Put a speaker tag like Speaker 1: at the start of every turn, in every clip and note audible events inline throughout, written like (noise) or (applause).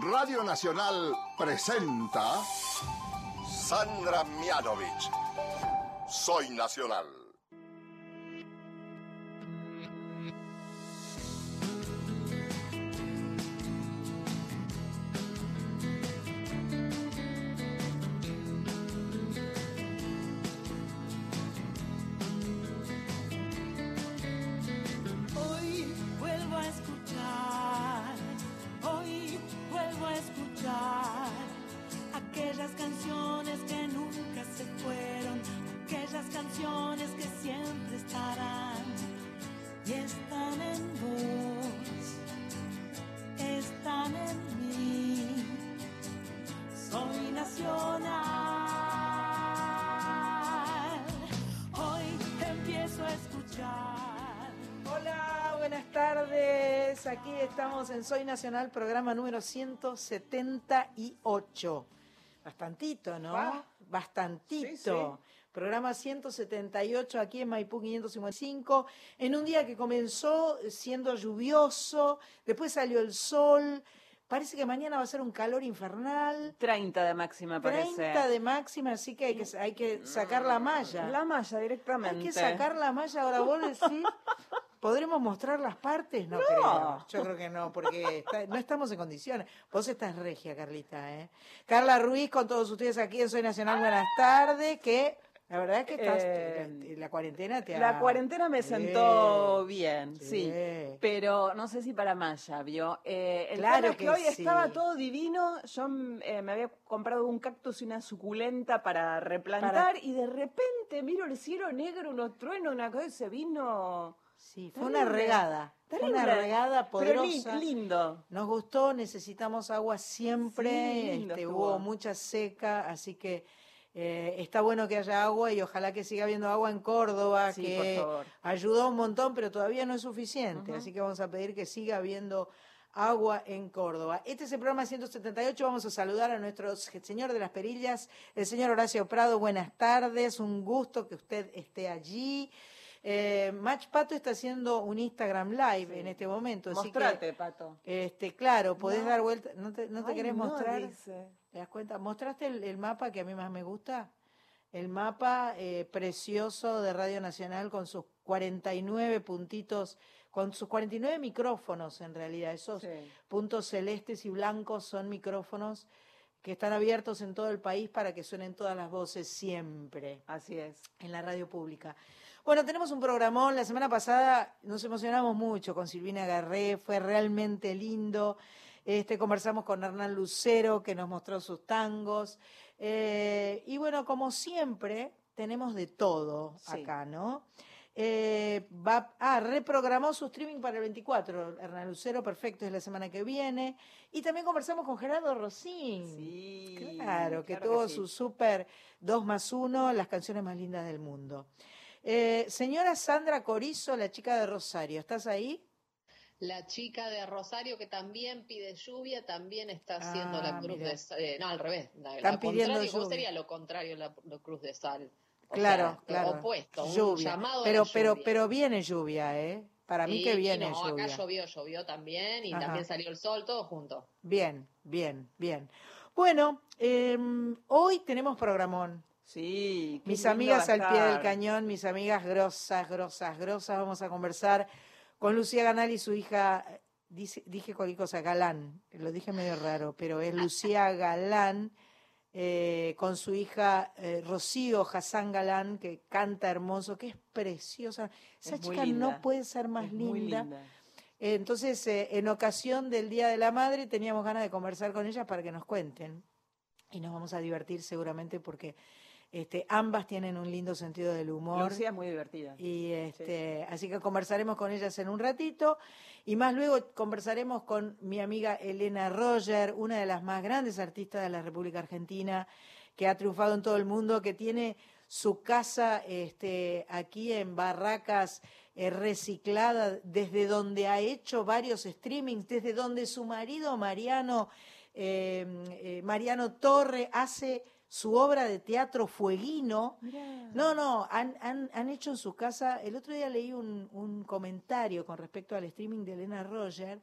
Speaker 1: Radio Nacional presenta Sandra Mianovich. Soy Nacional.
Speaker 2: En Soy Nacional,
Speaker 3: programa número 178. Bastantito, ¿no?
Speaker 4: Ah.
Speaker 3: Bastantito.
Speaker 4: Sí,
Speaker 3: Programa 178 aquí en Maipú 555, en un día que comenzó siendo lluvioso, después salió el sol, parece que mañana va a ser un calor infernal,
Speaker 4: 30 de máxima parece.
Speaker 3: 30 de máxima, así que hay que, hay que sacar la malla.
Speaker 4: La malla directamente.
Speaker 3: Hay que sacar la malla, ahora vos decís, (laughs) ¿podremos mostrar las partes? No, creo, yo creo que no, porque está- no estamos en condiciones. Vos estás regia, Carlita, ¿eh? Carla Ruiz, con todos ustedes aquí en Soy Nacional, buenas tardes, que la verdad es que estás,
Speaker 4: Eh,
Speaker 3: la, la cuarentena te ha...
Speaker 4: La cuarentena me sentó bien,
Speaker 3: Sí.
Speaker 4: Pero no sé si para Maya, ¿vio? Eh, el
Speaker 3: Claro
Speaker 4: es
Speaker 3: que
Speaker 4: que hoy
Speaker 3: sí.
Speaker 4: estaba todo divino. Yo eh, me había comprado un cactus y una suculenta para replantar y de repente miro el cielo negro, unos truenos, una cosa y se vino...
Speaker 3: Sí, fue una regada, fue una regada
Speaker 4: Pero
Speaker 3: poderosa.
Speaker 4: lindo.
Speaker 3: Nos gustó, necesitamos agua siempre,
Speaker 4: Sí,
Speaker 3: este, hubo mucha seca, así que eh, está bueno que haya agua y ojalá que siga habiendo agua en Córdoba,
Speaker 4: Sí,
Speaker 3: que ayudó un montón, pero todavía no es suficiente, así que vamos a pedir que siga habiendo agua en Córdoba. Este es el programa 178, vamos a saludar a nuestro señor de las perillas, el señor Horacio Prado, buenas tardes, un gusto que usted esté allí. Eh, Match Pato está haciendo un Instagram Live en este momento, así que...
Speaker 4: Mostrate, Pato.
Speaker 3: Este, claro, podés
Speaker 4: No.
Speaker 3: dar vuelta. ¿No te, no te
Speaker 4: Ay,
Speaker 3: querés
Speaker 4: no,
Speaker 3: mostrar?
Speaker 4: dice.
Speaker 3: ¿Te das cuenta? ¿Mostraste el, el mapa que a mí más me gusta? El mapa eh, precioso de Radio Nacional con sus 49 puntitos, con sus 49 micrófonos en realidad. Esos
Speaker 4: Sí.
Speaker 3: puntos celestes y blancos son micrófonos que están abiertos en todo el país para que suenen todas las voces siempre
Speaker 4: Así es.
Speaker 3: en la radio pública. Bueno, tenemos un programón. La semana pasada nos emocionamos mucho con Silvina Garré, fue realmente lindo. Este, conversamos con Hernán Lucero, que nos mostró sus tangos. Eh, y bueno, como siempre, tenemos de todo
Speaker 4: Sí.
Speaker 3: acá, ¿no? Eh, va, ah, reprogramó su streaming para el 24, Hernán Lucero, perfecto, es la semana que viene. Y también conversamos con Gerardo Rosín.
Speaker 4: Sí.
Speaker 3: Claro, que
Speaker 4: claro
Speaker 3: tuvo
Speaker 4: sí.
Speaker 3: su super 2 más 1, las canciones más lindas del mundo. Eh, señora Sandra Corizo, la chica de Rosario, ¿estás ahí?
Speaker 5: La chica de Rosario que también pide lluvia, también está haciendo
Speaker 3: Ah,
Speaker 5: la cruz
Speaker 3: mira.
Speaker 5: de sal. eh, no, al revés. La,
Speaker 3: Están
Speaker 5: la
Speaker 3: pidiendo
Speaker 5: contrario, ¿cómo
Speaker 3: lluvia.
Speaker 5: sería lo contrario la, la cruz de sal? O
Speaker 3: claro,
Speaker 5: sea,
Speaker 3: claro.
Speaker 5: Opuesto, un
Speaker 3: lluvia.
Speaker 5: llamado a
Speaker 3: pero,
Speaker 5: la
Speaker 3: pero,
Speaker 5: lluvia.
Speaker 3: pero viene lluvia, ¿eh? Para mí
Speaker 5: Sí,
Speaker 3: que viene
Speaker 5: no,
Speaker 3: lluvia.
Speaker 5: acá llovió, llovió también y
Speaker 3: Ajá.
Speaker 5: también salió el sol, todo junto.
Speaker 3: Bien, bien, bien. Bueno, eh, hoy tenemos programón.
Speaker 4: Sí.
Speaker 3: Mis amigas al pie del cañón, mis amigas grosas, grosas, grosas. Vamos a conversar con Lucía Ganal y su hija, eh, dice, dije cualquier cosa, Galán, lo dije medio raro, pero es Lucía Galán, eh, con su hija eh, Rocío Hassan Galán, que canta hermoso, que es preciosa. Esa
Speaker 4: Es
Speaker 3: chica no puede ser más
Speaker 4: Es
Speaker 3: linda.
Speaker 4: linda.
Speaker 3: Eh, Entonces, en ocasión del Día de la Madre, teníamos ganas de conversar con ellas para que nos cuenten. Y nos vamos a divertir seguramente porque este, ambas tienen un lindo sentido del humor.
Speaker 4: Lucía es muy divertida.
Speaker 3: Y este, así que conversaremos con ellas en un ratito. Y más luego conversaremos con mi amiga Elena Roger, una de las más grandes artistas de la República Argentina, que ha triunfado en todo el mundo, que tiene su casa este, aquí en Barracas eh, reciclada, desde donde ha hecho varios streamings, desde donde su marido Mariano, eh, eh, Mariano Torre hace su obra de teatro Fueguino. No, no, han, han, han hecho en su casa, el otro día leí un, un comentario con respecto al streaming de Elena Roger,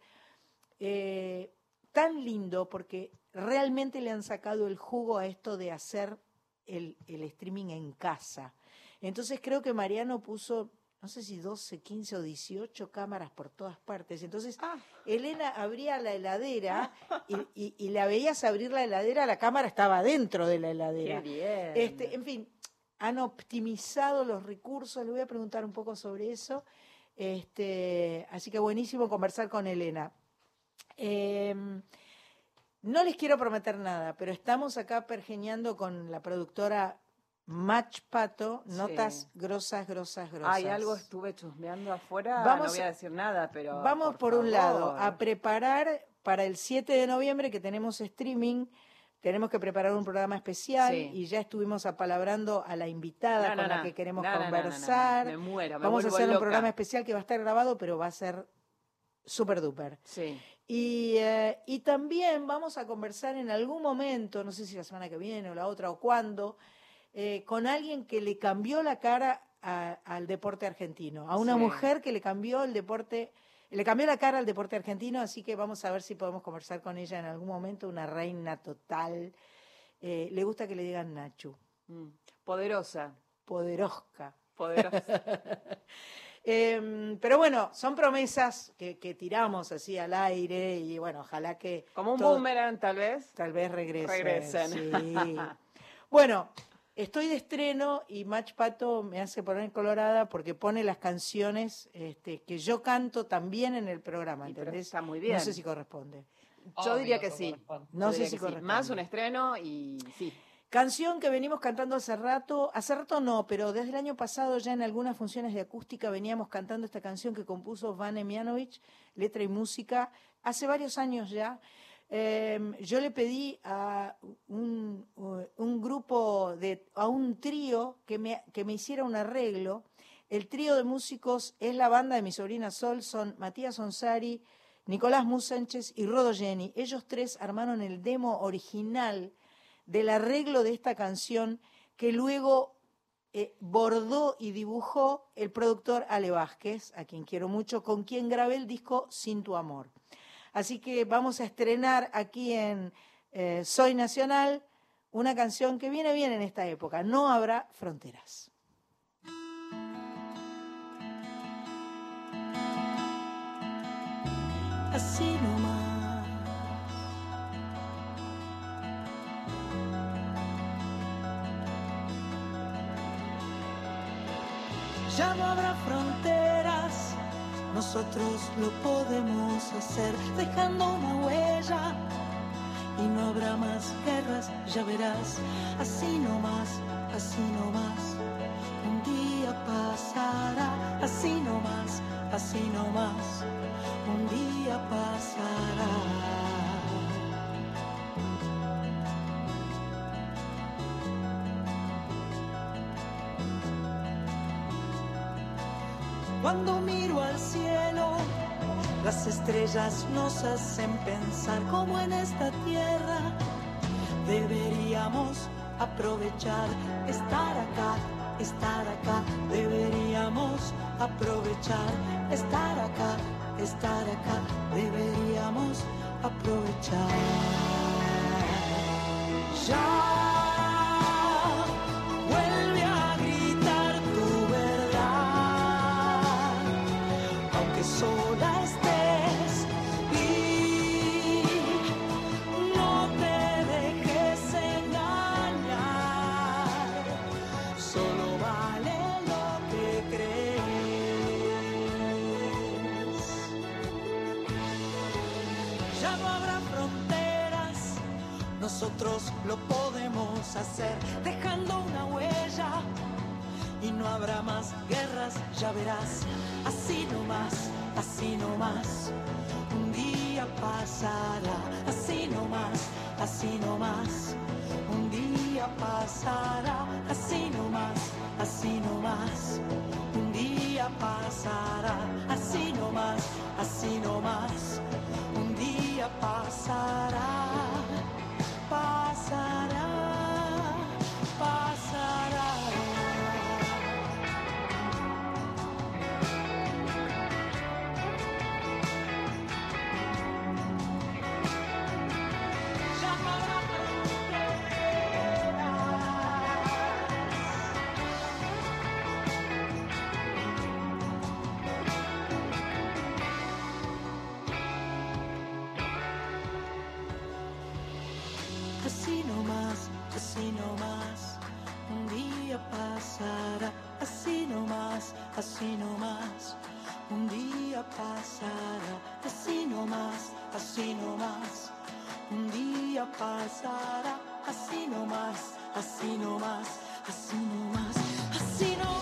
Speaker 3: eh, tan lindo porque realmente le han sacado el jugo a esto de hacer el, el streaming en casa. Entonces creo que Mariano puso, no sé si 12, 15 o 18 cámaras por todas partes. Entonces
Speaker 4: Ah.
Speaker 3: Elena abría la heladera y, (laughs) y- y la veías abrir la heladera, la cámara estaba dentro de la heladera.
Speaker 4: Qué bien.
Speaker 3: Este, en fin, han optimizado los recursos, le voy a preguntar un poco sobre eso. Este, así que buenísimo conversar con Elena. Em, no les quiero prometer nada, pero estamos acá pergeñando con la productora Match Pato,
Speaker 4: Sí.
Speaker 3: notas grosas, grosas, grosas.
Speaker 4: Ay, algo estuve chusmeando afuera,
Speaker 3: Vamos
Speaker 4: no voy a decir nada, pero
Speaker 3: Vamos por, un lado a preparar para el 7 de noviembre que tenemos streaming. Tenemos que preparar un programa especial
Speaker 4: Sí.
Speaker 3: y ya estuvimos apalabrando a la invitada
Speaker 4: No, no,
Speaker 3: con la
Speaker 4: no.
Speaker 3: que queremos conversar.
Speaker 4: Me muero, me
Speaker 3: Vamos a hacer un programa especial que va a estar grabado, pero va a ser súper duper.
Speaker 4: Sí.
Speaker 3: Y, eh, y también vamos a conversar en algún momento, no sé si la semana que viene o la otra o cuándo, eh, con alguien que le cambió la cara a- al deporte argentino, a una
Speaker 4: Sí.
Speaker 3: mujer que le cambió el deporte, le cambió la cara al deporte argentino, así que vamos a ver si podemos conversar con ella en algún momento, una reina total. Eh, le gusta que le digan Nachu,
Speaker 4: Mm. Poderosa,
Speaker 3: poderosca.
Speaker 4: poderosa. (laughs)
Speaker 3: Em, pero bueno, son promesas que, que tiramos así al aire y bueno, ojalá que...
Speaker 4: Como un
Speaker 3: todo-
Speaker 4: boomerang, tal vez.
Speaker 3: Tal vez regresen.
Speaker 4: Regresen.
Speaker 3: sí. (laughs) bueno, estoy de estreno y Match Pato me hace poner colorada porque pone las canciones este, que yo canto también en el programa, ¿entendés?
Speaker 4: está muy bien.
Speaker 3: No sé si corresponde.
Speaker 4: Yo diría que sí.
Speaker 5: corresponde.
Speaker 3: No sé si
Speaker 4: que sí.
Speaker 3: corresponde.
Speaker 4: Más un estreno y sí.
Speaker 3: Canción que venimos cantando hace rato, hace rato no, pero desde el año pasado ya en algunas funciones de acústica veníamos cantando esta canción que compuso Van Emianovich, letra y música, hace varios años ya. Eh, yo le pedí a un, un grupo, de, a un trío que me, que me hiciera un arreglo. El trío de músicos es la banda de mi sobrina Sol, son Matías Onsari, Nicolás Musánchez y Rodo Jenny. Ellos tres armaron el demo original del arreglo de esta canción que luego eh, bordó y dibujó el productor Ale Vázquez, a quien quiero mucho, con quien grabé el disco Sin tu amor. Así que vamos a estrenar aquí en eh, Soy Nacional una canción que viene bien en esta época, No habrá fronteras.
Speaker 2: así. Ya no habrá fronteras, nosotros lo podemos hacer dejando una huella. Y no habrá más guerras, ya verás, así nomás, así nomás. Un día pasará, así nomás, así nomás. Un día pasará. Cuando miro al cielo, las estrellas nos hacen pensar como en esta tierra deberíamos aprovechar estar acá, estar acá, deberíamos aprovechar estar acá, estar acá, deberíamos aprovechar. Ya así no más. Un día pasará, así no más, así no más. Un día pasará, así no más, así no más, así no más, así no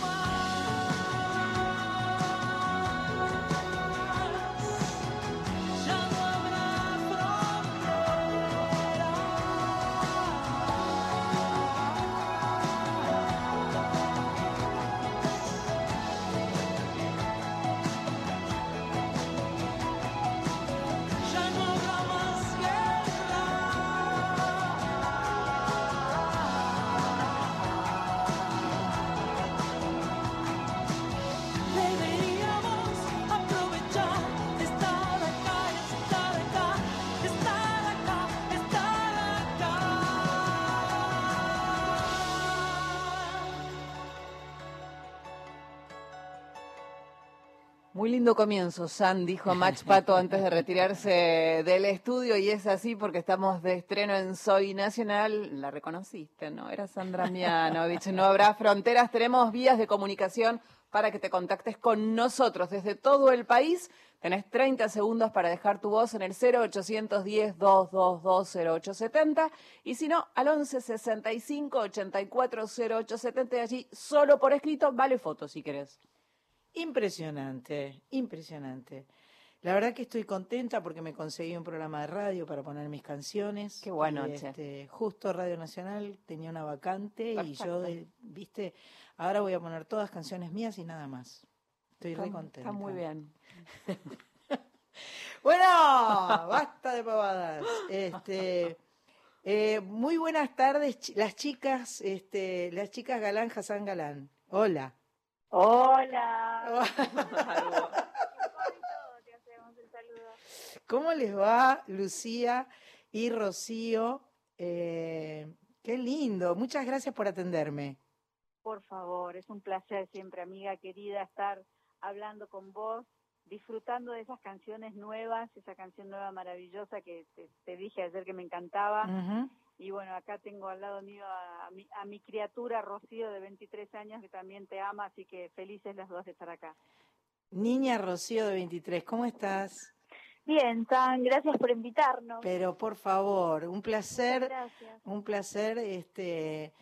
Speaker 4: comienzo, San, dijo Max Pato antes de retirarse del estudio y es así porque estamos de estreno en Soy Nacional. La reconociste, ¿no? Era Sandra Mianovich. No habrá fronteras, tenemos vías de comunicación para que te contactes con nosotros desde todo el país. Tenés 30 segundos para dejar tu voz en el 0810-222-0870 y si no, al 1165-840870 y allí solo por escrito vale foto si querés.
Speaker 3: Impresionante, impresionante. La verdad que estoy contenta porque me conseguí un programa de radio para poner mis canciones.
Speaker 4: Qué bueno,
Speaker 3: este, justo Radio Nacional tenía una vacante y yo, viste, ahora voy a poner todas canciones mías y nada más. Estoy re
Speaker 4: Está,
Speaker 3: contenta.
Speaker 4: está muy bien. (laughs)
Speaker 3: Bueno, basta de pavadas. Este, eh, muy buenas tardes, las chicas, este, las chicas Galán Hassan Galán. Hola.
Speaker 6: Hola.
Speaker 4: Saludo.
Speaker 6: Te hacemos el saludo.
Speaker 3: ¿Cómo les va, Lucía y Rocío? Eh, qué lindo. Muchas gracias por atenderme.
Speaker 6: Por favor, es un placer siempre, amiga querida, estar hablando con vos, disfrutando de esas canciones nuevas, esa canción nueva maravillosa que te, te dije ayer que me encantaba. Y bueno, acá tengo al lado mío a, a mi, a mi criatura Rocío de 23 años que también te ama, así que felices las dos de estar acá.
Speaker 3: Niña Rocío de 23, ¿cómo estás?
Speaker 6: Bien, Tan, gracias por invitarnos.
Speaker 3: Pero por favor, un placer. Un placer. Este,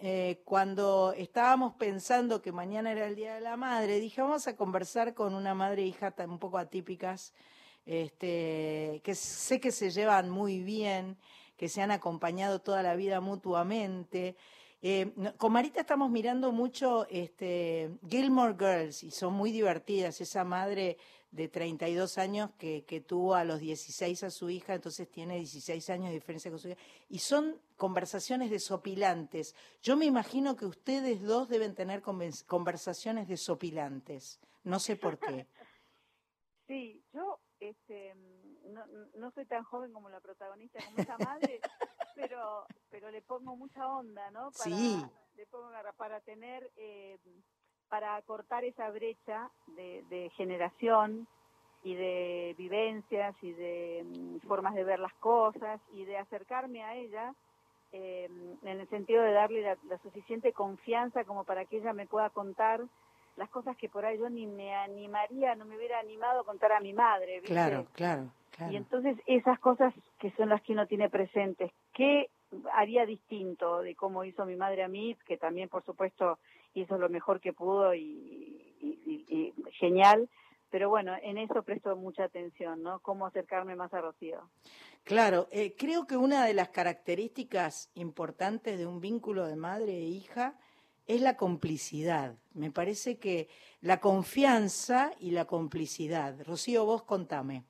Speaker 3: eh, cuando estábamos pensando que mañana era el Día de la Madre, dije, vamos a conversar con una madre e hija tan- un poco atípicas, este, que sé que se llevan muy bien, que se han acompañado toda la vida mutuamente. Eh, con Marita estamos mirando mucho este, Gilmore Girls y son muy divertidas. Esa madre de 32 años que, que tuvo a los 16 a su hija, entonces tiene 16 años de diferencia con su hija. Y son conversaciones desopilantes. Yo me imagino que ustedes dos deben tener conversaciones desopilantes. No sé por qué. (laughs)
Speaker 6: Sí, yo este, no, no soy tan joven como la protagonista, como esa madre, (laughs) pero pero le pongo mucha onda, ¿no? Para,
Speaker 3: Sí.
Speaker 6: Le pongo para, tener, eh, para cortar esa brecha de, de generación y de vivencias y de mm, formas de ver las cosas y de acercarme a ella eh, en el sentido de darle la, la suficiente confianza como para que ella me pueda contar las cosas que por ahí yo ni me animaría, no me hubiera animado a contar a mi madre. ¿viste?
Speaker 3: Claro, claro,
Speaker 6: Y entonces esas cosas que son las que uno tiene presentes, ¿qué haría distinto de cómo hizo mi madre a mí, que también por supuesto hizo lo mejor que pudo y, y- y- y genial, pero bueno, en eso presto mucha atención, ¿no? Cómo acercarme más a Rocío.
Speaker 3: Claro, eh, creo que una de las características importantes de un vínculo de madre e hija es la complicidad. Me parece que la confianza y la complicidad. Rocío, vos contame.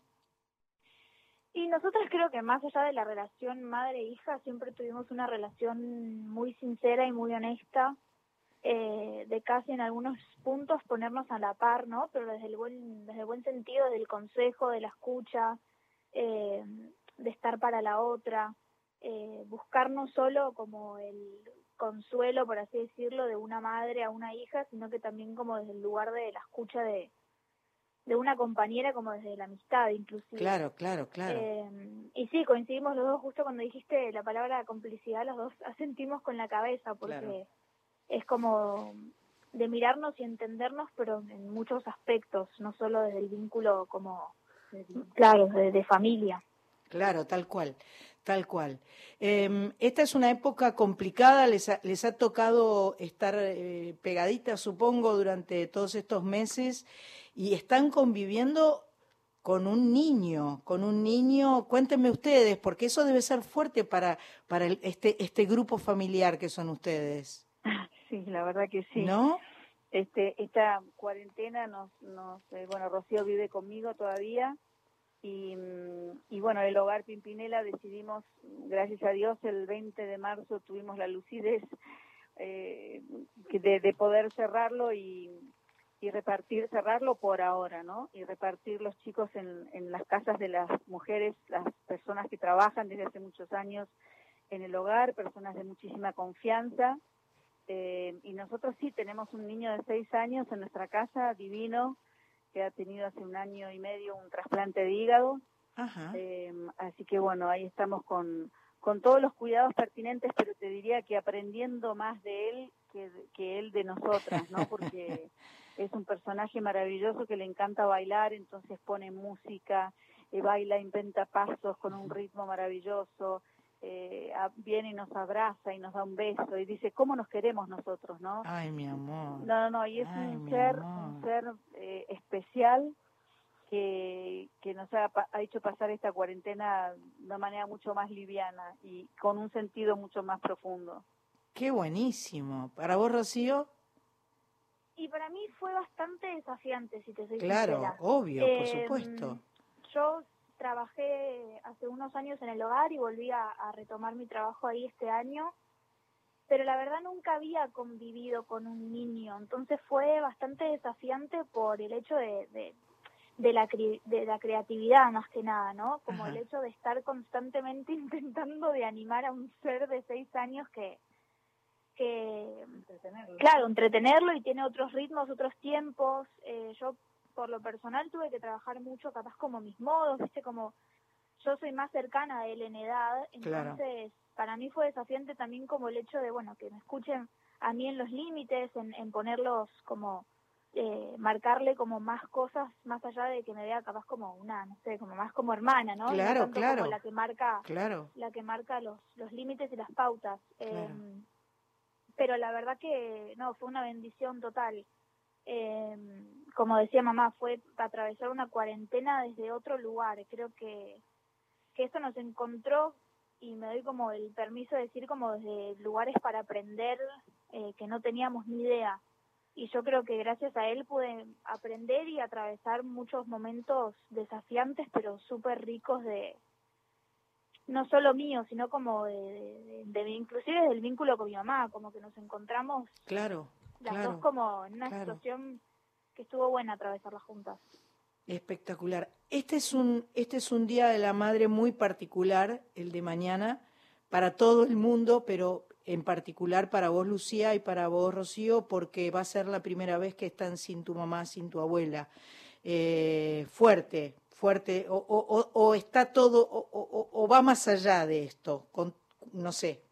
Speaker 7: Y nosotros creo que más allá de la relación madre-hija, siempre tuvimos una relación muy sincera y muy honesta, eh, de casi en algunos puntos ponernos a la par, ¿no? Pero desde el buen, desde el buen sentido del consejo, de la escucha, eh, de estar para la otra, eh, buscar no solo como el consuelo, por así decirlo, de una madre a una hija, sino que también como desde el lugar de la escucha de, de una compañera como desde la amistad inclusive.
Speaker 3: Claro, claro, claro.
Speaker 7: Eh, y sí, coincidimos los dos justo cuando dijiste la palabra complicidad, los dos asentimos con la cabeza porque
Speaker 3: Claro.
Speaker 7: es como de mirarnos y entendernos, pero en muchos aspectos, no solo desde el vínculo como, claro, de, de familia.
Speaker 3: Claro, tal cual, tal cual. Eh, esta es una época complicada, les ha, les ha tocado estar eh, pegaditas, supongo, durante todos estos meses y están conviviendo con un niño, con un niño, cuéntenme ustedes, porque eso debe ser fuerte para, para el- este, este grupo familiar que son ustedes,
Speaker 6: Sí, la verdad que sí.
Speaker 3: ¿no?
Speaker 6: Este, esta cuarentena nos, nos eh, bueno, Rocío vive conmigo todavía y, mm, y bueno, el hogar Pimpinela decidimos, gracias a Dios, el 20 de marzo tuvimos la lucidez eh, de, de poder cerrarlo y, y repartir, cerrarlo por ahora, ¿no? Y repartir los chicos en, en las casas de las mujeres, las personas que trabajan desde hace muchos años en el hogar, personas de muchísima confianza. Eh, y nosotros sí tenemos un niño de seis años en nuestra casa, divino, que ha tenido hace un año y medio un trasplante de hígado.
Speaker 3: Ajá.
Speaker 6: Eh, así que bueno, ahí estamos con, con todos los cuidados pertinentes, pero te diría que aprendiendo más de él que, que él de nosotras, ¿no? Porque (laughs) es un personaje maravilloso que le encanta bailar, entonces pone música, eh, baila, inventa pasos con un ritmo maravilloso, eh, viene y nos abraza y nos da un beso y dice, ¿cómo nos queremos nosotros, no?
Speaker 3: Ay, mi amor.
Speaker 6: No, no, no, y es
Speaker 3: Ay,
Speaker 6: un ser, un ser eh, especial que, que nos ha, ha hecho pasar esta cuarentena de una manera mucho más liviana y con un sentido mucho más profundo.
Speaker 3: Qué buenísimo. ¿Para vos, Rocío?
Speaker 7: Y para mí fue bastante desafiante, si te soy
Speaker 3: Claro,
Speaker 7: sincera.
Speaker 3: obvio, por
Speaker 7: Eh,
Speaker 3: supuesto.
Speaker 7: Yo trabajé hace unos años en el hogar y volví a, a retomar mi trabajo ahí este año, pero la verdad nunca había convivido con un niño, entonces fue bastante desafiante por el hecho de, de, de la, cri- de la creatividad más que nada, ¿no? Como
Speaker 3: Ajá.
Speaker 7: el hecho de estar constantemente (laughs) intentando de animar a un ser de seis años que que claro entretenerlo y tiene otros ritmos otros tiempos eh, yo por lo personal tuve que trabajar mucho capaz como mis modos viste como yo soy más cercana a él en edad
Speaker 3: Claro.
Speaker 7: entonces para mí fue desafiante también como el hecho de bueno que me escuchen a mí en los límites en, en ponerlos como eh, marcarle como más cosas más allá de que me vea capaz como una no sé como más como hermana no
Speaker 3: Claro, claro.
Speaker 7: como la que marca
Speaker 3: Claro.
Speaker 7: la que marca los, los límites y las pautas.
Speaker 3: Claro.
Speaker 7: Eh, pero la verdad que no, fue una bendición total. Eh, como decía mamá, fue atravesar una cuarentena desde otro lugar. Creo que, que esto nos encontró y me doy como el permiso de decir como desde lugares para aprender eh, que no teníamos ni idea. Y yo creo que gracias a él pude aprender y atravesar muchos momentos desafiantes, pero súper ricos de, no solo mío, sino como de, de- de- de- inclusive del vínculo con mi mamá, como que nos encontramos
Speaker 3: Claro,
Speaker 7: las
Speaker 3: claro.
Speaker 7: dos como en una
Speaker 3: claro.
Speaker 7: situación que estuvo buena atravesarla juntas.
Speaker 3: Espectacular. Este es un este es un día de la madre muy particular, el de mañana, para todo el mundo, pero en particular para vos, Lucía, y para vos, Rocío, porque va a ser la primera vez que están sin tu mamá, sin tu abuela. Eh, fuerte, fuerte, o, o- o- está todo, o, o- o va más allá de esto, con, no sé,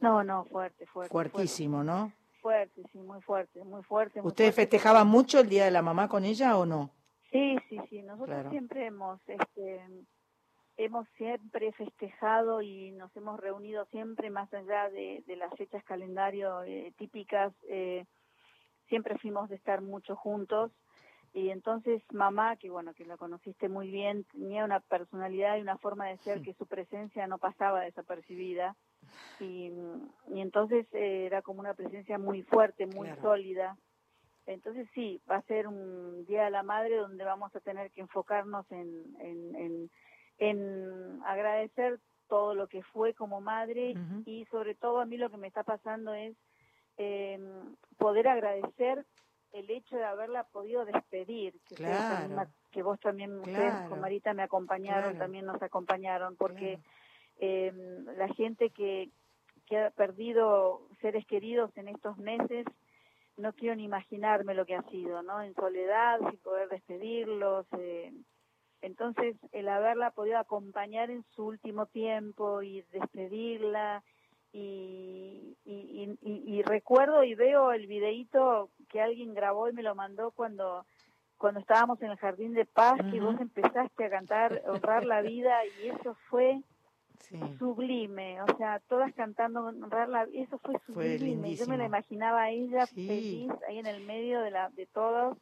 Speaker 6: No, no, fuerte, fuerte.
Speaker 3: fuertísimo, ¿no?
Speaker 6: Fuerte, sí, muy fuerte, muy fuerte. muy
Speaker 3: ¿Ustedes
Speaker 6: fuerte.
Speaker 3: festejaban mucho el Día de la Mamá con ella o no?
Speaker 6: Sí, sí, sí. Nosotros
Speaker 3: Claro.
Speaker 6: siempre hemos, este, hemos siempre festejado y nos hemos reunido siempre más allá de, de las fechas calendario eh, típicas. eh, siempre fuimos de estar mucho juntos. Y entonces mamá, que bueno, que la conociste muy bien, tenía una personalidad y una forma de ser que su presencia no pasaba desapercibida. Y, y entonces eh, era como una presencia muy fuerte, muy
Speaker 3: Claro.
Speaker 6: sólida. Entonces sí, va a ser un Día de la Madre donde vamos a tener que enfocarnos en, en, en, en agradecer todo lo que fue como madre y sobre todo a mí lo que me está pasando es eh, poder agradecer el hecho de haberla podido despedir, que, también
Speaker 3: Claro.
Speaker 6: que vos también, ustedes
Speaker 3: Claro.
Speaker 6: con Marita me acompañaron,
Speaker 3: Claro.
Speaker 6: también nos acompañaron, porque. Eh, la gente que, que ha perdido seres queridos en estos meses no quiero ni imaginarme lo que ha sido, ¿no? En soledad, sin poder despedirlos. Eh, entonces, el haberla podido acompañar en su último tiempo y despedirla, y, y, y, recuerdo y veo el videíto que alguien grabó y me lo mandó cuando cuando estábamos en el jardín de paz y vos empezaste a cantar honrar la vida y eso fue sublime o sea todas cantando eso fue sublime. Yo me la imaginaba a ella feliz ahí en el medio de la de todos.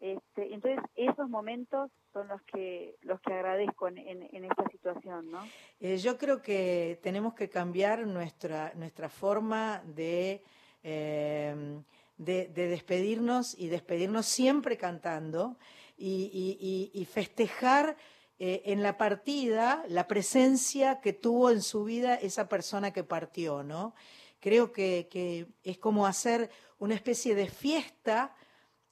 Speaker 6: Este, entonces esos momentos son los que los que agradezco en, en, esta situación, ¿no?
Speaker 3: Eh, yo creo que tenemos que cambiar nuestra nuestra forma de, em, de, despedirnos y despedirnos siempre cantando y, y, festejar eh, en la partida la presencia que tuvo en su vida esa persona que partió, ¿no? Creo que, que es como hacer una especie de fiesta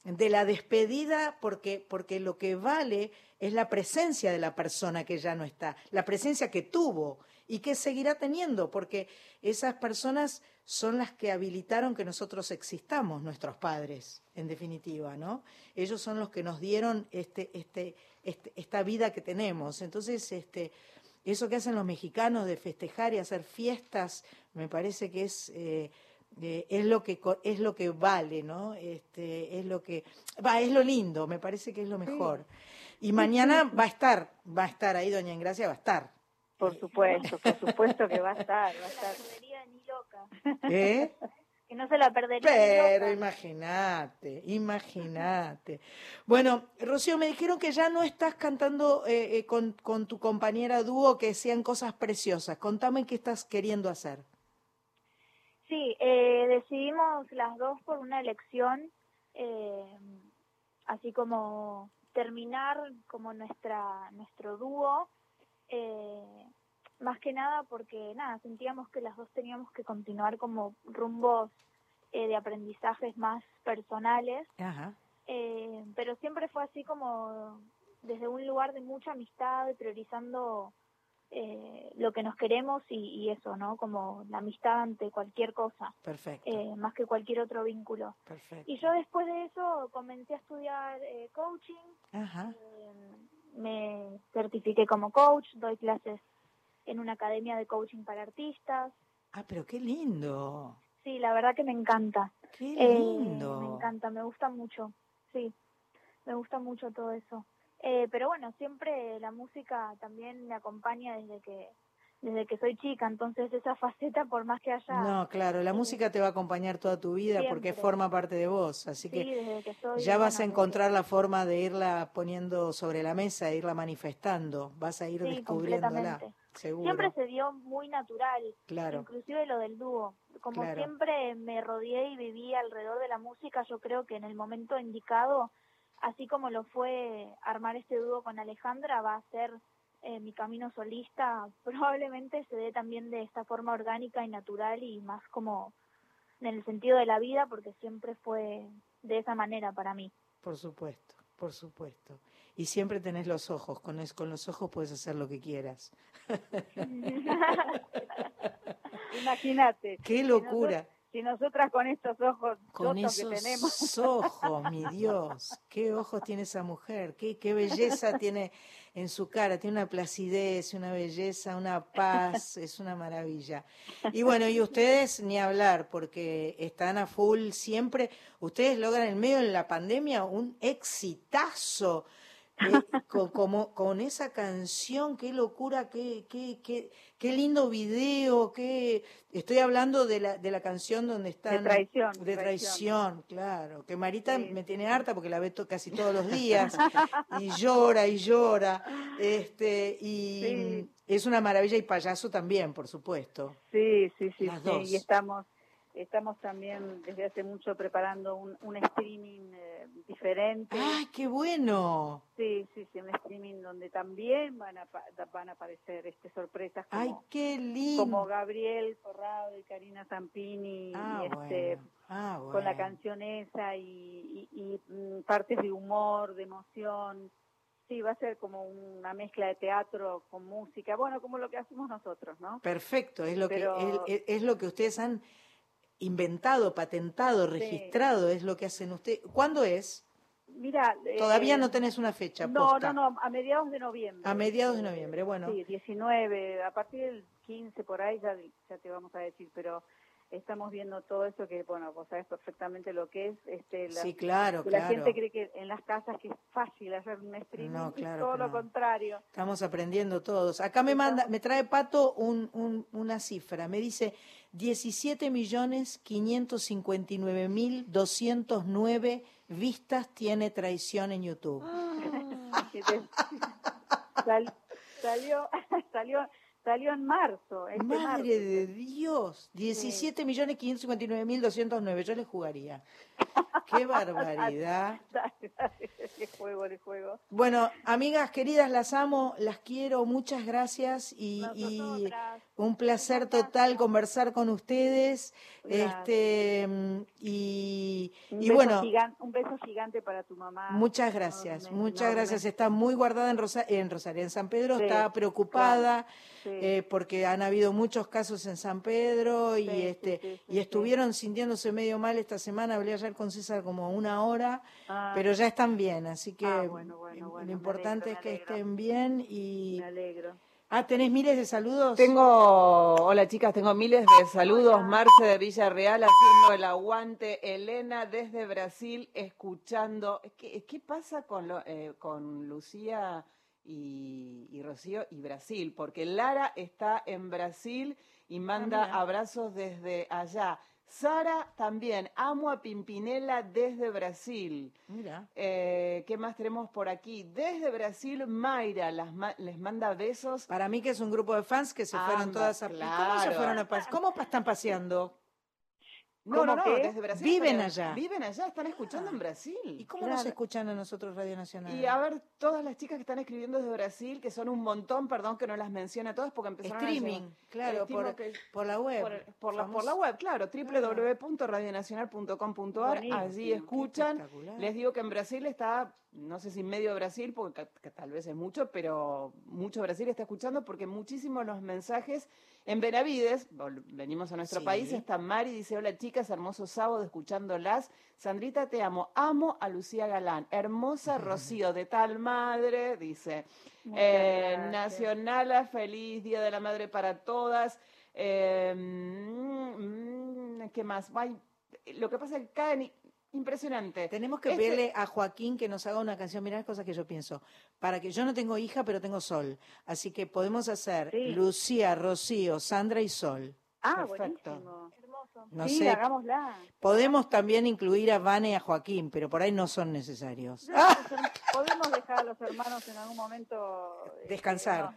Speaker 3: de la despedida porque, porque lo que vale es la presencia de la persona que ya no está, la presencia que tuvo y que seguirá teniendo, porque esas personas son las que habilitaron que nosotros existamos, nuestros padres, en definitiva, ¿no? Ellos son los que nos dieron este, este, este, esta vida que tenemos. Entonces, este, eso que hacen los mexicanos de festejar y hacer fiestas, me parece que es eh, eh, es lo que es lo que vale, ¿no? Este, es lo que va, es lo lindo, me parece que es lo mejor. Y mañana va a estar, va a estar ahí doña Ingracia va a estar.
Speaker 6: Por supuesto, por supuesto que va a estar, va a estar.
Speaker 7: ni loca.
Speaker 3: ¿Eh?
Speaker 7: Que no se la perdería.
Speaker 3: Pero imagínate, (laughs) imagínate. Bueno, Rocío, me dijeron que ya no estás cantando eh, eh, con, con tu compañera dúo, que sean cosas preciosas. Contame qué estás queriendo hacer.
Speaker 7: Sí, eh, decidimos las dos por una elección, eh, así como terminar como nuestra nuestro dúo, eh, más que nada porque nada sentíamos que las dos teníamos que continuar como rumbos de aprendizajes más personales, pero siempre fue así como desde un lugar de mucha amistad, priorizando eh, lo que nos queremos y, eso, ¿no? Como la amistad ante cualquier cosa.
Speaker 3: Perfecto.
Speaker 7: Eh, más que cualquier otro vínculo.
Speaker 3: Perfecto.
Speaker 7: Y yo después de eso comencé a estudiar eh, coaching.
Speaker 3: Ajá.
Speaker 7: me certifiqué como coach, doy clases en una academia de coaching para artistas.
Speaker 3: Ah, pero qué lindo.
Speaker 7: Sí, la verdad que me encanta.
Speaker 3: Qué lindo.
Speaker 7: me encanta, me gusta mucho. Sí, me gusta mucho todo eso. Eh, pero bueno, siempre la música también me acompaña desde que desde que soy chica, entonces esa faceta por más que haya...
Speaker 3: No, claro, la música te va a acompañar toda tu vida porque forma parte de vos, así
Speaker 7: que,
Speaker 3: ya vas a encontrar la forma de irla poniendo sobre la mesa, de irla manifestando, vas a ir descubriéndola. Seguro.
Speaker 7: Siempre se dio muy natural,
Speaker 3: claro.
Speaker 7: inclusive lo del dúo. Como siempre me rodeé y viví alrededor de la música, yo creo que en el momento indicado así como lo fue armar este dúo con Alejandra, va a ser eh, mi camino solista, (laughs) probablemente se dé también de esta forma orgánica y natural y más como en el sentido de la vida, porque siempre fue de esa manera para mí.
Speaker 3: Por supuesto, por supuesto. Y siempre tenés los ojos, con, con los ojos puedes hacer lo que quieras. (laughs)
Speaker 6: Imagínate.
Speaker 3: Qué locura
Speaker 6: y nosotras con estos ojos
Speaker 3: con esos
Speaker 6: que tenemos.
Speaker 3: ojos, mi Dios, qué ojos tiene esa mujer, qué, qué belleza tiene en su cara, tiene una placidez, una belleza, una paz, es una maravilla. Y bueno, y ustedes ni hablar, porque están a full siempre, ustedes logran en medio de la pandemia un exitazo con, como, con esa canción, qué locura, qué, qué, qué, qué lindo video, qué... Estoy hablando de la, de la canción donde está
Speaker 6: De traición.
Speaker 3: De traición, claro. Que Marita me tiene harta porque la ve casi todos los días (laughs) y llora y llora. Este, y es una maravilla y payaso también, por supuesto.
Speaker 6: Sí, sí, sí. sí. Y estamos Estamos también desde hace mucho preparando un, un streaming eh, diferente.
Speaker 3: ¡Ay, qué bueno!
Speaker 6: Sí, sí, sí, un streaming donde también van a, van a aparecer este, sorpresas como,
Speaker 3: ¡Ay, qué lindo!
Speaker 6: como Gabriel Corrado y Karina Zampini
Speaker 3: ah,
Speaker 6: este,
Speaker 3: ah,
Speaker 6: con la canción esa y, y, mm, partes de humor, de emoción. Sí, va a ser como una mezcla de teatro con música, bueno, como lo que hacemos nosotros, ¿no?
Speaker 3: Perfecto, es lo que es, es, lo que ustedes han inventado, patentado, registrado, es lo que hacen ustedes. ¿Cuándo es?
Speaker 6: Mira,
Speaker 3: Todavía
Speaker 6: eh,
Speaker 3: no tenés una fecha
Speaker 6: No,
Speaker 3: posta.
Speaker 6: no, no, a mediados de noviembre.
Speaker 3: A mediados de noviembre, bueno.
Speaker 6: Sí, 19, a partir del 15 por ahí ya, ya te vamos a decir, pero estamos viendo todo eso que, bueno, vos sabés perfectamente lo que es. Este, la,
Speaker 3: Sí, claro,
Speaker 6: que la
Speaker 3: claro.
Speaker 6: gente cree que en las casas que es fácil hacer un streaming,
Speaker 3: No, claro
Speaker 6: todo lo
Speaker 3: no.
Speaker 6: contrario.
Speaker 3: Estamos aprendiendo todos. Acá me manda, me trae Pato un, un- una cifra. Me dice 17 millones 559 mil 209 vistas tiene traición en YouTube. (laughs)
Speaker 6: Sal- salió, (laughs) salió, salió en marzo. Este marzo.
Speaker 3: Madre de Dios, 17 millones 559 mil 209. Yo le jugaría. Qué (laughs) barbaridad. (laughs)
Speaker 6: Le juego, le juego.
Speaker 3: Bueno, amigas queridas, las amo, las quiero, muchas gracias y, y. un placer total conversar con ustedes.
Speaker 6: Gracias.
Speaker 3: Este y,
Speaker 6: Un,
Speaker 3: y
Speaker 6: beso
Speaker 3: bueno,
Speaker 6: un beso gigante para tu mamá.
Speaker 3: muchas gracias, muchas gracias. Está muy guardada en, Rosa- en Rosario, en San Pedro,
Speaker 6: Sí,
Speaker 3: está preocupada.
Speaker 6: Sí.
Speaker 3: eh, porque han habido muchos casos en San sí, y este y estuvieron sintiéndose medio mal esta semana hablé ayer con César como una hora
Speaker 6: Ah,
Speaker 3: pero ya están bien así que
Speaker 6: Ah, bueno, bueno,
Speaker 3: lo
Speaker 6: bueno,
Speaker 3: importante
Speaker 6: alegro,
Speaker 3: es que estén bien y
Speaker 6: me alegro.
Speaker 3: Ah tenés miles de saludos
Speaker 4: Tengo, hola chicas, tengo miles de saludos. Marce de Villarreal haciendo el aguante. Elena desde Brasil escuchando. ¿Qué, qué pasa con, lo- eh, con Lucía y, y Rocío y Brasil? Porque Lara está en Brasil y manda
Speaker 3: mira.
Speaker 4: abrazos desde allá. Sara también, amo a Pimpinela desde Brasil.
Speaker 3: mira
Speaker 4: Eh, ¿Qué más tenemos por aquí? Desde Brasil, Mayra las ma- les manda besos.
Speaker 3: para mí que es un grupo de fans que se fueron todas a ¿Y cómo se
Speaker 4: claro.
Speaker 3: fueron a pas- cómo están paseando
Speaker 4: No, no, no, desde Brasil.
Speaker 3: Viven allá.
Speaker 4: Viven allá, están escuchando en Brasil.
Speaker 3: y cómo nos
Speaker 6: Claro.
Speaker 3: escuchan a nosotros Radio Nacional
Speaker 4: Y a ver, todas las chicas que están escribiendo desde Brasil, que son un montón, perdón que no las mencione a todas porque empezaron a
Speaker 3: streaming
Speaker 4: llegar.
Speaker 3: claro por,
Speaker 4: que-
Speaker 3: por la web
Speaker 4: por, por la, por
Speaker 3: Famoso.
Speaker 4: la web, claro, www.radionacional.com.ar,
Speaker 6: Buenísimo,
Speaker 4: allí escuchan. Les digo que en Brasil está, no sé si medio Brasil, porque que tal vez es mucho, pero mucho Brasil está escuchando porque muchísimos los mensajes en Benavides, venimos a nuestro
Speaker 3: Sí.
Speaker 4: país, está Mari, dice, hola chicas, hermoso sábado escuchándolas. Sandrita, te amo, amo a Lucía Galán, hermosa (laughs) Rocío, de tal madre, dice. Eh. Nacionala, feliz Día de la Madre para todas. Eh, mm, mm, ¿Qué más? Ay, lo que pasa es que i- impresionante.
Speaker 3: Tenemos que
Speaker 4: Este-
Speaker 3: pedirle a Joaquín que nos haga una canción. Mirá las cosas que yo pienso. Para que yo no tengo hija, pero tengo Sol. Así que podemos hacer
Speaker 6: Sí.
Speaker 3: Lucía, Rocío, Sandra y Sol.
Speaker 6: Ah,
Speaker 4: Perfecto.
Speaker 6: buenísimo.
Speaker 7: Hermoso.
Speaker 3: No
Speaker 6: sí,
Speaker 3: sé.
Speaker 6: hagámosla.
Speaker 3: Podemos también incluir a Vane y a Joaquín, pero por ahí no son necesarios.
Speaker 6: Her- (laughs) Podemos dejar a los hermanos en algún momento. eh,
Speaker 3: Descansar.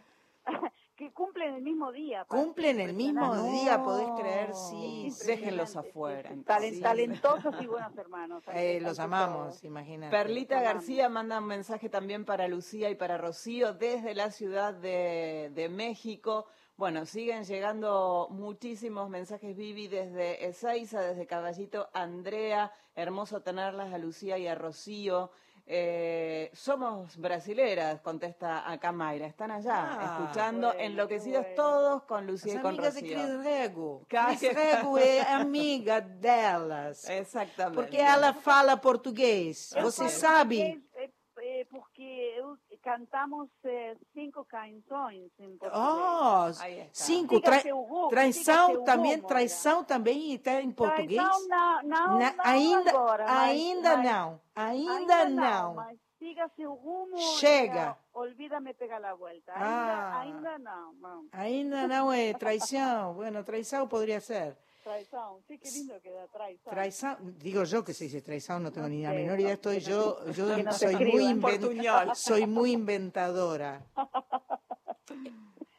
Speaker 6: no. (laughs) que cumplen el mismo día.
Speaker 3: Cumplen el mismo día, podés creer, sí.
Speaker 4: Déjenlos afuera.
Speaker 6: sí, sí.
Speaker 4: entonces.
Speaker 6: Talen- Talentosos y buenos hermanos. (laughs)
Speaker 3: Eh, los amamos, imagínate.
Speaker 4: Perlita. García manda un mensaje también para Lucía y para Rocío desde la Ciudad de, de México. Bueno, siguen llegando muchísimos mensajes, Vivi, desde Ezeiza, desde Caballito, Andrea, hermoso tenerlas a Lucía y a Rocío. Eh, somos brasileras, contesta acá Mayra. Están allá,
Speaker 3: Ah,
Speaker 4: escuchando,
Speaker 6: bueno,
Speaker 4: enloquecidas
Speaker 6: bueno.
Speaker 4: todos con Lucía y con
Speaker 3: amigas de. Cris Rego. Cris Rego é amiga delas.
Speaker 4: Exactamente.
Speaker 3: Porque ela fala português.
Speaker 6: Eu
Speaker 3: Você sabe?
Speaker 6: português, é, é, porque eu- cantamos é, cinco canções em português.
Speaker 3: Oh, cinco. Tra
Speaker 6: diga
Speaker 3: traição também, traição também está em português?
Speaker 6: Traição não, não,
Speaker 3: Na-
Speaker 6: não
Speaker 3: ainda,
Speaker 6: agora, mas-
Speaker 3: ainda
Speaker 6: mas-
Speaker 3: não, ainda, não.
Speaker 6: Mas siga seu rumo.
Speaker 3: Chega.
Speaker 6: e, Olvídame pegar la vuelta.
Speaker 3: Ah.
Speaker 6: Ainda, ainda não, não.
Speaker 3: Ainda não é traição. Bueno, traição poderia ser.
Speaker 6: Traição. Sí, qué lindo que da traição.
Speaker 3: Traição, digo yo que se dice traição, no tengo ni la menor
Speaker 6: no,
Speaker 3: idea. Estoy yo,
Speaker 6: no-
Speaker 3: yo
Speaker 6: no
Speaker 3: soy muy soy inventadora. (laughs)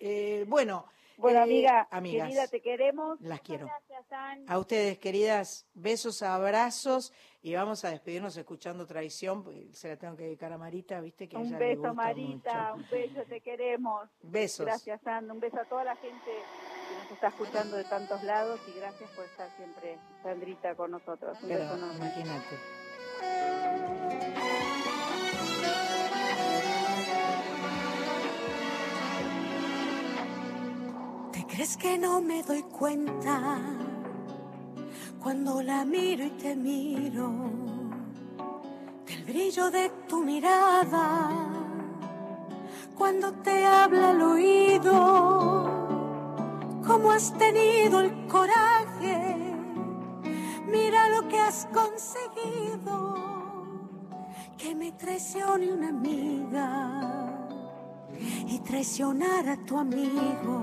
Speaker 3: Eh, bueno,
Speaker 6: Bueno,
Speaker 3: eh,
Speaker 6: amiga,
Speaker 3: amigas,
Speaker 6: querida, te queremos.
Speaker 3: las quiero.
Speaker 6: Gracias.
Speaker 3: A ustedes, queridas, besos, abrazos y vamos a despedirnos escuchando Traición. porque Se la tengo que dedicar a Marita, viste que
Speaker 6: Un
Speaker 3: ella le
Speaker 6: beso,
Speaker 3: gusta
Speaker 6: Marita.
Speaker 3: mucho.
Speaker 6: Un beso, te queremos.
Speaker 3: Besos.
Speaker 6: Gracias, Sandra. Un beso a toda la gente nos está escuchando de tantos lados y gracias por estar siempre, Sandrita, con nosotros. Un
Speaker 3: Pero
Speaker 6: beso enorme.
Speaker 3: imagínate.
Speaker 2: ¿Te crees que no me doy cuenta
Speaker 8: Cuando la miro y te miro, del brillo de tu mirada, cuando te habla al oído, cómo has tenido el coraje, mira lo que has conseguido, que me traicione una amiga y traicionar a tu amigo.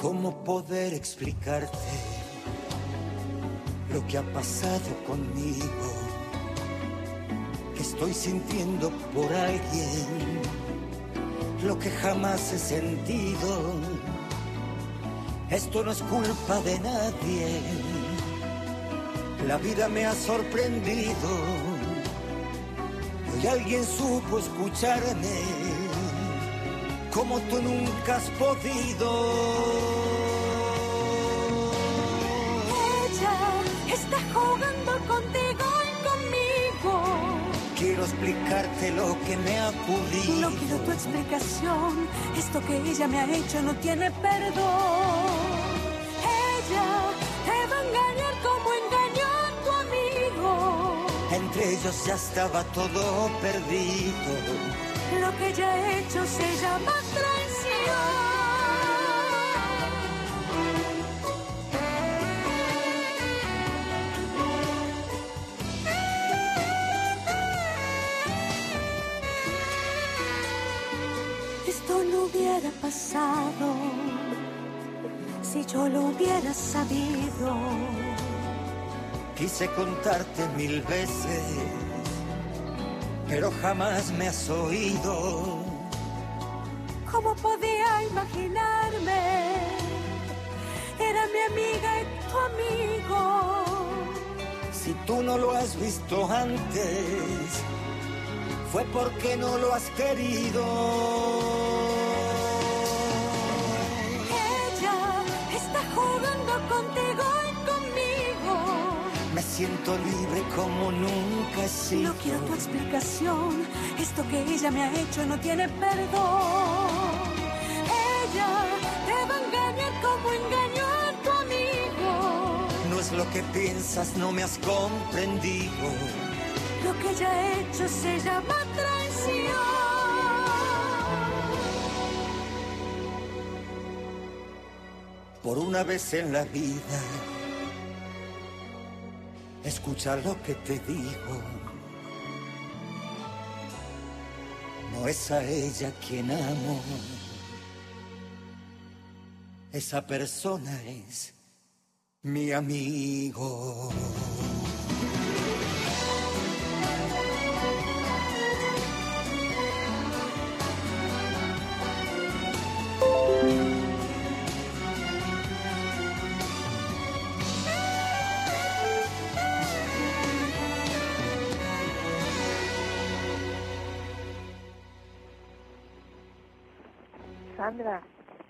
Speaker 9: ¿Cómo poder explicarte lo que ha pasado conmigo? Que estoy sintiendo por alguien lo que jamás he sentido. Esto no es culpa de nadie. La vida me ha sorprendido. Hoy alguien supo escucharme como tú nunca has podido.
Speaker 8: Ella está jugando contigo y conmigo.
Speaker 9: Quiero explicarte lo que me ha ocurrido.
Speaker 8: No quiero tu explicación. Esto que ella me ha hecho no tiene perdón.
Speaker 9: Ellos ya estaba todo perdido.
Speaker 8: Lo que ella ha hecho se llama traición. Esto no hubiera pasado si yo lo hubiera sabido.
Speaker 9: Quise contarte mil veces, pero jamás me has oído.
Speaker 8: ¿Cómo podía imaginarme? Era mi amiga y tu amigo.
Speaker 9: Si tú no lo has visto antes, fue porque no lo has querido.
Speaker 8: Ella está jugando contigo
Speaker 9: siento libre como nunca he sido.
Speaker 8: No quiero tu explicación. Esto que ella me ha hecho no tiene perdón. Ella te va a engañar como engañó a tu amigo.
Speaker 9: No es lo que piensas, no me has comprendido.
Speaker 8: Lo que ella ha hecho se llama traición.
Speaker 9: Por una vez en la vida, escucha lo que te digo. No es a ella quien amo. Esa persona es mi amigo.
Speaker 10: Sandra,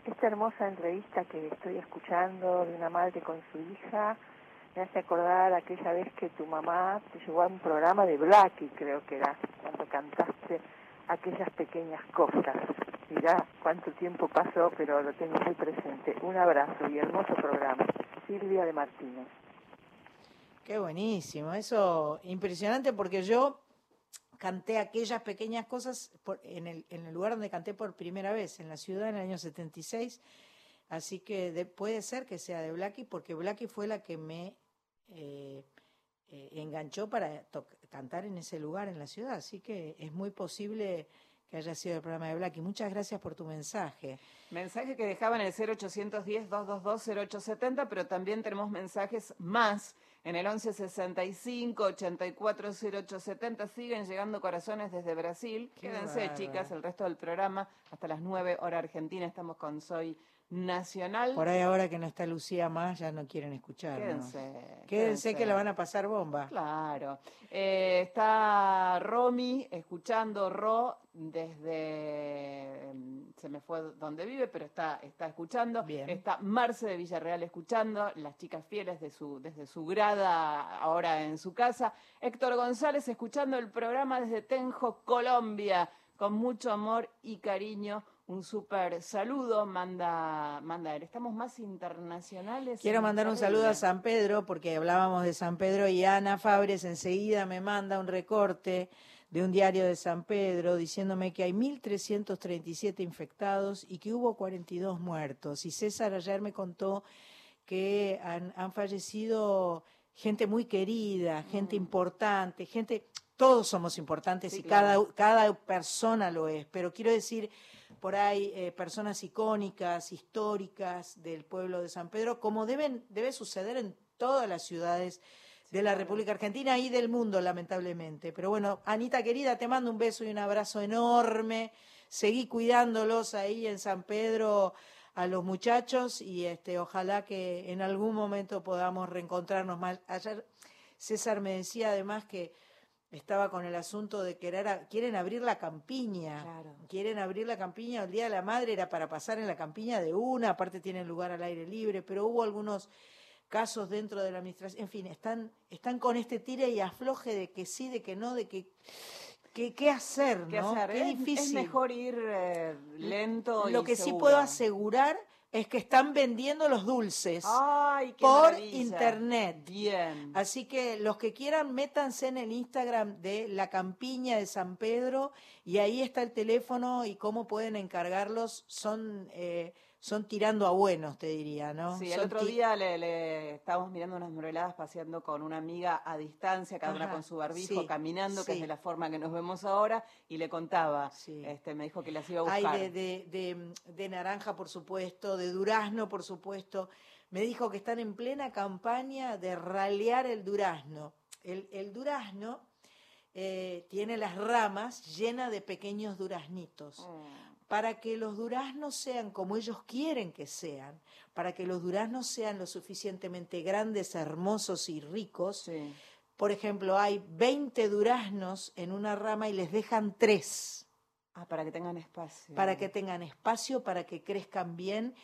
Speaker 10: esta hermosa entrevista que estoy escuchando de una madre con su hija me hace acordar aquella vez que tu mamá te llevó a un programa de Blackie, creo que era, cuando cantaste aquellas pequeñas cosas. Mirá cuánto tiempo pasó, pero lo tengo muy presente. Un abrazo y hermoso programa. Silvia de Martínez.
Speaker 3: Qué buenísimo, eso impresionante porque yo canté aquellas pequeñas cosas en, el, lugar donde canté por primera vez, en la ciudad en el año 76, así que de- puede ser que sea de Blackie porque Blackie fue la que me eh, eh, enganchó para cantar en ese lugar en la ciudad, así que es muy posible que haya sido el programa de Blackie. Muchas gracias por tu mensaje.
Speaker 4: Mensaje que dejaban en el 0810-222-0870, pero también tenemos mensajes más en el 1165-840870. Siguen llegando corazones desde Brasil.
Speaker 3: Qué
Speaker 4: Quédense, chicas, el resto del programa. Hasta las 9 hora argentina estamos con Soy Nacional.
Speaker 3: Por ahí ahora que no está Lucía más, ya no quieren escuchar.
Speaker 4: Quédense.
Speaker 3: Quédense que la van a pasar bomba.
Speaker 4: Claro. Eh, está Romy escuchando, Ro, desde. Se me fue donde vive, pero está, está escuchando.
Speaker 3: Bien.
Speaker 4: Está Marce de Villarreal escuchando, las chicas fieles de su, desde su grada, ahora en su casa. Héctor González escuchando el programa desde Tenjo, Colombia, con mucho amor y cariño. Un súper saludo, manda, manda. Estamos más internacionales.
Speaker 3: Quiero mandar un saludo a San Pedro, porque hablábamos de San Pedro y Ana Fabres enseguida me manda un recorte de un diario de San Pedro diciéndome que hay 1.337 infectados y que hubo 42 muertos. Y César ayer me contó que han, han fallecido gente muy querida, gente importante, gente, todos somos importantes
Speaker 4: Sí,
Speaker 3: y
Speaker 4: claro.
Speaker 3: cada, cada persona lo es, pero quiero decir, por ahí eh, personas icónicas, históricas del pueblo de San Pedro, como deben, debe suceder en todas las ciudades de la República Argentina y del mundo, lamentablemente. Pero bueno, Anita querida, te mando un beso y un abrazo enorme. Seguí cuidándolos ahí en San Pedro a los muchachos y este ojalá que en algún momento podamos reencontrarnos más. Ayer César me decía además que estaba con el asunto de que era- quieren abrir la campiña.
Speaker 4: Claro.
Speaker 3: Quieren abrir la campiña. El Día de la Madre era para pasar en la campiña de una, aparte tienen lugar al aire libre, pero hubo algunos casos dentro de la administración. En fin, están, están con este tire y afloje de que sí, de que no, de que. ¿Qué hacer?
Speaker 4: ¿Qué
Speaker 3: ¿no?
Speaker 4: hacer?
Speaker 3: Qué
Speaker 4: Es-
Speaker 3: difícil.
Speaker 4: Es mejor ir eh, lento y
Speaker 3: Lo que sí puedo asegurar es que están vendiendo los dulces
Speaker 4: Ay,
Speaker 3: por
Speaker 4: maravilla.
Speaker 3: internet.
Speaker 4: Bien.
Speaker 3: Así que los que quieran, métanse en el Instagram de La Campiña de San Pedro y ahí está el teléfono y cómo pueden encargarlos. Son, eh, son tirando a buenos, te diría, ¿no?
Speaker 4: Sí, el
Speaker 3: Son
Speaker 4: otro día le, le estábamos mirando unas mermeladas paseando con una amiga a distancia, cada una con su barbijo,
Speaker 3: sí,
Speaker 4: caminando, que es de la forma que nos vemos ahora, y le contaba,
Speaker 3: Sí.
Speaker 4: este, me dijo que las iba a
Speaker 3: Hay
Speaker 4: buscar.
Speaker 3: de, de, de, de naranja, por supuesto, de durazno, por supuesto. Me dijo que están en plena campaña de ralear el durazno. El, el durazno eh, tiene las ramas llenas de pequeños duraznitos.
Speaker 4: Mm,
Speaker 3: Para que los duraznos sean como ellos quieren que sean, para que los duraznos sean lo suficientemente grandes, hermosos y ricos,
Speaker 4: sí.
Speaker 3: por ejemplo, hay 20 duraznos en una rama y les dejan tres
Speaker 4: Ah, para que tengan espacio.
Speaker 3: para que tengan espacio, para que crezcan bien.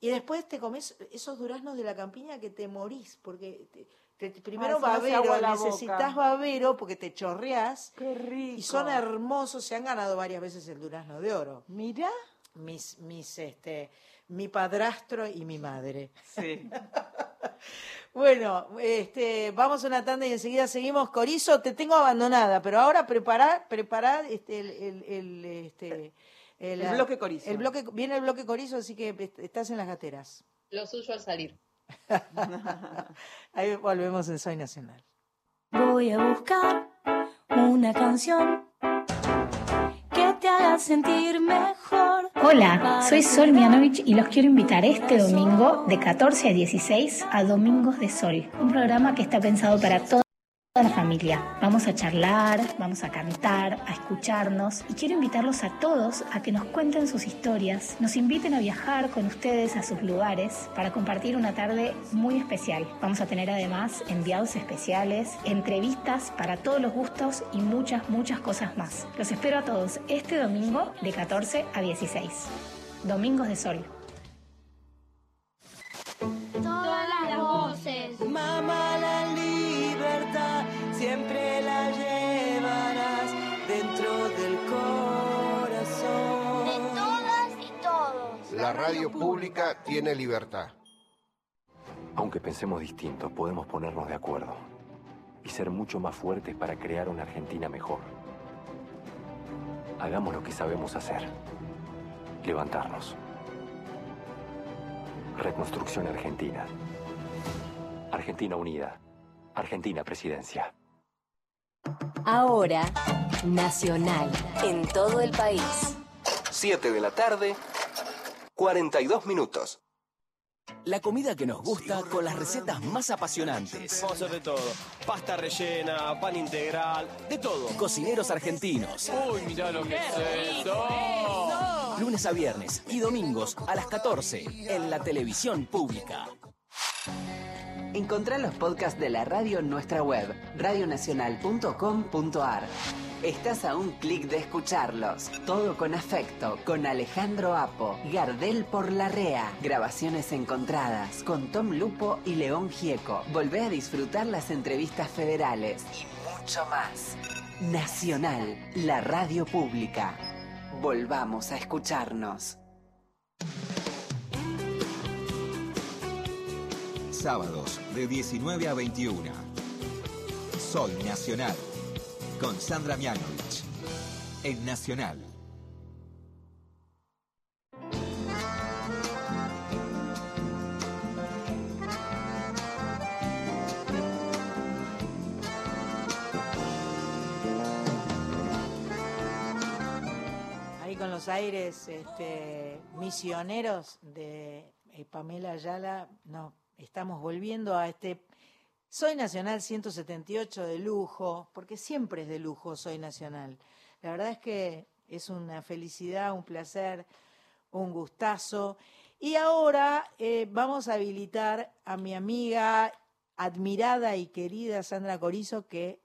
Speaker 3: Y después te comes esos duraznos de la campiña que te morís, porque te- te- primero
Speaker 4: agua
Speaker 3: babero, necesitas babero porque te chorreás.
Speaker 4: Qué rico.
Speaker 3: Y son hermosos, se han ganado varias veces el durazno de oro.
Speaker 4: Mira.
Speaker 3: Mis, mis, este, mi padrastro y mi madre.
Speaker 4: Sí. (laughs)
Speaker 3: Bueno, este, vamos a una tanda y enseguida seguimos. Corizo, te tengo abandonada, pero ahora prepara, prepara este, el, el, el, este,
Speaker 4: El bloque Corizo.
Speaker 3: El bloque, viene el bloque Corizo, así que est- estás en las gateras.
Speaker 5: Lo suyo al salir. (laughs)
Speaker 3: Ahí volvemos en Soy Nacional.
Speaker 2: Voy a buscar una canción que te haga sentir mejor.
Speaker 11: Hola, soy Sol Mianovich y los quiero invitar este domingo de 14 a 16 a Domingos de Sol, un programa que está pensado para toda la familia. Vamos a charlar, vamos a cantar, a escucharnos y quiero invitarlos a todos a que nos cuenten sus historias, nos inviten a viajar con ustedes a sus lugares para compartir una tarde muy especial. Vamos a tener además enviados especiales, entrevistas para todos los gustos y muchas, muchas cosas más. Los espero a todos este domingo de 14 a 16. Domingos de Sol.
Speaker 2: La
Speaker 1: radio pública tiene libertad.
Speaker 12: Aunque pensemos distintos, podemos ponernos de acuerdo y ser mucho más fuertes para crear una Argentina mejor. Hagamos lo que sabemos hacer. Levantarnos. Reconstrucción Argentina. Argentina Unida. Argentina Presidencia.
Speaker 13: Ahora, Nacional, en todo el país.
Speaker 14: 7 de la tarde, 42 minutos.
Speaker 15: La comida que nos gusta con las recetas más apasionantes.
Speaker 16: Vamos a hacer de todo. Pasta rellena, pan integral, de todo.
Speaker 15: Cocineros argentinos.
Speaker 16: Uy, mirá lo que es esto.
Speaker 15: Lunes a viernes y domingos a las 14 en la televisión pública.
Speaker 17: Encontrá los podcasts de la radio en nuestra web, radionacional.com.ar. Estás a un clic de escucharlos. Todo con afecto, con Alejandro Apo, Gardel por la Rea. Grabaciones encontradas con Tom Lupo y León Gieco. Volvé a disfrutar las entrevistas federales y mucho más. Nacional, la radio pública. Volvamos a escucharnos.
Speaker 18: Sábados de 19 a 21. Soy Nacional. Con Sandra Mianovich. En Nacional.
Speaker 3: Ahí con los aires este, misioneros de eh, Pamela Ayala, no, estamos volviendo a este Soy Nacional 178 de lujo, porque siempre es de lujo Soy Nacional. La verdad es que es una felicidad, un placer, un gustazo. Y ahora eh, vamos a habilitar a mi amiga admirada y querida Sandra Corizo, que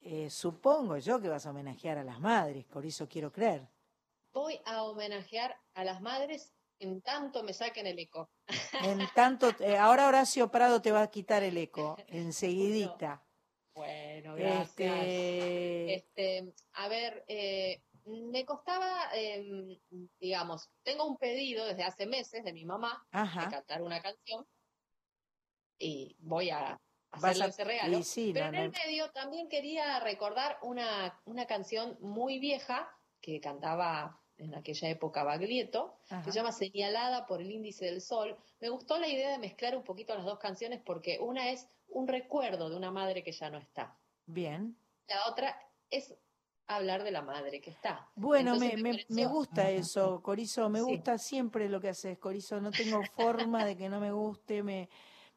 Speaker 3: eh, supongo yo que vas a homenajear a las madres, Corizo quiero creer.
Speaker 5: Voy a homenajear a las madres en tanto me saquen el eco.
Speaker 3: En tanto, eh, ahora Horacio Prado te va a quitar el eco, enseguidita.
Speaker 5: Bueno, gracias.
Speaker 3: Este,
Speaker 5: Este, a ver, eh, me costaba, eh, digamos, tengo un pedido desde hace meses de mi mamá
Speaker 3: Ajá.
Speaker 5: de cantar una canción y voy a hacerle
Speaker 3: a-
Speaker 5: ese regalo.
Speaker 3: y sí,
Speaker 5: Pero
Speaker 3: no,
Speaker 5: en el medio también quería recordar una, una canción muy vieja que cantaba en aquella época Baglietto,
Speaker 3: Ajá.
Speaker 5: que se llama Señalada por el índice del sol. Me gustó la idea de mezclar un poquito las dos canciones porque una es un recuerdo de una madre que ya no está.
Speaker 3: Bien.
Speaker 5: La otra es hablar de la madre que está.
Speaker 3: Bueno, me, me,
Speaker 5: pareció-
Speaker 3: me gusta eso, Corizo, me
Speaker 5: Sí.
Speaker 3: gusta siempre lo que haces, Corizo, no tengo (laughs) forma de que no me guste, me,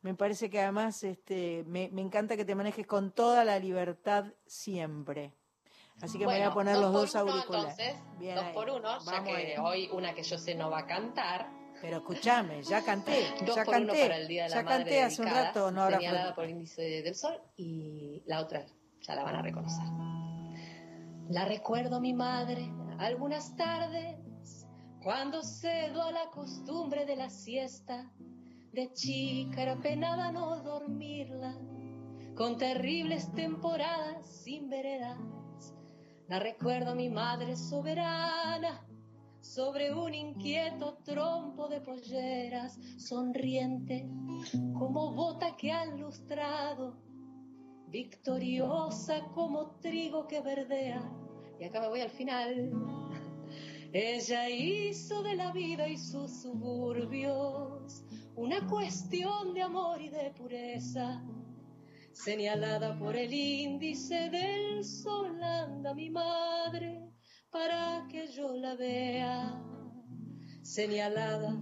Speaker 3: me parece que además este, me, me encanta que te manejes con toda la libertad siempre. Así que me voy a
Speaker 5: Bueno,
Speaker 3: poner los dos
Speaker 5: uno,
Speaker 3: auriculares.
Speaker 5: Entonces,
Speaker 3: Bien
Speaker 5: dos
Speaker 3: ahí.
Speaker 5: por uno, ya
Speaker 3: Vamos
Speaker 5: que
Speaker 3: ahí.
Speaker 5: hoy una que yo sé no va a cantar.
Speaker 3: Pero escúchame, ya canté, (laughs)
Speaker 5: Dos
Speaker 3: ya
Speaker 5: por uno
Speaker 3: canté,
Speaker 5: para el Día de la
Speaker 3: ya
Speaker 5: Madre
Speaker 3: canté hace un rato, no habrá
Speaker 5: señalada por el índice del sol y la otra ya la van a reconocer. La recuerdo mi madre algunas tardes cuando cedo a la costumbre de la siesta. De chica era penada no dormirla con terribles temporadas sin veredas. La recuerdo a mi madre soberana sobre un inquieto trompo de polleras, sonriente como bota que han lustrado, victoriosa como trigo que verdea. Y acá me voy al final. Ella hizo de la vida y sus suburbios una cuestión de amor y de pureza señalada por el índice del sol anda mi madre para que yo la vea. Señalada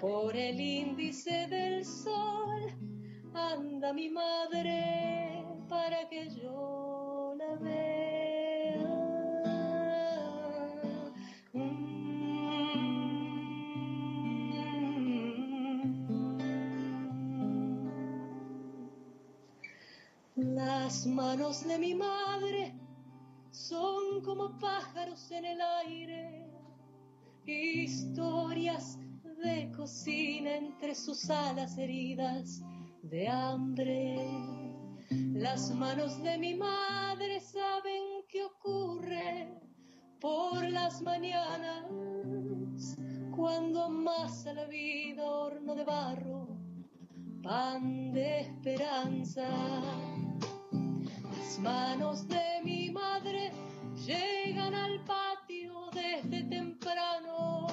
Speaker 5: por el índice del sol anda mi madre para que yo la vea Las manos de mi madre son como pájaros en el aire, historias de cocina entre sus alas heridas de hambre. Las manos de mi madre saben qué ocurre por las mañanas cuando amasa la vida horno de barro, pan de esperanza. Manos de mi madre llegan al patio desde temprano.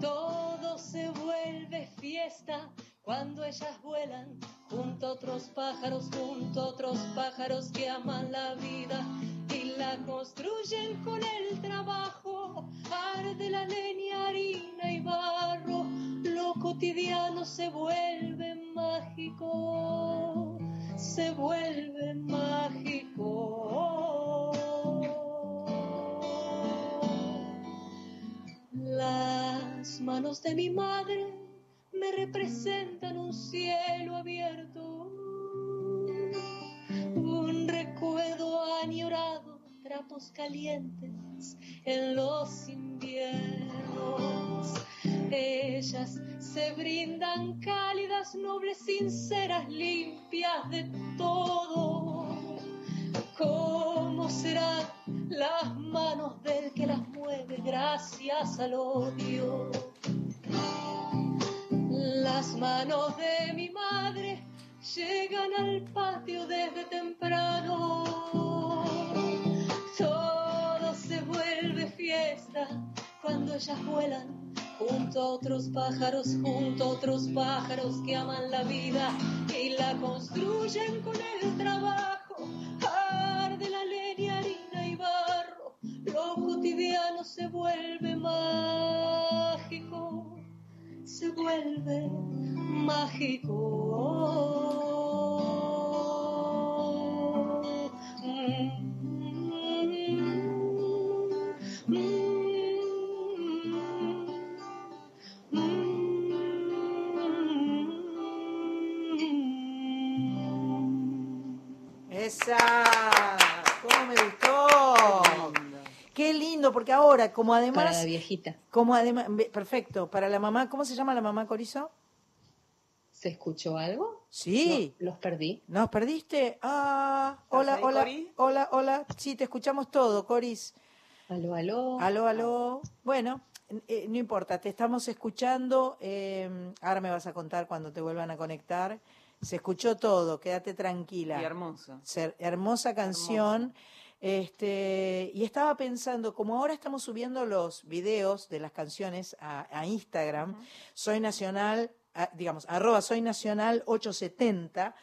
Speaker 5: Todo se vuelve fiesta cuando ellas vuelan junto a otros pájaros, junto a otros pájaros que aman la vida y la construyen con el trabajo. Arde la leña, harina y barro, lo cotidiano se vuelve mágico, se vuelve mágico. Las manos de mi madre me representan un cielo abierto, un recuerdo añorado, trapos calientes en los inviernos. Ellas se brindan cálidas, nobles, sinceras, limpias de todo. ¿Cómo será las manos del que las mueve gracias al odio. Las manos de mi madre llegan al patio desde temprano. Ellas vuelan junto a otros pájaros, junto a otros pájaros que aman la vida y la construyen con el trabajo. Arde la leña, harina y barro, lo cotidiano se vuelve mágico, se vuelve mágico.
Speaker 3: Porque ahora, como además...
Speaker 5: Para la viejita.
Speaker 3: Como además, perfecto, para la mamá, ¿cómo se llama la mamá Corizo?
Speaker 5: ¿Se escuchó algo?
Speaker 3: Sí.
Speaker 5: No, los perdí.
Speaker 3: ¿Nos perdiste? Ah, hola,
Speaker 5: ahí,
Speaker 3: hola,
Speaker 5: Cori?
Speaker 3: hola, hola. Sí, te escuchamos todo, Coris.
Speaker 5: Aló, aló.
Speaker 3: Aló, aló. Bueno, eh, no importa, te estamos escuchando. eh, ahora me vas a contar cuando te vuelvan a conectar. Se escuchó todo, quédate tranquila.
Speaker 4: Y hermoso.
Speaker 3: Ser- hermosa canción. Este, y estaba pensando, como ahora estamos subiendo los videos de las canciones a, a Instagram, soy nacional, a- digamos, arroba soy nacional 870,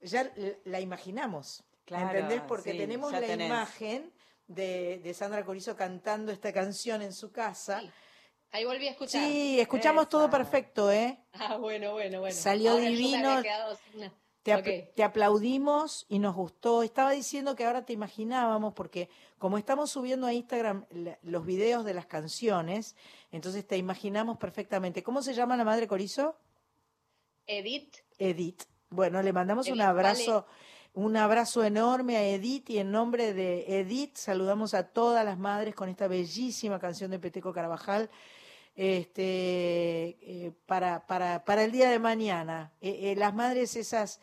Speaker 3: ya la imaginamos.
Speaker 4: Claro,
Speaker 3: ¿Entendés? Porque
Speaker 4: sí,
Speaker 3: tenemos la
Speaker 4: tenés.
Speaker 3: imagen de, de Sandra Corizo cantando esta canción en su casa.
Speaker 5: Ahí volví a escuchar.
Speaker 3: Sí, escuchamos todo perfecto, ¿eh?
Speaker 5: Ah, bueno, bueno, bueno.
Speaker 3: Salió
Speaker 5: Ahora yo me
Speaker 3: divino.
Speaker 5: había quedado sin una-
Speaker 3: Te, te aplaudimos y nos gustó. Estaba diciendo que ahora te imaginábamos, porque como estamos subiendo a Instagram los videos de las canciones, entonces te imaginamos perfectamente. ¿Cómo se llama la madre Corizo?
Speaker 5: Edith,
Speaker 3: Edith. Bueno, le mandamos un abrazo, un abrazo enorme a Edith y en nombre de Edith saludamos a todas las madres con esta bellísima canción de Peteco Carabajal. Este, eh, para, para, para el día de mañana. Eh, eh, las madres esas,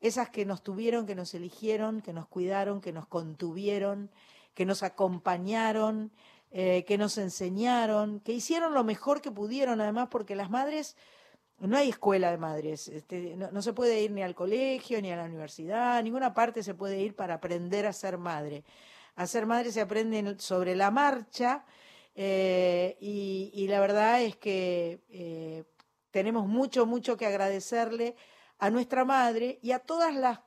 Speaker 3: esas que nos tuvieron, que nos eligieron, que nos cuidaron, que nos contuvieron, que nos acompañaron, que nos enseñaron, que hicieron lo mejor que pudieron, además, porque las madres no hay escuela de madres, este, no, no se puede ir ni al colegio, ni a la universidad, a ninguna parte se puede ir para aprender a ser madre. A ser madre se aprende en- sobre la marcha eh, y, y la verdad es que eh, tenemos mucho, mucho que agradecerle a nuestra madre y a todas las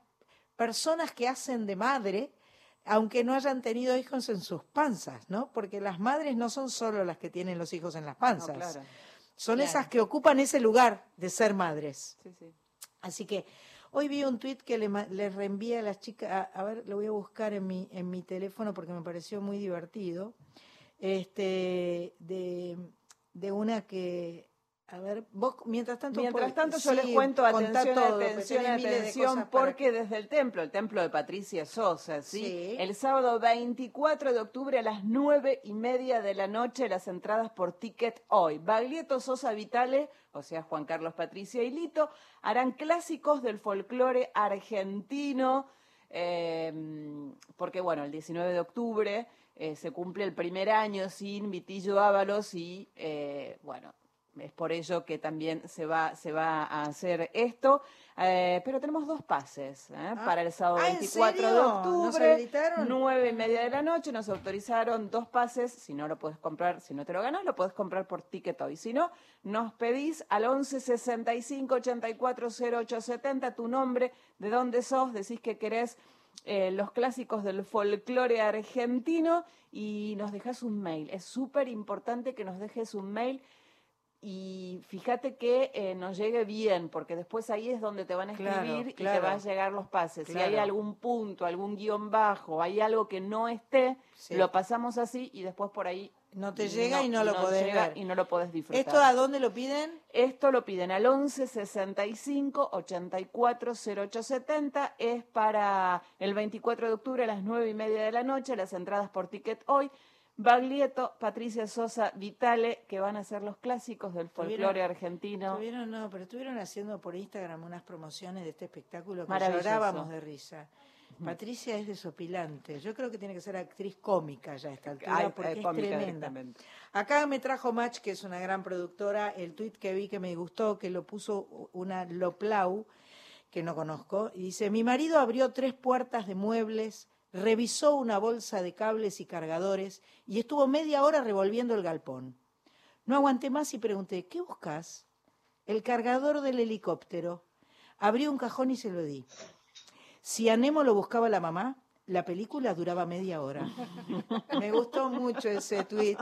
Speaker 3: personas que hacen de madre, aunque no hayan tenido hijos en sus panzas, ¿no? Porque las madres no son solo las que tienen los hijos en las panzas.
Speaker 4: claro.
Speaker 3: Son
Speaker 4: Claro.
Speaker 3: esas que ocupan ese lugar de ser madres.
Speaker 4: Sí, sí.
Speaker 3: Así que hoy vi un tuit que le, le reenvié a las chicas, a, a ver, lo voy a buscar en mi, en mi teléfono porque me pareció muy divertido, este, de, de una que, a ver, vos mientras tanto...
Speaker 4: Mientras tanto yo les cuento atención,
Speaker 3: todo,
Speaker 4: atención,
Speaker 3: de
Speaker 4: atención,
Speaker 3: para-
Speaker 4: porque desde el templo, el templo de Patricia Sosa, ¿sí?
Speaker 3: Sí.
Speaker 4: El sábado 24 de octubre a las nueve y media de la noche, las entradas por ticket hoy. Baglietto Sosa Vitale, o sea, Juan Carlos Patricia y Lito, harán clásicos del folclore argentino, eh, porque bueno, el 19 de octubre eh, se cumple el primer año sin Vitillo Ábalos y eh, bueno, es por ello que también se va, se va a hacer esto. Eh, pero tenemos dos pases ¿eh? para el sábado
Speaker 3: ah, ¿en
Speaker 4: 24 de
Speaker 3: serio? ¿Nos
Speaker 4: octubre, nueve y media de la noche. Nos autorizaron dos pases. Si no lo puedes comprar, si no te lo ganas, lo puedes comprar por ticket hoy. Si no, nos pedís al 11 65 84 0870 tu nombre, de dónde sos, decís que querés eh, los clásicos del folclore argentino y nos dejas un mail. Es súper importante que nos dejes un mail y fíjate que eh, nos llegue bien, porque después ahí es donde te van a
Speaker 3: Claro,
Speaker 4: escribir y te van a llegar los pases. Si hay algún punto, algún guion bajo, hay algo que no esté,
Speaker 3: Sí.
Speaker 4: lo pasamos así y después por ahí
Speaker 3: No te llega y no lo podés
Speaker 4: llega
Speaker 3: ver.
Speaker 4: Y no lo podés disfrutar.
Speaker 3: ¿Esto a dónde lo piden?
Speaker 4: Esto lo piden al 11 65 84 0870. Es para el 24 de octubre a las 9 y media de la noche. Las entradas por ticket hoy. Baglietto, Patricia Sosa, Vitale, que van a ser los clásicos del folclore argentino.
Speaker 3: Estuvieron, no, pero estuvieron haciendo por Instagram unas promociones de este espectáculo que llorábamos de risa. Patricia es desopilante. Yo creo que tiene que ser actriz cómica ya a esta altura
Speaker 4: Ay,
Speaker 3: porque
Speaker 4: eh,
Speaker 3: es tremenda. Acá me trajo Match, que es una gran productora, el tuit que vi que me gustó, que lo puso una Loplau, que no conozco, y dice, mi marido abrió tres puertas de muebles, revisó una bolsa de cables y cargadores y estuvo media hora revolviendo el galpón. No aguanté más y pregunté, ¿qué buscas? El cargador del helicóptero. Abrió un cajón y se lo di. Si a Nemo lo buscaba la mamá, la película duraba media hora. (laughs) Me gustó mucho ese tuit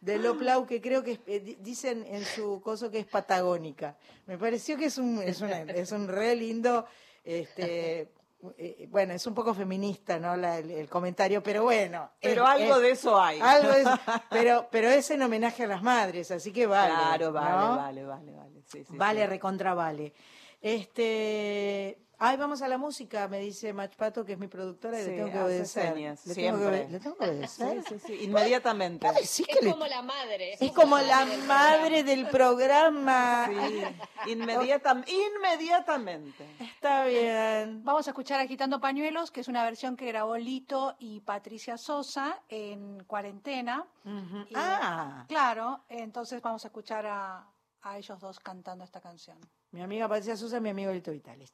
Speaker 3: de Loplau, que creo que es- eh, di- dicen en su coso que es patagónica. Me pareció que es un, es una- es un re lindo, este, eh, bueno, es un poco feminista, ¿no? La- el, el comentario, pero bueno.
Speaker 4: Pero
Speaker 3: es-
Speaker 4: algo
Speaker 3: es-
Speaker 4: de eso hay.
Speaker 3: Algo de eso, (laughs) pero, pero es en homenaje a las madres, así que vale.
Speaker 4: Claro, vale,
Speaker 3: ¿no?
Speaker 4: vale, vale, vale. Sí, sí,
Speaker 3: vale,
Speaker 4: sí.
Speaker 3: recontra vale. Este, ay, vamos a la música, me dice Machpato, que es mi productora, y
Speaker 4: Sí,
Speaker 3: le tengo que
Speaker 4: hace
Speaker 3: obedecer.
Speaker 4: señas,
Speaker 3: le, tengo que,
Speaker 4: siempre.
Speaker 3: obe- le tengo que obedecer. (laughs)
Speaker 4: Sí, sí, sí, inmediatamente.
Speaker 3: ¿Vos decís que
Speaker 8: Es
Speaker 3: le-
Speaker 8: como la madre.
Speaker 3: es como la madre del programa.
Speaker 4: Sí, (laughs) inmediatam- inmediatamente.
Speaker 3: Está bien.
Speaker 19: Vamos a escuchar Agitando Pañuelos, que es una versión que grabó Lito y Patricia Sosa en cuarentena. Y,
Speaker 3: Ah.
Speaker 19: Claro, entonces vamos a escuchar a, a ellos dos cantando esta canción.
Speaker 3: Mi amiga Patricia Sosa, mi amigo Lito Vitales.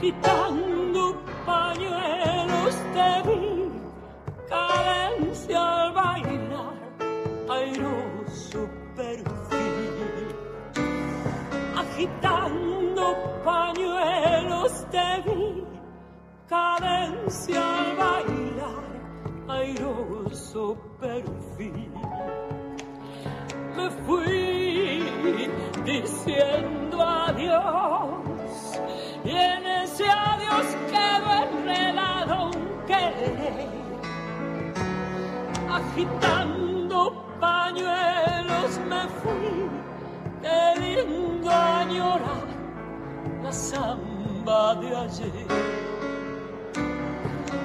Speaker 2: Agitando pañuelos te vi, cadencia al bailar, airoso perfil. Agitando pañuelos te vi, cadencia al bailar, airoso perfil. Me fui diciendo Agitando pañuelos me fui, queriendo añorar la samba de ayer.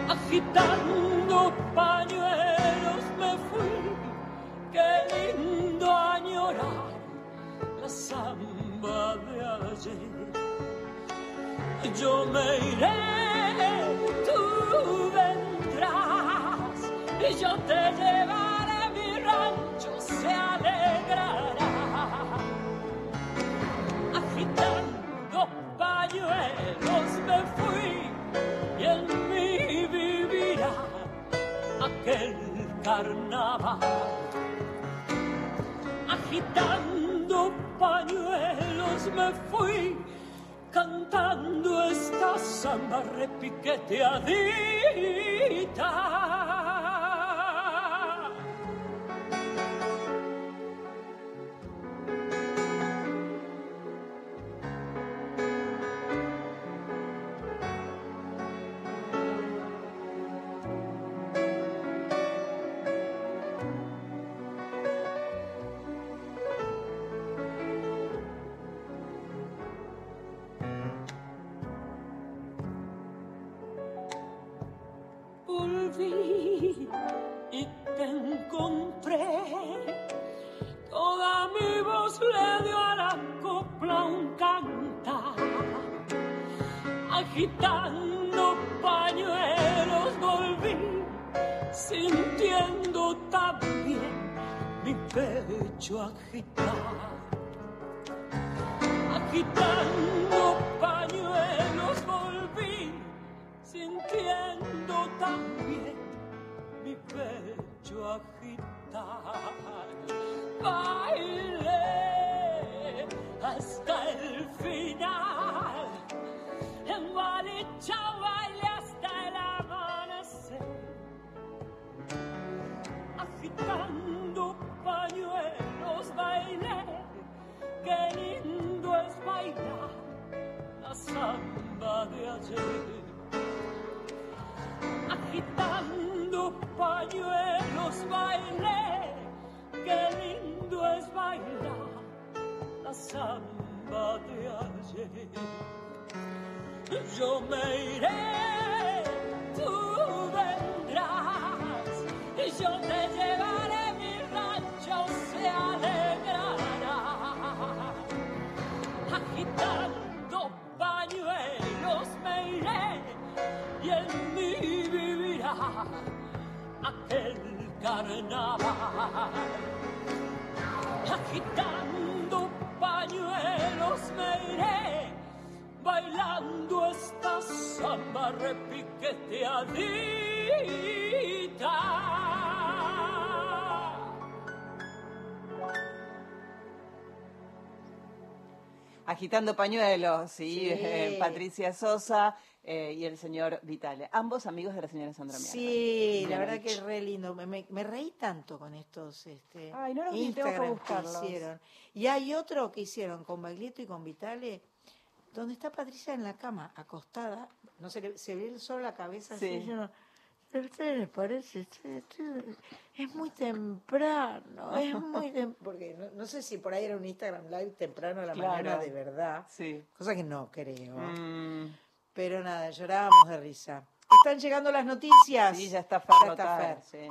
Speaker 2: Agitando pañuelos me fui, qué lindo añorar la samba de ayer. Yo me iré, tú vendrás, y yo te llevaré, mi rancho se alegrará. Agitando pañuelos me fui, y en mí vivirá aquel carnaval. Agitando pañuelos me fui, cantando esta samba repiqueteadita. Aquel carnaval. Agitando pañuelos me iré, bailando esta samba repiqueteadita.
Speaker 4: Agitando pañuelos, sí,
Speaker 3: Sí.
Speaker 4: eh, Patricia Sosa eh, y el señor Vitale, ambos amigos de la señora Sandra Miano.
Speaker 3: Sí, la verdad que es re lindo. Me, me- me reí tanto con estos este,
Speaker 4: Ay, no los tengo que
Speaker 3: Instagram
Speaker 4: buscarlos.
Speaker 3: hicieron. Y hay otro que hicieron con Baglietto y con Vitale, donde está Patricia en la cama, acostada. No se, le, se ve solo la cabeza así.
Speaker 4: Sí.
Speaker 3: yo no- ¿A ustedes les parece? Es muy temprano, es muy tem- (laughs) Porque no, no sé si por ahí era un Instagram Live temprano a la
Speaker 4: Claro.
Speaker 3: mañana de verdad.
Speaker 4: Sí.
Speaker 3: Cosa que no creo.
Speaker 4: Mm,
Speaker 3: Pero nada, llorábamos de risa. Están llegando las noticias.
Speaker 4: sí, ya está Fer
Speaker 3: Ya está Fer.
Speaker 4: sí.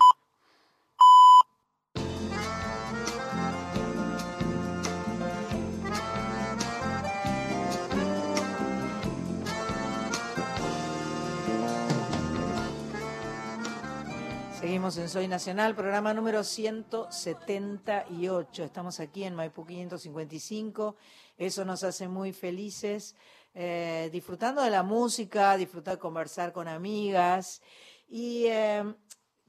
Speaker 3: Seguimos en Soy Nacional, programa número 178. Estamos aquí en Maipú 555. Eso nos hace muy felices, eh, disfrutando de la música, disfrutar de conversar con amigas. Y eh,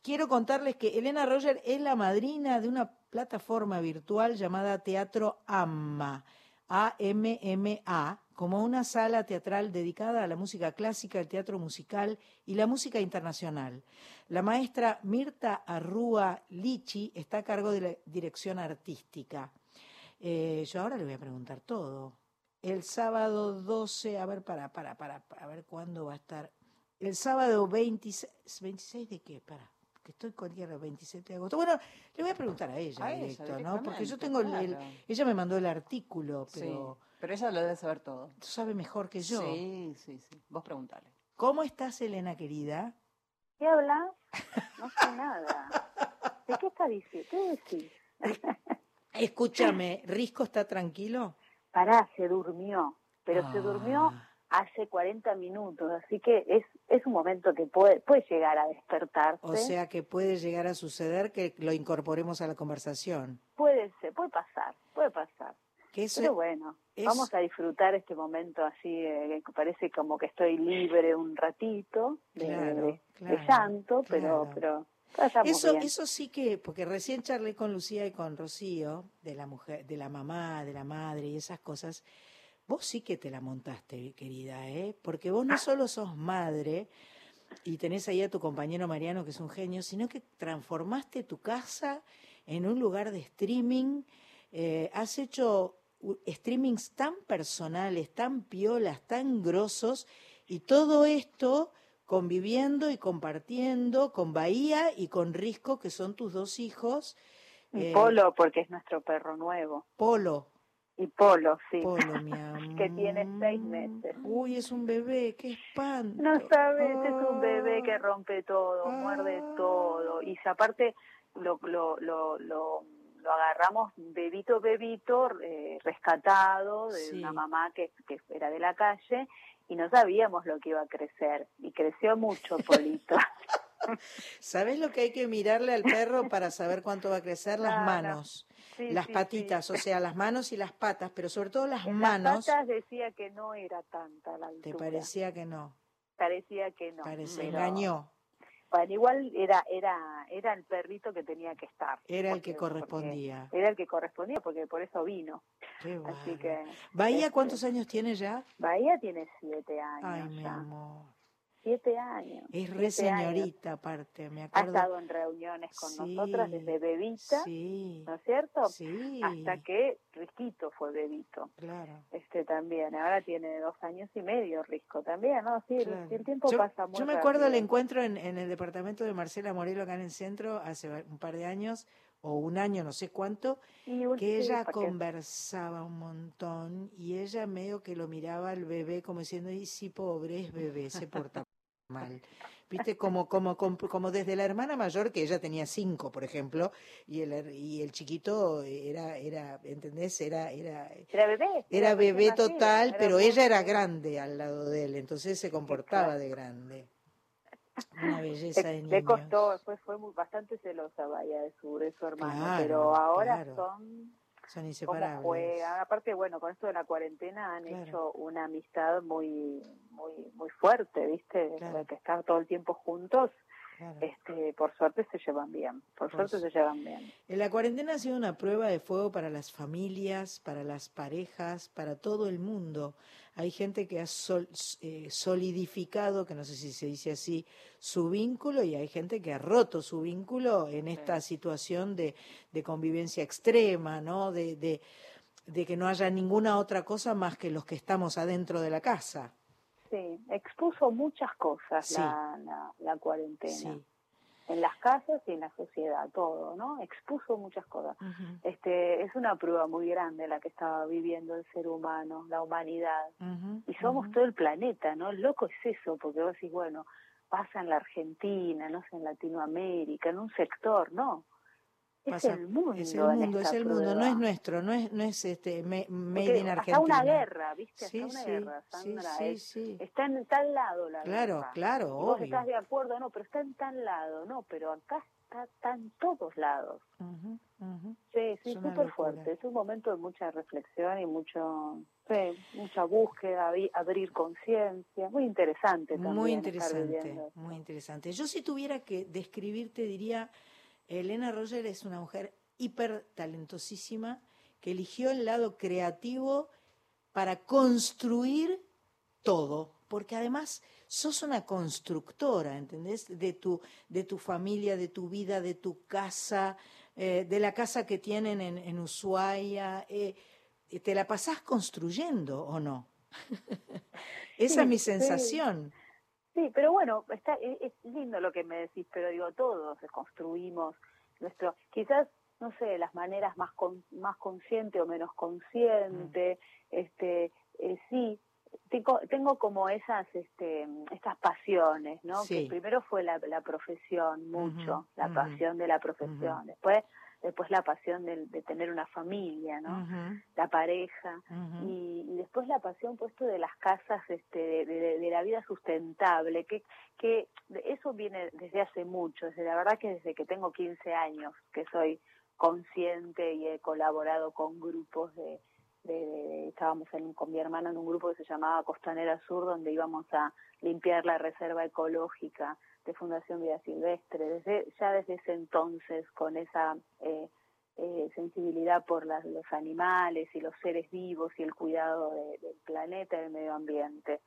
Speaker 3: quiero contarles que Elena Roger es la madrina de una plataforma virtual llamada Teatro AMMA, A-M-M-A, como una sala teatral dedicada a la música clásica, el teatro musical y la música internacional. La maestra Mirta Arrúa Lichi está a cargo de la dirección artística. Eh, yo ahora le voy a preguntar todo. El sábado 12, a ver, para, para, para, a ver cuándo va a estar. El sábado 26, ¿26 de qué? Para, que estoy con el 27 de agosto. Bueno, le voy a preguntar a ella
Speaker 4: A ella,
Speaker 3: directo, ¿no? Porque yo tengo el, ella me mandó el artículo,
Speaker 4: Sí,
Speaker 3: pero
Speaker 4: pero ella lo debe saber todo.
Speaker 3: tú sabes mejor que yo.
Speaker 4: Sí, sí, sí. Vos preguntale.
Speaker 3: ¿Cómo estás, Elena querida?
Speaker 6: ¿Qué hablas? No sé nada. ¿De qué está diciendo? ¿Qué decís?
Speaker 3: Escúchame, ¿Risco está tranquilo?
Speaker 6: Pará, se durmió, pero se durmió
Speaker 3: Ah.
Speaker 6: hace 40 minutos, así que es, es un momento que puede, puede llegar a despertarse.
Speaker 3: O sea que puede llegar a suceder que lo incorporemos a la conversación.
Speaker 6: puede ser, puede pasar, puede pasar.
Speaker 3: Que eso
Speaker 6: Pero bueno,
Speaker 3: es-
Speaker 6: vamos a disfrutar este momento así, eh, que parece como que estoy libre un ratito de,
Speaker 3: Claro,
Speaker 6: de- de
Speaker 3: claro,
Speaker 6: llanto, pero, pero
Speaker 3: Eso,
Speaker 6: bien.
Speaker 3: eso sí que, porque recién charlé con Lucía y con Rocío, de la mujer, de la mamá, de la madre y esas cosas. Vos sí que te la montaste, querida, ¿eh? Porque vos no solo sos madre y tenés ahí a tu compañero Mariano, que es un genio, sino que transformaste tu casa en un lugar de streaming. Eh, has hecho u- streamings tan personales, tan piolas, tan grosos, y todo esto conviviendo y compartiendo con Bahía y con Risco, que son tus dos hijos.
Speaker 6: Y
Speaker 3: Eh,
Speaker 6: Polo, porque es nuestro perro nuevo.
Speaker 3: Polo.
Speaker 6: Y Polo, sí.
Speaker 3: Polo, mi amor. (laughs)
Speaker 6: que tiene seis meses.
Speaker 3: Uy, es un bebé, qué espanto.
Speaker 6: No sabes, es un bebé que rompe todo, muerde todo. Y aparte lo, lo, lo, lo, lo agarramos bebito, bebito, eh, rescatado de
Speaker 3: Sí.
Speaker 6: una mamá que, que era de la calle y no sabíamos lo que iba a crecer. Y creció mucho, Polito. (laughs)
Speaker 3: ¿Sabes lo que hay que mirarle al perro para saber cuánto va a crecer? Las manos,
Speaker 6: Sí,
Speaker 3: las
Speaker 6: sí,
Speaker 3: patitas,
Speaker 6: sí.
Speaker 3: o sea, las manos y las patas, pero sobre todo las
Speaker 6: En
Speaker 3: manos.
Speaker 6: las patas decía que no era tanta la
Speaker 3: Te
Speaker 6: altura.
Speaker 3: parecía que no,
Speaker 6: Parecía que no.
Speaker 3: parece,
Speaker 6: pero-
Speaker 3: engañó.
Speaker 6: Bueno, igual era, era, era el perrito que tenía que estar.
Speaker 3: Era el que correspondía.
Speaker 6: Era el que correspondía porque por eso vino.
Speaker 3: Qué
Speaker 6: Así que
Speaker 3: ¿Bahía
Speaker 6: este,
Speaker 3: cuántos años tiene ya?
Speaker 6: Bahía tiene siete
Speaker 3: Ay,
Speaker 6: años
Speaker 3: mi
Speaker 6: ya.
Speaker 3: amor.
Speaker 6: Siete años.
Speaker 3: Es re
Speaker 6: siete años.
Speaker 3: señorita aparte, me
Speaker 6: Ha
Speaker 3: acuerdo.
Speaker 6: estado en reuniones con
Speaker 3: Sí,
Speaker 6: nosotras desde bebita,
Speaker 3: Sí,
Speaker 6: ¿no es cierto?
Speaker 3: sí.
Speaker 6: Hasta que Risquito fue bebito.
Speaker 3: Claro.
Speaker 6: Este también, ahora tiene dos años y medio Risco también, ¿no? Sí, el-
Speaker 3: Claro.
Speaker 6: el tiempo
Speaker 3: yo,
Speaker 6: pasa muy
Speaker 3: yo me acuerdo
Speaker 6: rápido.
Speaker 3: encuentro en, en el departamento de Marcela Morelo acá en el centro hace un par de años o un año, no sé cuánto,
Speaker 6: Y un-
Speaker 3: que ella conversaba un montón y ella medio que lo miraba al bebé como diciendo, y sí, pobre, es bebé, se porta mal. Viste, como, como, como, como desde la hermana mayor, que ella tenía cinco, por ejemplo, y el, y el chiquito era, era, ¿entendés? Era, era,
Speaker 6: Era bebé.
Speaker 3: era bebé total,
Speaker 6: era
Speaker 3: pero ella era grande al lado de él, entonces se comportaba de grande. Una belleza de
Speaker 6: Le,
Speaker 3: niño.
Speaker 6: le costó, fue, fue muy, bastante celosa vaya de su, de su hermano,
Speaker 3: Claro,
Speaker 6: pero ahora
Speaker 3: claro.
Speaker 6: son
Speaker 3: Son
Speaker 6: cómo
Speaker 3: inseparables.
Speaker 6: juegan. Aparte, bueno, con esto de la cuarentena han
Speaker 3: Claro.
Speaker 6: hecho una amistad muy muy muy fuerte, ¿viste?
Speaker 3: Claro.
Speaker 6: De que están todo el tiempo juntos.
Speaker 3: Claro.
Speaker 6: Este, por suerte se llevan bien. Por,
Speaker 3: Por
Speaker 6: suerte
Speaker 3: su-
Speaker 6: se llevan bien.
Speaker 3: Eh, La cuarentena ha sido una prueba de fuego para las familias, para las parejas, para todo el mundo. Hay gente que ha sol- eh, solidificado, que no sé si se dice así, su vínculo y hay gente que ha roto su vínculo en esta situación de, de convivencia extrema, ¿no? De, de, de que no haya ninguna otra cosa más que los que estamos adentro de la casa.
Speaker 6: Sí, expuso muchas cosas
Speaker 3: Sí.
Speaker 6: la, la, la cuarentena.
Speaker 3: Sí.
Speaker 6: En las casas y en la sociedad, todo, ¿no? Expuso muchas cosas. Este, es una prueba muy grande la que estaba viviendo el ser humano, la humanidad. Y somos todo el planeta, ¿no? Loco es eso, porque vos decís, bueno, pasa en la Argentina, no sé, en Latinoamérica, en un sector, no. Es
Speaker 3: Pasa-
Speaker 6: el mundo.
Speaker 3: Es el mundo, es el mundo, no es nuestro, no es, no es este made
Speaker 6: Porque
Speaker 3: in
Speaker 6: hasta
Speaker 3: Argentina.
Speaker 6: una guerra, ¿viste?
Speaker 3: Sí,
Speaker 6: hasta una
Speaker 3: sí,
Speaker 6: guerra,
Speaker 3: sí,
Speaker 6: Sandra.
Speaker 3: sí,
Speaker 6: es-
Speaker 3: sí.
Speaker 6: Está en tal lado la
Speaker 3: Claro,
Speaker 6: guerra.
Speaker 3: claro,
Speaker 6: vos
Speaker 3: obvio.
Speaker 6: estás de acuerdo, no, pero está en tal lado, no, pero acá está, está en todos lados.
Speaker 3: Ujú, ujú.
Speaker 6: Sí, sí,
Speaker 3: Es una
Speaker 6: súper fuerte. Es un momento de mucha reflexión y mucho, sí, mucha búsqueda, abri- abrir conciencia. Muy interesante también.
Speaker 3: Muy interesante, muy interesante. Yo si tuviera que describirte diría, Elena Roger es una mujer hiper talentosísima que eligió el lado creativo para construir todo, porque además sos una constructora, ¿entendés? De tu, de tu familia, de tu vida, de tu casa, eh, de la casa que tienen en, en Ushuaia. eh, ¿Te la pasás construyendo o no? (laughs) Esa
Speaker 6: Sí,
Speaker 3: es mi sensación.
Speaker 6: Sí, pero bueno, está, es, es lindo lo que me decís, pero digo, todos construimos nuestro, quizás, no sé, las maneras más con, más consciente o menos consciente, este, eh, sí, tengo, tengo como esas, este, estas pasiones, ¿no?
Speaker 3: Sí.
Speaker 6: Que primero fue la, la profesión, mucho, la pasión de la profesión, después, después la pasión del- de, tener una familia, ¿no? La pareja, y, y después la pasión puesto de las casas este de, de- de la vida sustentable que que eso viene desde hace mucho desde la verdad que desde que tengo 15 años que soy consciente y he colaborado con grupos de, de- de- estábamos en, con mi hermana en un grupo que se llamaba Costanera Sur donde íbamos a limpiar la reserva ecológica de Fundación Vida Silvestre desde ya desde ese entonces con esa eh, eh, sensibilidad por las- los animales y los seres vivos y el cuidado de- del planeta y del medio ambiente.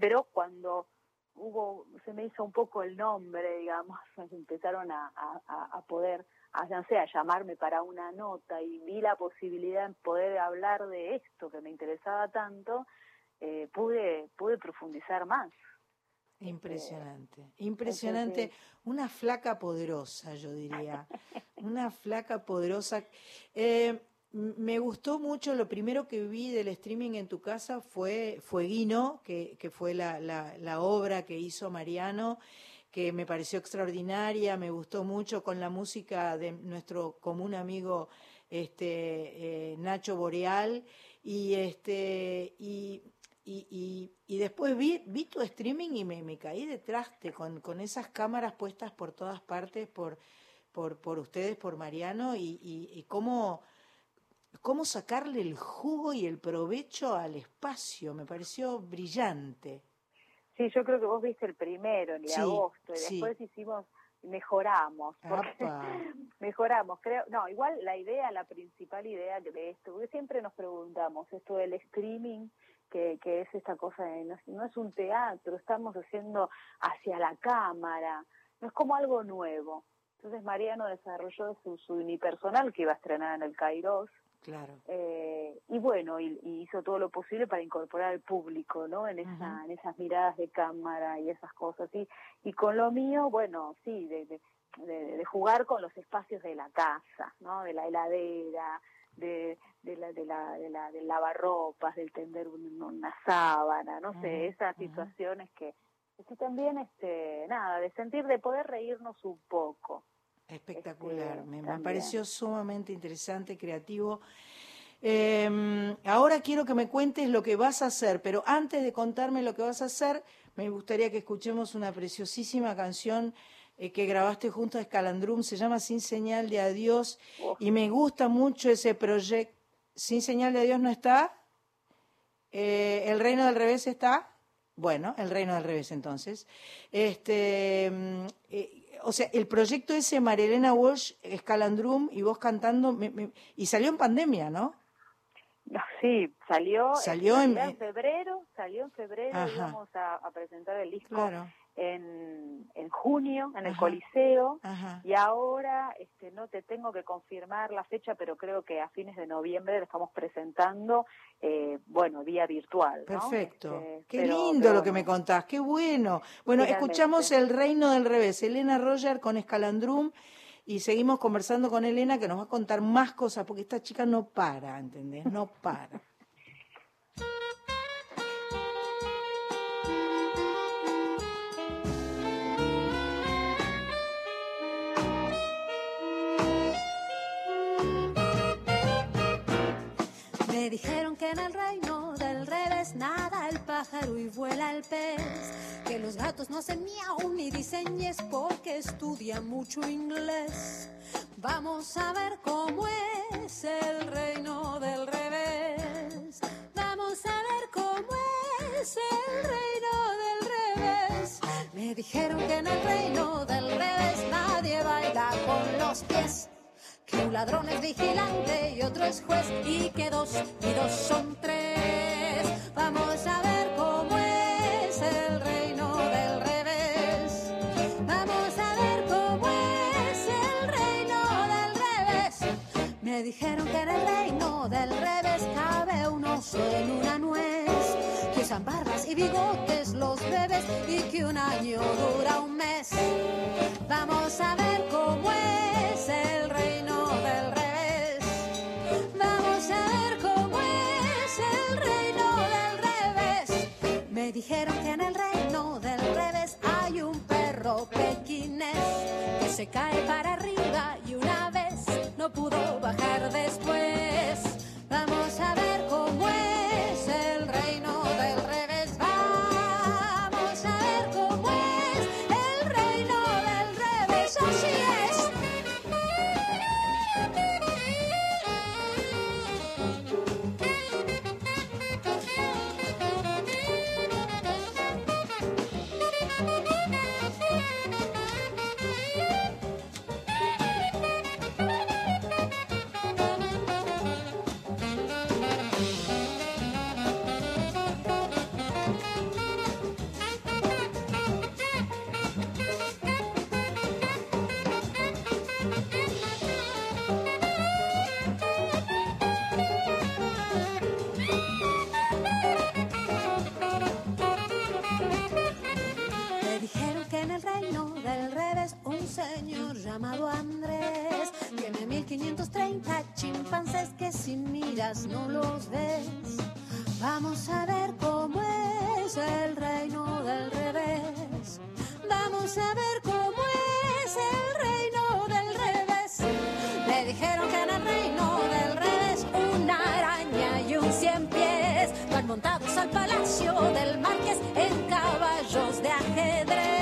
Speaker 6: Pero cuando hubo, se me hizo un poco el nombre, digamos, (laughs) empezaron a, a- a- a poder, a, no sé, a llamarme para una nota y vi la posibilidad de poder hablar de esto que me interesaba tanto, eh, pude, pude profundizar más.
Speaker 3: Impresionante, impresionante. Una flaca poderosa, yo diría. Una flaca poderosa. Eh, me gustó mucho, lo primero que vi del streaming en tu casa fue Fueguino, que, que fue la, la, la obra que hizo Mariano, que me pareció extraordinaria, me gustó mucho con la música de nuestro común amigo este, eh, Nacho Boreal. Y, este, y, y, y, y después vi, vi tu streaming y me, me caí de traste con, con esas cámaras puestas por todas partes por, por, por ustedes, por Mariano, y, y, cómo, cómo sacarle el jugo y el provecho al espacio. Me pareció brillante.
Speaker 6: Sí, yo creo que vos viste el primero, el de
Speaker 3: Sí,
Speaker 6: agosto, y
Speaker 3: sí.
Speaker 6: después hicimos, mejoramos, porque (laughs) mejoramos, creo, no, igual la idea, la principal idea de esto, porque siempre nos preguntamos, esto del streaming, que, que es esta cosa de no, es- no es un teatro, estamos haciendo hacia la cámara, no es como algo nuevo. Entonces Mariano desarrolló su, su unipersonal que iba a estrenar en el Kairos,
Speaker 3: Claro.
Speaker 6: eh, y bueno, y, y hizo todo lo posible para incorporar al público, ¿no? En, esa, en esas miradas de cámara y esas cosas. Y, y con lo mío, bueno, sí, de, de, de- de jugar con los espacios de la casa, ¿no? De la heladera, de, de la, de la, de la, del lavarropas, del tender un- una sábana, no sé, esas situaciones que, que también, este, nada, de sentir, de poder reírnos un poco.
Speaker 3: Espectacular,
Speaker 6: Este,
Speaker 3: me, me pareció sumamente interesante, creativo. Eh, ahora quiero que me cuentes lo que vas a hacer, pero antes de contarme lo que vas a hacer, me gustaría que escuchemos una preciosísima canción eh, que grabaste junto a Escalandrum, se llama Sin Señal de Adiós, y me gusta mucho ese proyecto. ¿Sin Señal de Adiós no está? Eh, ¿El Reino del Revés está? Bueno, el Reino del Revés entonces. Este, mm, eh, o sea, el proyecto ese, Marilena Walsh, Escalandrum y vos cantando, me- me- y salió en pandemia, ¿no?
Speaker 6: No, Sí, salió,
Speaker 3: Salió
Speaker 6: en,
Speaker 3: en-
Speaker 6: en febrero, salió en febrero,
Speaker 3: Ajá.
Speaker 6: íbamos a, a presentar el disco
Speaker 3: Claro.
Speaker 6: En, en junio, en el. Coliseo,
Speaker 3: Ajá.
Speaker 6: y ahora este, no te tengo que confirmar la fecha, pero creo que a fines de noviembre lo estamos presentando, eh, bueno, vía virtual. ¿no?
Speaker 3: Perfecto.
Speaker 6: Este,
Speaker 3: Qué
Speaker 6: pero-
Speaker 3: lindo
Speaker 6: pero
Speaker 3: lo que me contás, qué bueno. Bueno,
Speaker 6: Finalmente.
Speaker 3: escuchamos El Reino del Revés, Elena Roger con Escalandrum y seguimos conversando con Elena que nos va a contar más cosas porque esta chica no para, ¿entendés? No para. (laughs)
Speaker 8: Me dijeron que en el reino del revés nada el pájaro y vuela el pez. Que los gatos no hacen miau ni diseñes porque estudian mucho inglés. Vamos a ver cómo es el reino del revés. Vamos a ver cómo es el reino del revés. Me dijeron que en el reino del revés nadie baila con los pies. Un ladrón es vigilante y otro es juez y que dos y dos son tres. Vamos a ver cómo es el reino del revés. Vamos a ver cómo es el reino del revés. Me dijeron que en el reino del revés cabe un oso en una nuez. Que usan barbas y bigotes los bebés y que un año dura un mes. Vamos a ver cómo es el reino se cae para arriba y una vez no pudo bajar después. 530 chimpancés que si miras no los ves. Vamos a ver cómo es el reino del revés. Vamos a ver cómo es el reino del revés. Le dijeron que en el reino del revés una araña y un cien pies van montados al palacio del marqués en caballos de ajedrez.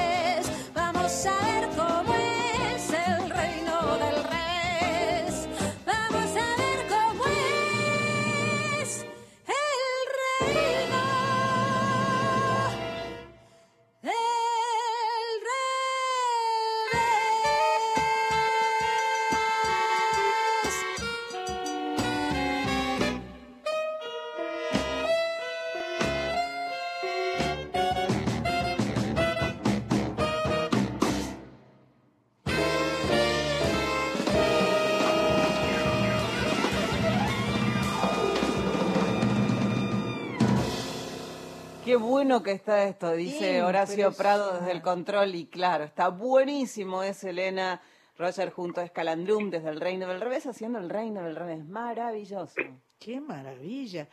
Speaker 4: Bueno que está esto, dice Horacio Prado desde el control. Y claro, está buenísimo. Es Elena Roger junto a Escalandrum desde el Reino del Revés haciendo el Reino del Revés. Maravilloso.
Speaker 3: Qué maravilla.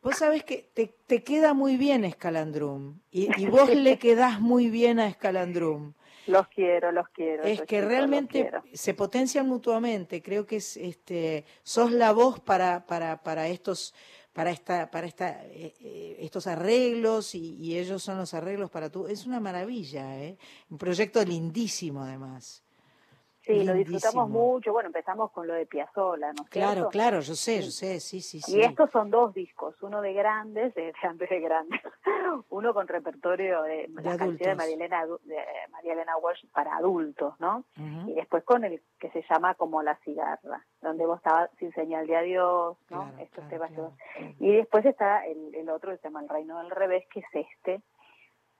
Speaker 3: Vos sabés que te, te queda muy bien Escalandrum y, y vos le quedás muy bien a Escalandrum.
Speaker 6: Los quiero, los quiero.
Speaker 3: Es que
Speaker 6: chicos,
Speaker 3: realmente se potencian mutuamente. Creo que es, este, sos la voz para, para, para estos, para esta, para esta, eh, eh, estos arreglos y, y ellos son los arreglos para tú. Es una maravilla, ¿eh? Un proyecto lindísimo además.
Speaker 6: Sí, lo disfrutamos mucho. Bueno, empezamos con lo de Piazzolla, ¿no
Speaker 3: Claro,
Speaker 6: cierto?
Speaker 3: claro, yo sé, yo sé, sí, sí, sí.
Speaker 6: Y estos son dos discos, uno de grandes, de, de de grandes, (laughs) uno con repertorio de, la canción de
Speaker 3: adultos.
Speaker 6: María Elena, de Walsh para adultos, ¿no? Y después con el que se llama como La Cigarra, donde vos estabas sin señal de adiós, ¿no? Estos temas que vos- Y después está el, el otro que se llama El Reino del Revés, que es este,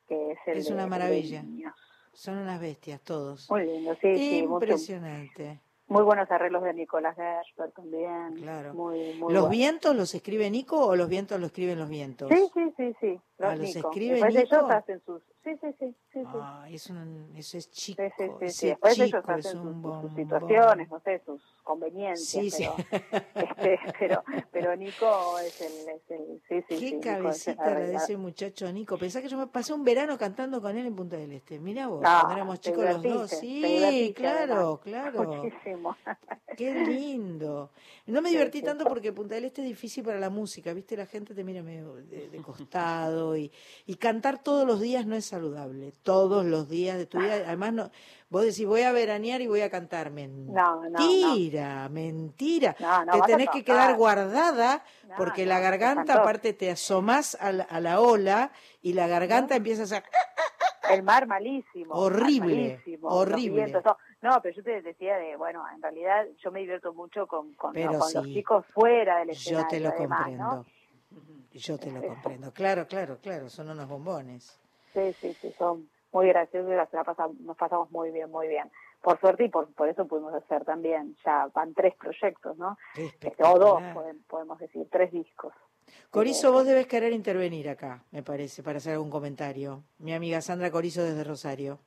Speaker 6: que es el
Speaker 3: Es
Speaker 6: de-
Speaker 3: una
Speaker 6: de
Speaker 3: maravilla.
Speaker 6: niños.
Speaker 3: Son unas bestias todos.
Speaker 6: Muy lindo, sí,
Speaker 3: Impresionante.
Speaker 6: muy buenos arreglos de Nicolás Gershberg también.
Speaker 3: Claro.
Speaker 6: Muy, muy
Speaker 3: ¿Los
Speaker 6: bueno.
Speaker 3: vientos los escribe Nico o los vientos los escriben los vientos?
Speaker 6: Sí, sí, sí, sí.
Speaker 3: Ah,
Speaker 6: Los
Speaker 3: ¿los
Speaker 6: Nico.
Speaker 3: escribe
Speaker 6: Después
Speaker 3: Nico?
Speaker 6: ellos hacen sus... Sí, sí, sí. sí, sí.
Speaker 3: Ay, es un, eso es chico.
Speaker 6: Sí, sí, sí, sí.
Speaker 3: ese
Speaker 6: Después
Speaker 3: chico
Speaker 6: ellos
Speaker 3: es
Speaker 6: hacen sus, situaciones, no sé, sus conveniencias.
Speaker 3: Sí, sí.
Speaker 6: Pero, (laughs) este, pero, pero Nico es el... Es el sí, sí.
Speaker 3: Qué cabecita la de ese muchacho Nico. Pensá que yo me pasé un verano cantando con él en Punta del Este. Mira vos,
Speaker 6: Ah,
Speaker 3: cuando éramos chicos los dos. Sí, claro, claro.
Speaker 6: Muchísimo.
Speaker 3: Qué lindo. No me divertí tanto porque Punta del Este es difícil para la música, ¿viste? La gente te mira medio de, de costado y, y cantar todos los días no es saludable. Todos los días de tu vida. Además, no, vos decís, voy a veranear y voy a cantar.
Speaker 6: No, no, no.
Speaker 3: Mentira, mentira. Te tenés que quedar guardada porque la garganta, aparte, te asomás a la, a la ola y la garganta empieza a hacer...
Speaker 6: El mar malísimo. mar
Speaker 3: Horrible,
Speaker 6: malísimo,
Speaker 3: horrible.
Speaker 6: vientos, no. Pero yo te decía de, bueno, en realidad yo me divierto mucho con, con, los chicos fuera del
Speaker 3: Yo
Speaker 6: escenario.
Speaker 3: te lo
Speaker 6: además,
Speaker 3: comprendo. Yo te lo comprendo. Claro, claro, claro. Son unos bombones.
Speaker 6: Sí, sí, sí, son muy graciosos y la- la pasa- nos pasamos muy bien, muy bien. Por suerte y por, por eso pudimos hacer también, ya van tres proyectos, ¿no? Este, o dos, podemos decir, tres discos.
Speaker 3: Corizo, vos debes querer intervenir acá, me parece, para hacer algún comentario. Mi amiga Sandra Corizo desde Rosario.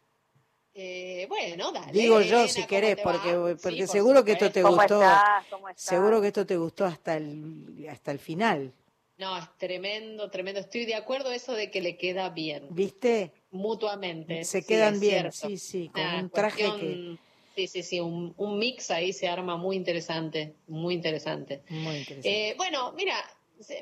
Speaker 20: Eh, bueno, dale.
Speaker 3: Digo yo,
Speaker 20: Elena,
Speaker 3: si
Speaker 20: ¿cómo
Speaker 3: querés, porque,
Speaker 20: Sí,
Speaker 3: porque
Speaker 20: por
Speaker 3: seguro que esto te gustó.
Speaker 20: ¿Cómo estás? ¿Cómo estás?
Speaker 3: Seguro que esto te gustó hasta el, hasta el final.
Speaker 20: No, es tremendo, tremendo. Estoy de acuerdo eso de que le queda bien,
Speaker 3: ¿Viste?
Speaker 20: mutuamente.
Speaker 3: Se quedan bien,
Speaker 20: cierto.
Speaker 3: sí, sí, con un traje
Speaker 20: cuestión-
Speaker 3: que...
Speaker 20: Sí, sí, sí, un, un mix ahí se arma muy interesante, muy interesante.
Speaker 3: Muy interesante.
Speaker 20: Eh, bueno, mira,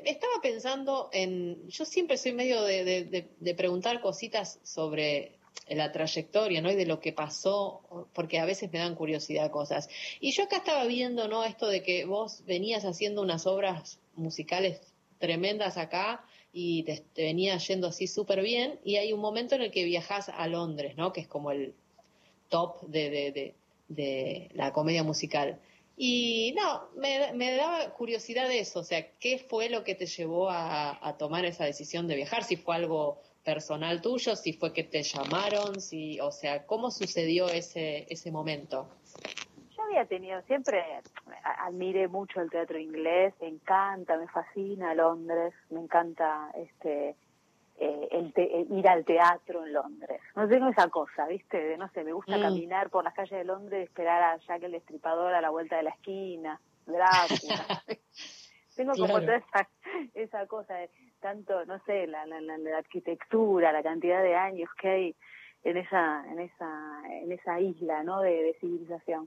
Speaker 20: estaba pensando en. Yo siempre soy medio de, de- de- de preguntar cositas sobre la trayectoria, ¿no? Y de lo que pasó, porque a veces me dan curiosidad cosas. Y yo acá estaba viendo, ¿no? Esto de que vos venías haciendo unas obras musicales tremendas acá y te, venía yendo así súper bien. Y hay un momento en el que viajás a Londres, ¿no? Que es como el top de, de, de, la comedia musical. Y no, me, me daba curiosidad eso, o sea, ¿qué fue lo que te llevó a, a tomar esa decisión de viajar? Si fue algo personal tuyo, si fue que te llamaron, si, o sea, ¿cómo sucedió ese, ese momento?
Speaker 6: Había tenido, siempre admiré mucho el teatro inglés, me encanta, me fascina Londres, me encanta este eh, el te- eh, ir al teatro en Londres. No tengo esa cosa, ¿viste? De, no sé, me gusta
Speaker 20: Mm.
Speaker 6: caminar por las calles de Londres, esperar a Jack el Destripador a la vuelta de la esquina, Drácula. (laughs) tengo como
Speaker 20: Claro.
Speaker 6: toda esa, esa cosa de tanto, no sé, la, la, la, la arquitectura, la cantidad de años que hay en esa, en esa, en esa isla, ¿no? De, de civilización.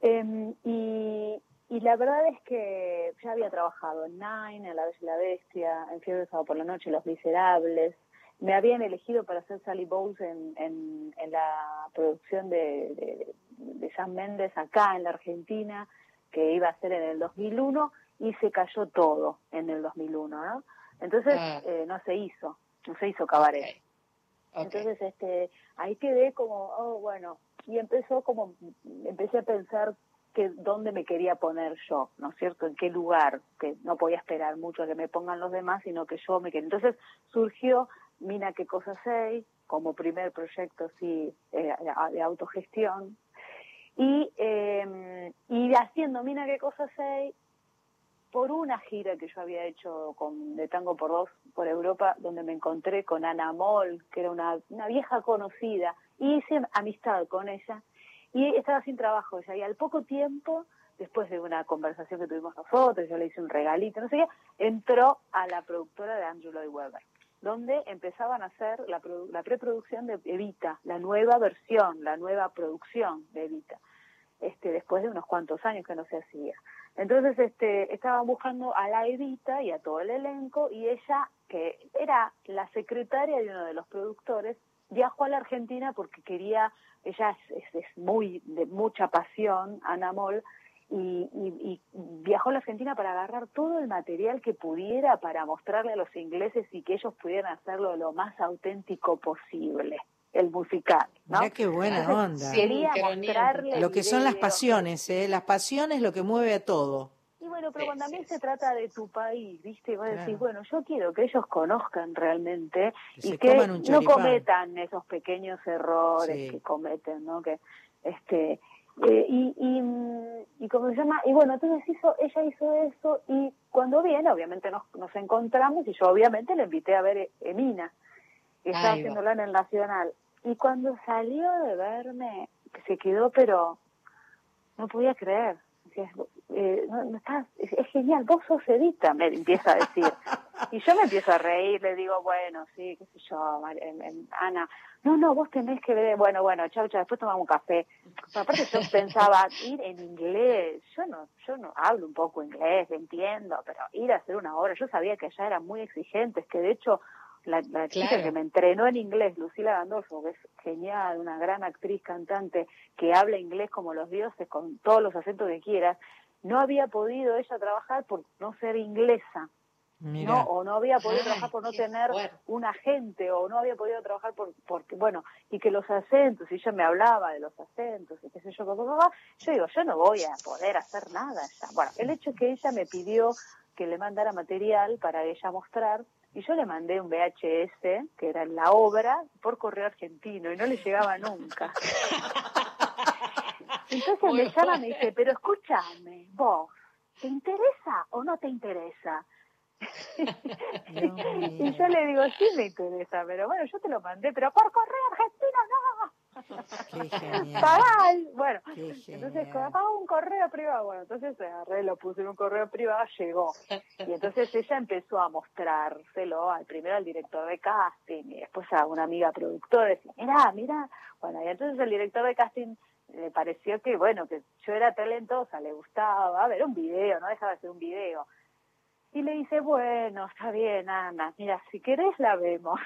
Speaker 6: Em, y, y la verdad es que ya había trabajado en Nine, en La Bella y la Bestia, en Fiebre de Sábado por la Noche, Los Miserables. Me habían elegido para hacer Sally Bowles en, en, en la producción de, de, de Sam Méndez acá en la Argentina, que iba a ser en el 2001, y se cayó todo en el 2001, ¿no? Entonces
Speaker 20: Ah.
Speaker 6: eh, no se hizo, no se hizo cabaret. Entonces, este, ahí quedé como, oh, bueno, y empezó como, empecé a pensar que dónde me quería poner yo, ¿no es cierto? En qué lugar, que no podía esperar mucho que me pongan los demás, sino que yo me quería. Entonces surgió Mina qué cosa sé, como primer proyecto sí eh, de- autogestión, y, eh, y haciendo Mina qué cosa sé, por una gira que yo había hecho con de tango por dos por Europa donde me encontré con Ana Moll, que era una, una vieja conocida, y hice amistad con ella, y estaba sin trabajo ella, y al poco tiempo, después de una conversación que tuvimos nosotros, yo le hice un regalito, no sé qué, entró a la productora de Andrew Lloyd Webber donde empezaban a hacer la, la preproducción de Evita, la nueva versión, la nueva producción de Evita, este, después de unos cuantos años que no se hacía. Entonces este, estaban buscando a la Evita y a todo el elenco y ella, que era la secretaria de uno de los productores, viajó a la Argentina porque quería, ella es, es- es muy de mucha pasión, Ana Moll, y, y- y viajó a la Argentina para agarrar todo el material que pudiera para mostrarle a los ingleses y que ellos pudieran hacerlo lo más auténtico posible, el musical. ¿no?
Speaker 3: Mirá qué buena
Speaker 6: Entonces,
Speaker 3: onda.
Speaker 6: Quería mostrarle
Speaker 3: Lo que son las pasiones, ¿eh? Las pasiones lo que mueve a todo.
Speaker 6: Y bueno, pero cuando también se trata de tu país, ¿viste? Vos decís,
Speaker 3: Claro.
Speaker 6: bueno, yo quiero que ellos conozcan realmente
Speaker 3: Que
Speaker 6: y que no cometan esos pequeños errores
Speaker 3: Sí.
Speaker 6: que cometen, ¿no? Que, este, eh, y, y, mm, y cómo se llama, y bueno, entonces hizo, ella hizo eso y cuando viene, obviamente nos, nos encontramos y yo obviamente le invité a ver Emina, que estaba haciéndola en el Nacional. Y cuando salió de verme, se quedó, pero no podía creer. Decía, eh, no, no estás, es, es genial, vos sos Edita, me empieza a decir. (laughs) Y yo me empiezo a reír, le digo, bueno, sí, qué sé yo, Mar- em- em, Ana, no, no, vos tenés que ver, bueno, bueno, chau, chau, después tomamos un café. Pero aparte yo (laughs) pensaba ir en inglés, yo no, yo no hablo un poco inglés, entiendo, pero ir a hacer una obra, yo sabía que allá eran muy exigentes, que de hecho la, la chica que me entrenó en inglés, Lucila Gandolfo, que es genial, una gran actriz cantante que habla inglés como los dioses, con todos los acentos que quieras, no había podido ella trabajar por no ser inglesa.
Speaker 3: Mira.
Speaker 6: ¿no? o no había podido
Speaker 20: Ay,
Speaker 6: trabajar por no tener
Speaker 20: fuerte.
Speaker 6: un agente o no había podido trabajar por porque bueno y que los acentos y ella me hablaba de los acentos y qué sé yo yo digo yo no voy a poder hacer nada ya. bueno el hecho es que ella me pidió que le mandara material para ella mostrar y yo le mandé un VHS que era la obra por correo argentino y no le llegaba nunca (laughs) entonces me llama y me dice pero escúchame vos ¿te interesa o no te interesa? (laughs) (laughs) y yo le digo, sí me interesa, pero bueno, yo te lo mandé, pero por correo argentino no. (laughs)
Speaker 3: Qué genial.
Speaker 6: El- Bueno,
Speaker 3: Qué
Speaker 6: entonces paga un correo privado. Bueno, entonces agarré, lo puse en un correo privado, llegó. Y entonces ella empezó a mostrárselo al primero al director de casting y después a una amiga productora. Decía, mirá, mirá. Bueno, y entonces el director de casting le pareció que, bueno, que yo era talentosa, le gustaba, a ver, un video, no dejaba de ser un video. Y le dice, bueno, está bien, Ana, mira, si querés la vemos.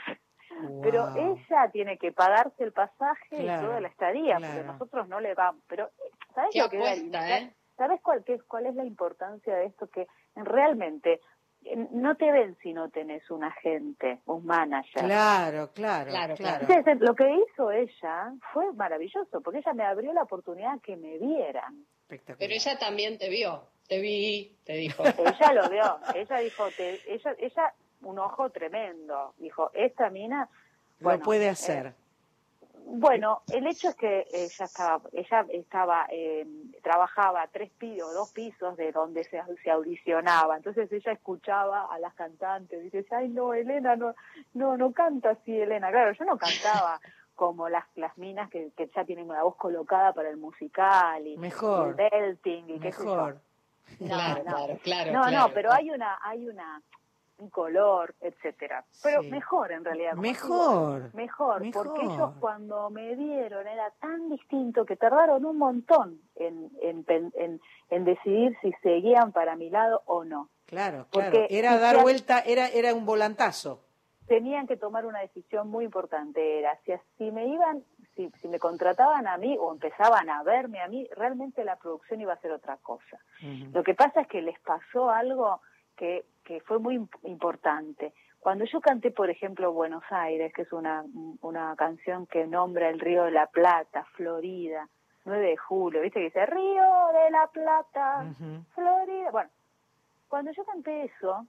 Speaker 6: Pero ella tiene que pagarse el pasaje
Speaker 3: Claro,
Speaker 6: y toda la estadía, porque
Speaker 3: claro.
Speaker 6: nosotros no le vamos. Pero, ¿sabes
Speaker 20: Qué
Speaker 6: lo que
Speaker 20: apuesta, ¿eh?
Speaker 6: ¿Sabes cuál, qué, cuál es la importancia de esto? Que realmente eh, no te ven si no tenés un agente, un manager.
Speaker 3: Claro, claro,
Speaker 20: Claro,
Speaker 3: claro.
Speaker 6: Entonces, lo que hizo ella fue maravilloso, porque ella me abrió la oportunidad que me vieran.
Speaker 20: Pero ella también te vio, te vi, te dijo. (laughs)
Speaker 6: Ella lo vio, ella dijo, te- ella, ella, un ojo tremendo, dijo, esta mina, bueno,
Speaker 3: lo puede
Speaker 6: eh,
Speaker 3: hacer.
Speaker 6: Bueno, el hecho es que ella estaba, ella estaba, eh, trabajaba tres pisos, dos pisos de donde se, se audicionaba, entonces ella escuchaba a las cantantes, dice, ay no, Elena, no, no, no canta así, Elena, claro, yo no cantaba como las, las minas que, que ya tienen una voz colocada para el musical y,
Speaker 3: Mejor.
Speaker 6: y el belting y qué sé yo.
Speaker 3: Mejor.
Speaker 6: No,
Speaker 20: Claro,
Speaker 6: no.
Speaker 20: claro, claro.
Speaker 6: No,
Speaker 20: claro.
Speaker 6: no, pero hay una, hay una, un color, etcétera. Pero
Speaker 3: Sí.
Speaker 6: mejor en realidad.
Speaker 3: Mejor.
Speaker 6: Mejor,
Speaker 3: Mejor.
Speaker 6: porque ellos cuando me dieron era tan distinto que tardaron un montón en, en, en, en decidir si seguían para mi lado o no.
Speaker 3: Claro,
Speaker 6: Porque
Speaker 3: claro. Era
Speaker 6: si
Speaker 3: dar vuelta, era, era un volantazo.
Speaker 6: Tenían que tomar una decisión muy importante, era si, si me iban, si, si me contrataban a mí o empezaban a verme a mí, realmente la producción iba a ser otra cosa. Lo que pasa es que les pasó algo que, que fue muy imp- importante. Cuando yo canté, por ejemplo, Buenos Aires, que es una, una canción que nombra el río de la Plata, Florida, 9 de julio, ¿viste? Que dice Río de la Plata. Florida. Bueno, cuando yo canté eso,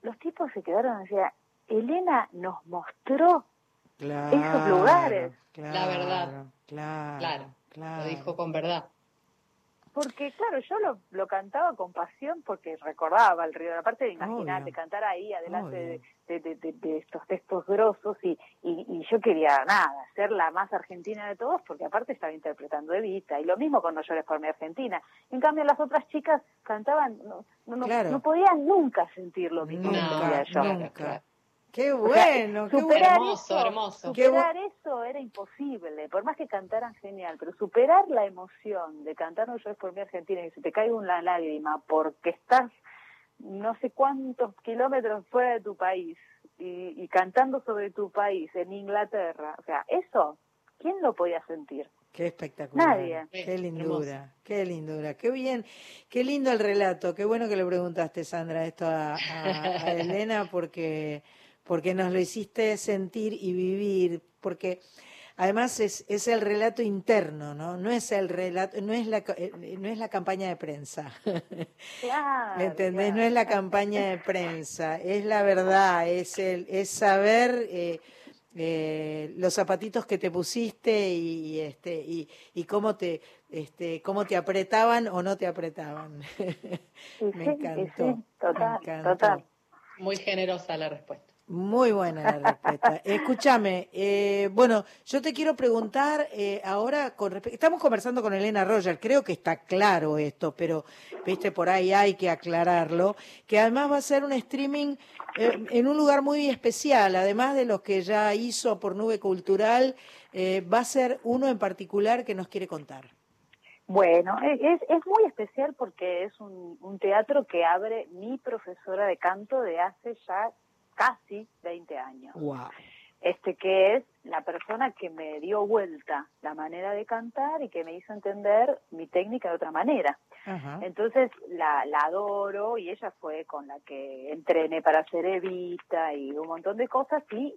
Speaker 6: los tipos se quedaron, decía, Elena nos mostró
Speaker 3: Claro,
Speaker 6: esos lugares.
Speaker 3: Claro,
Speaker 20: La verdad.
Speaker 3: Claro,
Speaker 20: Claro,
Speaker 3: claro.
Speaker 20: Lo dijo con verdad.
Speaker 6: Porque claro, yo lo, lo cantaba con pasión porque recordaba el río, aparte
Speaker 3: Obvio.
Speaker 6: cantar ahí adelante de, de, de- estos textos grosos y, y, y yo quería nada, ser la más argentina de todos porque aparte estaba interpretando Evita y lo mismo con No llores por mi Argentina. En cambio las otras chicas cantaban, no, no, no-
Speaker 3: Claro.
Speaker 6: no podían nunca sentir lo mismo que yo.
Speaker 3: nunca. Qué
Speaker 6: O (laughs) sea,
Speaker 3: bueno, qué bueno.
Speaker 6: eso,
Speaker 20: hermoso.
Speaker 6: Superar eso era imposible, por más que cantaran genial, pero superar la emoción de cantar No llores por mi Argentina y que se te caiga una lágrima porque estás no sé cuántos kilómetros fuera de tu país y, y cantando sobre tu país en Inglaterra, o sea, eso, ¿quién lo podía sentir?
Speaker 3: Qué espectacular.
Speaker 6: Nadie.
Speaker 3: Qué lindura, qué lindura. Qué bien, qué lindo el relato. Qué bueno que le preguntaste, Sandra, esto a, a- a (laughs) Elena, porque, porque nos lo hiciste sentir y vivir, porque además es, es el relato interno, ¿no? No es el relato, no es la, co- eh, no es la campaña de prensa. (laughs)
Speaker 6: Claro,
Speaker 3: ¿Me entendés?
Speaker 6: claro.
Speaker 3: No es la campaña de prensa, es la verdad, es el, es saber eh, eh, los zapatitos que te pusiste y, este y, y cómo te este cómo te apretaban o no te apretaban. (laughs) Me
Speaker 6: sí,
Speaker 3: encantó.
Speaker 6: sí, total,
Speaker 3: me encantó.
Speaker 6: total.
Speaker 20: Muy generosa la respuesta.
Speaker 3: Muy buena la respuesta. (laughs) Escúchame, eh, bueno, yo te quiero preguntar eh, ahora con respecto. Estamos conversando con Elena Roger, creo que está claro esto, pero viste por ahí hay que aclararlo. Que además va a ser un streaming eh, en un lugar muy especial, además de los que ya hizo por Nube Cultural, eh, va a ser uno en particular que nos quiere contar.
Speaker 6: Bueno, es, es muy especial porque es un, un teatro que abre mi profesora de canto de hace ya casi 20 años.
Speaker 3: Wow.
Speaker 6: Este que es la persona que me dio vuelta la manera de cantar y que me hizo entender mi técnica de otra manera. Entonces la, la adoro y ella fue con la que entrené para hacer Evita y un montón de cosas y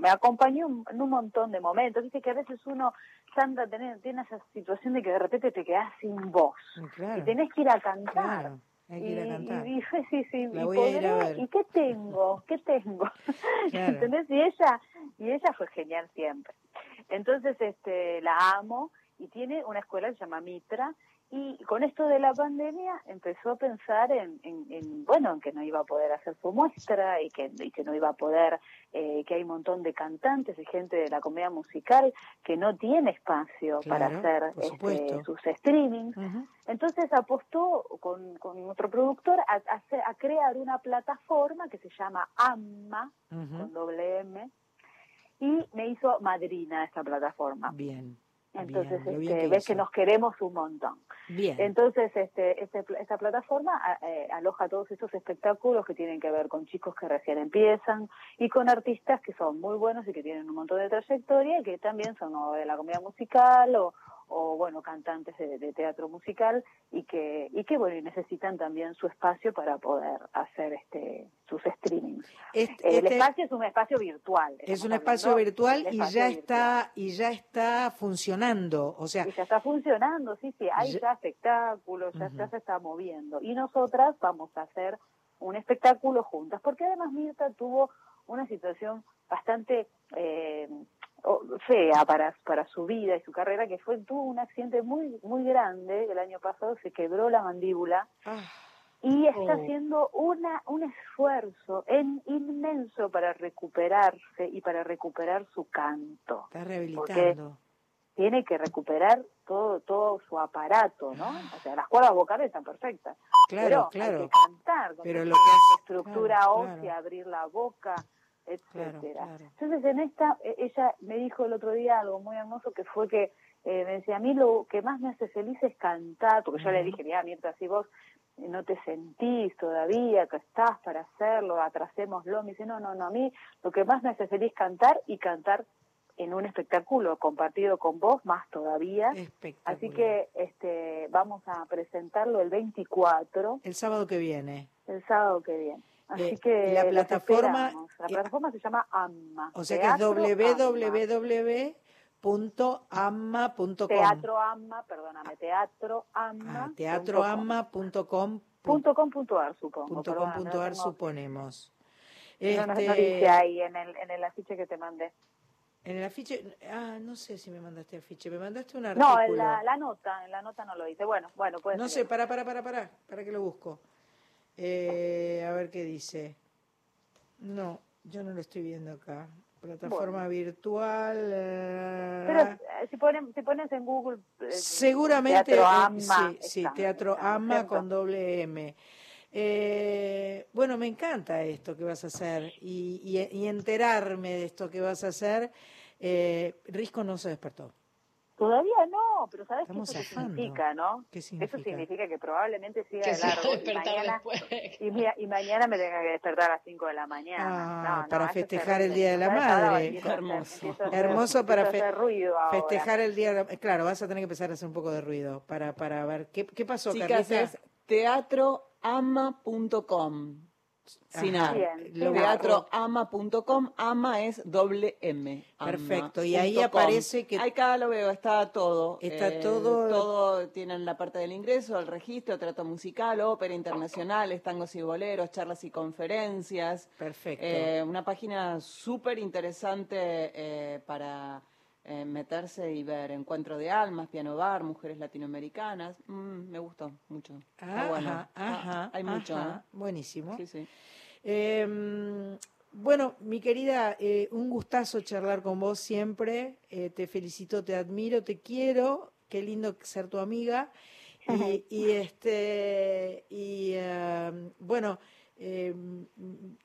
Speaker 6: me acompañó en un montón de momentos. Dice que a veces uno, Sandra, tiene, tiene esa situación de que de repente te quedas sin voz
Speaker 3: Claro.
Speaker 6: y tenés que ir a cantar.
Speaker 3: Claro, hay que ir a
Speaker 6: Y-
Speaker 3: cantar.
Speaker 6: Y, dije, sí, sí,
Speaker 3: La
Speaker 6: y
Speaker 3: voy a ir a
Speaker 6: podré,
Speaker 3: ver.
Speaker 6: ¿y qué tengo? ¿Qué tengo? (laughs)
Speaker 3: Claro.
Speaker 6: ¿Entendés? Y ella, y ella fue genial siempre. Entonces, este, la amo y tiene una escuela que se llama Mitra y con esto de la pandemia empezó a pensar en, en, en, bueno, en que no iba a poder hacer su muestra y que, y que no iba a poder, eh, que hay un montón de cantantes y gente de la comedia musical que no tiene espacio para hacer este, sus streamings. Entonces apostó con, con otro productor a, a hacer- a crear una plataforma que se llama AMMA, con doble M, y me hizo madrina esta plataforma.
Speaker 3: Bien.
Speaker 6: Entonces,
Speaker 3: bien,
Speaker 6: este, ves que nos queremos un montón.
Speaker 3: Bien.
Speaker 6: Entonces, este, este- esta plataforma eh, aloja todos estos espectáculos que tienen que ver con chicos que recién empiezan y con artistas que son muy buenos y que tienen un montón de trayectoria y que también son o de la comedia musical o, o bueno, cantantes de, de teatro musical y que, y que bueno, y necesitan también su espacio para poder hacer este sus streamings.
Speaker 3: Este-
Speaker 6: El
Speaker 3: este-
Speaker 6: espacio es un espacio virtual.
Speaker 3: Es un espacio
Speaker 6: hablando
Speaker 3: virtual y ya
Speaker 6: virtual.
Speaker 3: está y ya está funcionando, o sea,
Speaker 6: Y ya está funcionando, sí, sí, hay
Speaker 3: Ya-
Speaker 6: ya, espectáculos, ya, ya se está moviendo. Y nosotras vamos a hacer un espectáculo juntas, porque además Mirta tuvo una situación bastante eh, fea para, para su vida y su carrera, que fue, tuvo un accidente muy, muy grande el año pasado, se quebró la mandíbula. Y está
Speaker 3: Oh.
Speaker 6: haciendo una, un esfuerzo en, inmenso para recuperarse y para recuperar su canto
Speaker 3: está rehabilitando.
Speaker 6: tiene que recuperar todo todo su aparato, ¿no? O sea, las cuerdas vocales están perfectas.
Speaker 3: Claro,
Speaker 6: pero
Speaker 3: claro.
Speaker 6: Hay que cantar, con
Speaker 3: Pero lo que hace-
Speaker 6: estructura
Speaker 3: claro,
Speaker 6: ósea,
Speaker 3: claro.
Speaker 6: abrir la boca, etcétera.
Speaker 3: Claro, claro.
Speaker 6: Entonces, en esta, e- ella me dijo el otro día algo muy hermoso que fue que eh, me decía, a mí lo que más me hace feliz es cantar, porque yo le dije, mira, mientras si vos no te sentís todavía, que estás para hacerlo, atrasémoslo, me dice, no, no, no, a mí lo que más me hace feliz es cantar y cantar en un espectáculo compartido con vos, más todavía. Así que este vamos a presentarlo el 24,
Speaker 3: El sábado que viene.
Speaker 6: el sábado que viene. Así
Speaker 3: Eh,
Speaker 6: que
Speaker 3: la plataforma-
Speaker 6: la
Speaker 3: eh,
Speaker 6: plataforma se llama AMMA.
Speaker 3: O sea que es www.amma.com.
Speaker 6: Teatro AMMA, perdóname, teatro AMMA.
Speaker 3: Ah, teatroamma.com.
Speaker 6: Punto com punto ar, supongo.
Speaker 3: punto com
Speaker 6: no
Speaker 3: punto ar, suponemos.
Speaker 6: No, no, no
Speaker 3: Este,
Speaker 6: dice ahí en el, en el afiche que te mandé.
Speaker 3: En el afiche, ah, no sé si me mandaste afiche, me mandaste un
Speaker 6: No,
Speaker 3: artículo.
Speaker 6: en la, la nota, en la nota no lo dice. Bueno, bueno, puede
Speaker 3: No sé, para, para, para, para, para que lo busco. Eh, a ver qué dice. No, yo no lo estoy viendo acá. Plataforma virtual. eh,
Speaker 6: Pero eh, si, ponen, si pones en Google. eh,
Speaker 3: Seguramente,
Speaker 6: Teatro Ama,
Speaker 3: sí, sí, Teatro
Speaker 6: está,
Speaker 3: AMA con doble M. Eh, bueno, me encanta esto que vas a hacer y, y- y enterarme de esto que vas a hacer. Eh, Risco no se despertó.
Speaker 6: Todavía no, pero ¿sabes qué
Speaker 3: Estamos
Speaker 6: eso qué
Speaker 3: zafando.
Speaker 6: significa, no?
Speaker 3: ¿Qué
Speaker 6: Eso
Speaker 3: significa?
Speaker 6: que probablemente siga
Speaker 20: Que
Speaker 6: de largo y
Speaker 20: despertar
Speaker 6: mañana,
Speaker 20: después.
Speaker 6: y, mira- y mañana me tenga que despertar a las 5 de la mañana.
Speaker 3: Ah,
Speaker 6: No,
Speaker 3: para
Speaker 6: eso es
Speaker 3: festejar el. Día de la Madre.
Speaker 4: Hermoso.
Speaker 6: hacer-
Speaker 3: Hermoso para fe- festejar el día. de la- Claro, vas a tener que empezar a hacer un poco de ruido para, para ver qué, qué pasó,
Speaker 4: Chicas,
Speaker 3: Carlita.
Speaker 4: es teatroama.com. Sin. A.
Speaker 6: Bien,
Speaker 3: Lo-
Speaker 4: Teatroama.com, ama es doble M.
Speaker 3: Perfecto, y ahí aparece que-
Speaker 4: Acá lo veo, está todo.
Speaker 3: Está
Speaker 4: eh,
Speaker 3: todo-
Speaker 4: Todo tienen la parte del ingreso, el registro, trato musical, ópera internacional, tangos y boleros, charlas y conferencias.
Speaker 3: Perfecto.
Speaker 4: Eh, una página súper interesante eh, para eh, meterse y ver encuentro de almas, piano bar, mujeres latinoamericanas. Mm, me gustó mucho.
Speaker 3: Ajá,
Speaker 4: bueno.
Speaker 3: ajá,
Speaker 4: Ah, hay mucho.
Speaker 3: ajá.
Speaker 4: ¿eh?
Speaker 3: Buenísimo.
Speaker 4: Sí, sí.
Speaker 3: Eh, bueno, mi querida, eh, un gustazo charlar con vos siempre. Te felicito, te admiro, te quiero. Qué lindo ser tu amiga. Y, y, este y eh, bueno, eh,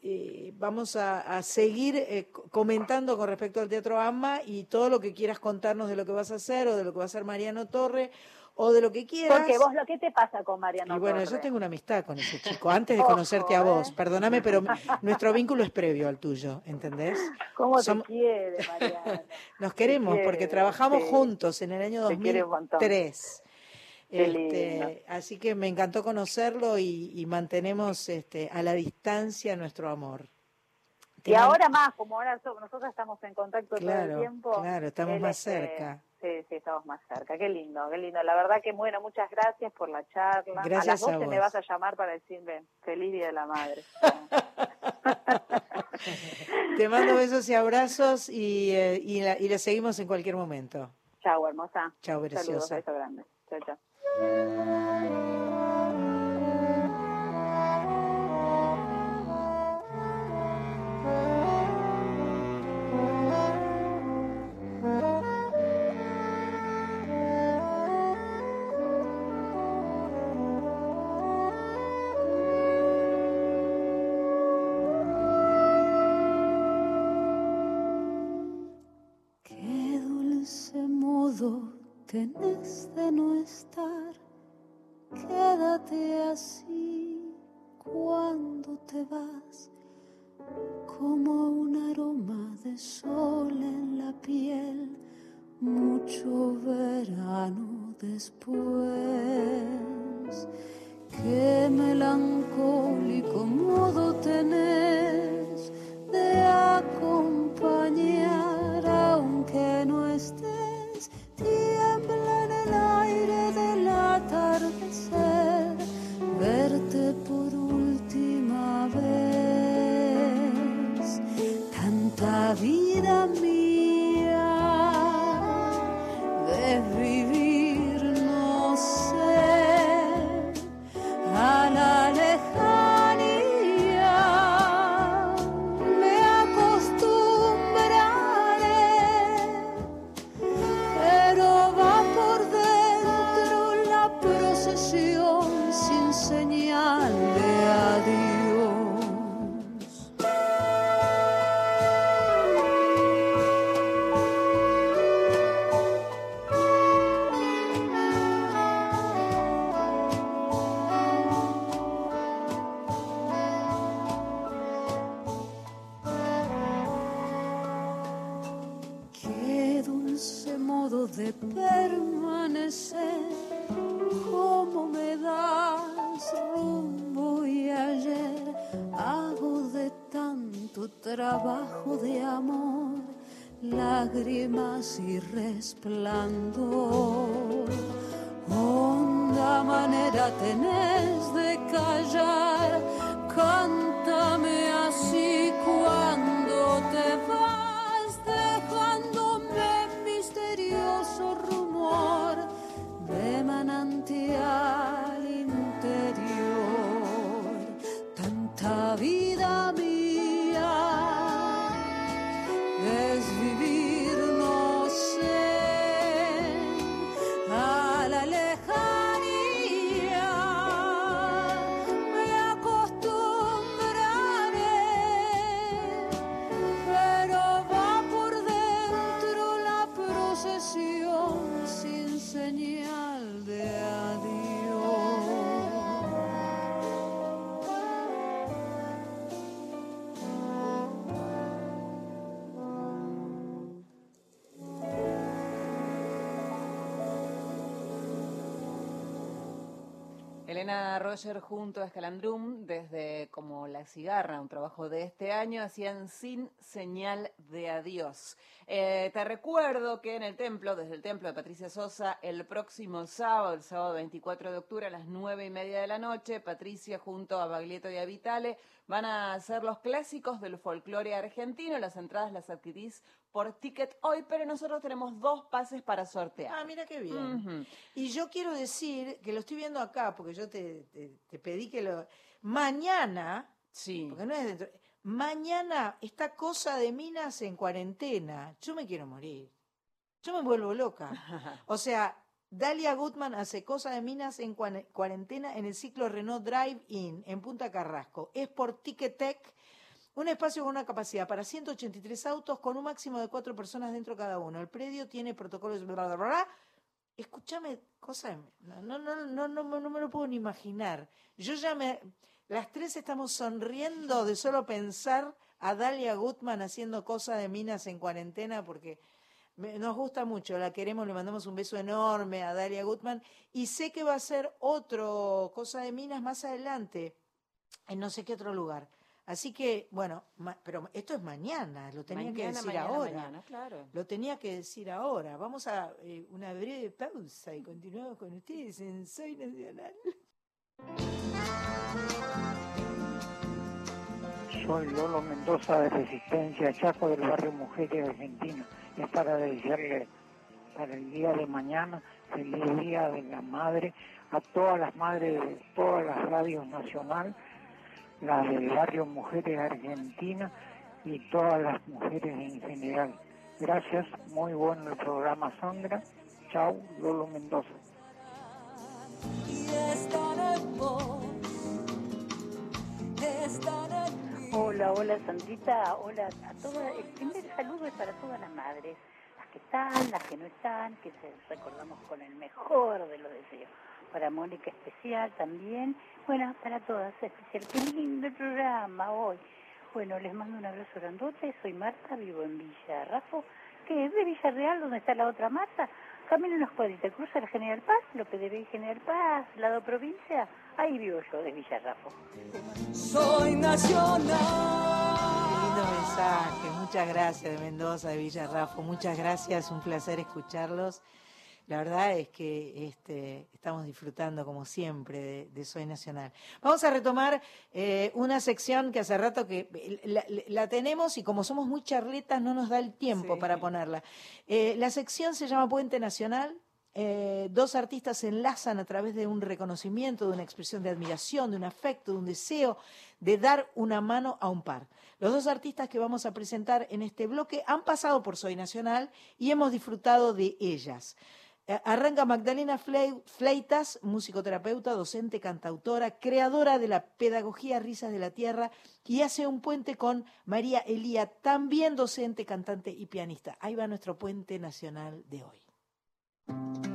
Speaker 3: eh, vamos a, a seguir eh, co- comentando con respecto al Teatro AMA y todo lo que quieras contarnos de lo que vas a hacer o de lo que va a hacer Mariano Torre o de lo que quieras.
Speaker 6: Porque vos, lo ¿qué te pasa con Mariano
Speaker 3: Y bueno,
Speaker 6: Torre?
Speaker 3: yo tengo una amistad con ese chico, antes de
Speaker 6: Ojo,
Speaker 3: conocerte a vos.
Speaker 6: ¿eh?
Speaker 3: Perdóname, pero nuestro vínculo es previo al tuyo, ¿entendés?
Speaker 6: ¿Cómo te
Speaker 3: Som-
Speaker 6: quiere, Mariano? (laughs)
Speaker 3: Nos queremos porque trabajamos
Speaker 6: sí.
Speaker 3: juntos en el año
Speaker 6: Te quiere un montón.
Speaker 3: 2003. Este, así que me encantó conocerlo y, y mantenemos este, a la distancia nuestro amor.
Speaker 6: Y ahora más, como ahora so- nosotros estamos en contacto todo el tiempo.
Speaker 3: claro, estamos
Speaker 6: él,
Speaker 3: más
Speaker 6: este,
Speaker 3: cerca.
Speaker 6: Sí, sí, estamos más cerca. Qué lindo, qué lindo. La verdad que, bueno, muchas gracias por la charla.
Speaker 3: Gracias
Speaker 6: a
Speaker 3: a
Speaker 6: las 12 me
Speaker 3: vos.
Speaker 6: vas a llamar para decirme feliz Día de la Madre. (laughs) (laughs)
Speaker 3: Te mando besos y abrazos y, eh, y, la- y la seguimos en cualquier momento.
Speaker 6: Chao, hermosa.
Speaker 3: Chao,
Speaker 6: Saludos,
Speaker 3: preciosa.
Speaker 6: beso grande. Chao, chao.
Speaker 21: Qué dulce modo tenés de no estar. Así cuando te vas, como un aroma de sol en la piel, mucho verano después. Qué melancólico modo tenés de acompañar, vida espejo de amor, lágrimas y resplandor. Honda manera tenés de callar, cántame así cuando te vas, dejándome misterioso rumor de manantial.
Speaker 4: Elena Roger junto a Escalandrum, desde como La Cigarra, un trabajo de este año, hacían sin señal de adiós. Eh, te recuerdo que en el templo, desde el templo de Patricia Sosa, el próximo sábado, el sábado 24 de octubre a las nueve y media de la noche, Patricia junto a Baglietto y a Vitale van a hacer los clásicos del folclore argentino. Las entradas las adquirís por ticket hoy, pero nosotros tenemos dos pases para sortear.
Speaker 3: Ah, mira qué bien. Y yo quiero decir que lo estoy viendo acá, porque yo te, te- te pedí que lo... Mañana,
Speaker 4: sí.
Speaker 3: porque no es dentro... Mañana esta cosa de minas en cuarentena, yo me quiero morir. Yo me vuelvo loca. (laughs) O sea, Dalia Gutman hace cosa de minas en cuarentena en el ciclo Renault Drive-In en Punta Carrasco. Es por Ticketek, un espacio con una capacidad para 183 autos con un máximo de cuatro personas dentro cada uno. El predio tiene protocolos bla, bla, bla. Escúchame, cosa de- no, no, no, no, no me lo puedo ni imaginar. Yo ya me las tres estamos sonriendo de solo pensar a Dalia Gutman haciendo cosa de minas en cuarentena porque nos gusta mucho, la queremos, le mandamos un beso enorme a Dalia Gutman y sé que va a ser otro cosa de minas más adelante en no sé qué otro lugar. Así que, bueno, ma- pero esto es mañana, lo tenía que decir
Speaker 4: mañana,
Speaker 3: ahora.
Speaker 4: mañana, claro.
Speaker 3: Lo tenía que decir ahora. Vamos a eh, una breve pausa y continuamos con ustedes en Soy Nacional.
Speaker 22: Soy Lolo Mendoza de Resistencia Chaco del barrio Mujeres Argentina. Es para desearle para el día de mañana feliz día de la madre a todas las madres de todas las radios nacional, las del barrio Mujeres Argentina y todas las mujeres en general. Gracias, muy bueno el programa Sandra. Chau, Lolo Mendoza.
Speaker 23: Hola, hola Sandrita, hola a todas. El primer saludo es para todas las madres, las que están, las que no están, que recordamos con el mejor de los deseos. Para Mónica especial también, bueno, para todas especial. Qué lindo el programa hoy. Bueno, les mando un abrazo grandote, soy Marta, vivo en Villa Rafo, que es de Villarreal, donde está la otra Marta. Camino unas cuadritas, cruza el General Paz, lo que debe General Paz, lado provincia, ahí vivo yo, de Villarrafo.
Speaker 21: Soy nacional.
Speaker 3: Qué lindo mensaje. Muchas gracias de Mendoza, de Villarrafo. Muchas gracias, un placer escucharlos. La verdad es que este, estamos disfrutando, como siempre, de, de Soy Nacional. Vamos a retomar eh, una sección que hace rato que eh, la, la tenemos y como somos muy charletas no nos da el tiempo para ponerla. Eh, la sección se llama Puente Nacional. Eh, dos artistas se enlazan a través de un reconocimiento, de una expresión de admiración, de un afecto, de un deseo de dar una mano a un par. Los dos artistas que vamos a presentar en este bloque han pasado por Soy Nacional y hemos disfrutado de ellas. Eh, Arranca Magdalena Flei- Fleitas, musicoterapeuta, docente, cantautora, creadora de la pedagogía Risas de la Tierra y hace un puente con María Elía, también docente, cantante y pianista. Ahí va nuestro puente nacional de hoy.
Speaker 24: Hay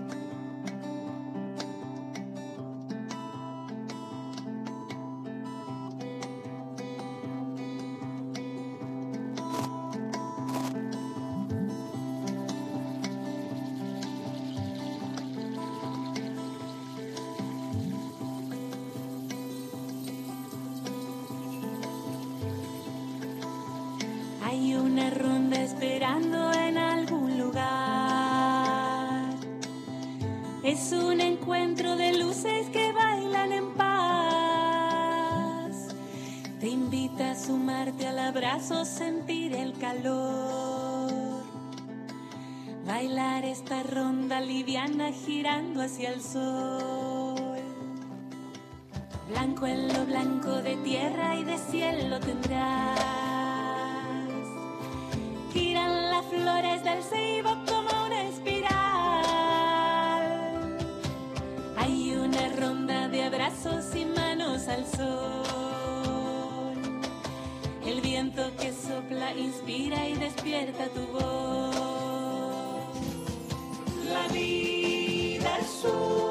Speaker 24: hacia el sol. Blanco en lo blanco de tierra y de cielo tendrás. Giran las flores del ceibo como una espiral. Hay una ronda de abrazos y manos al sol. El viento que sopla inspira y despierta tu voz. Jesus.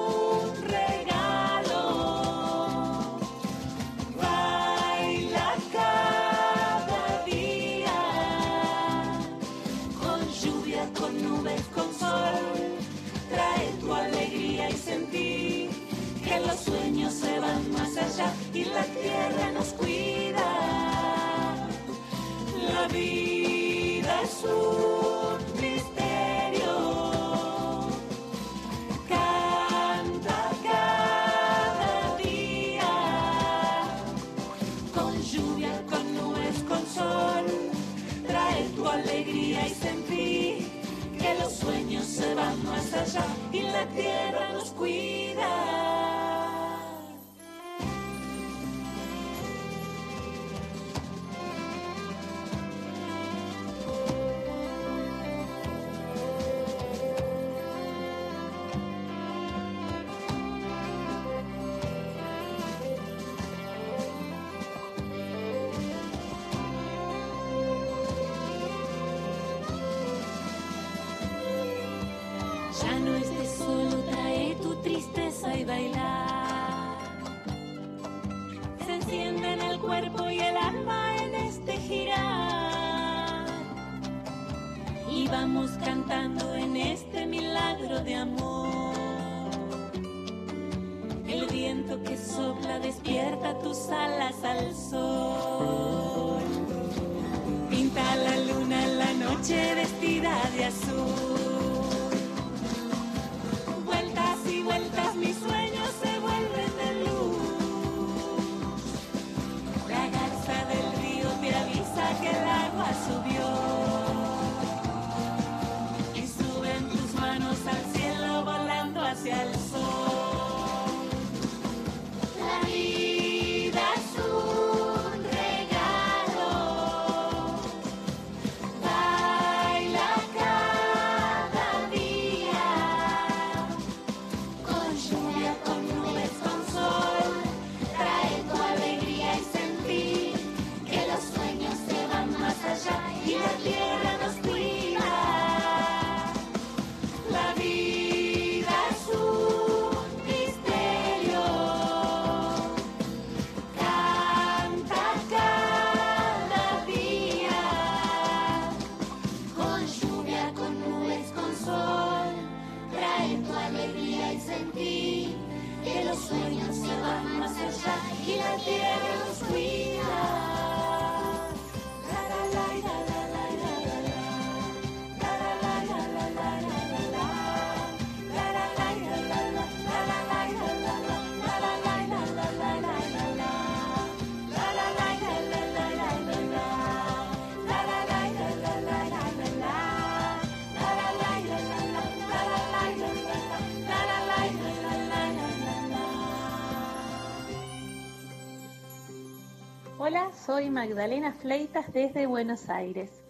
Speaker 24: Magdalena Fleitas desde Buenos Aires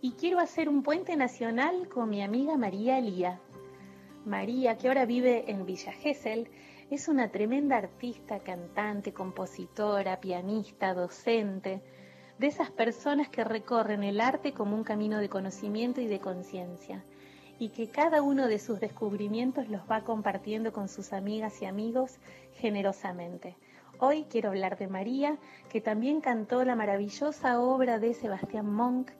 Speaker 24: y quiero hacer un puente nacional con mi amiga María Elía. María, que ahora vive en Villa Gesell, es una tremenda artista, cantante, compositora, pianista, docente, de esas personas que recorren el arte como un camino de conocimiento y de conciencia, y que cada uno de sus descubrimientos los va compartiendo con sus amigas y amigos generosamente. Hoy quiero hablar de María, que también cantó la maravillosa obra de Sebastián Monk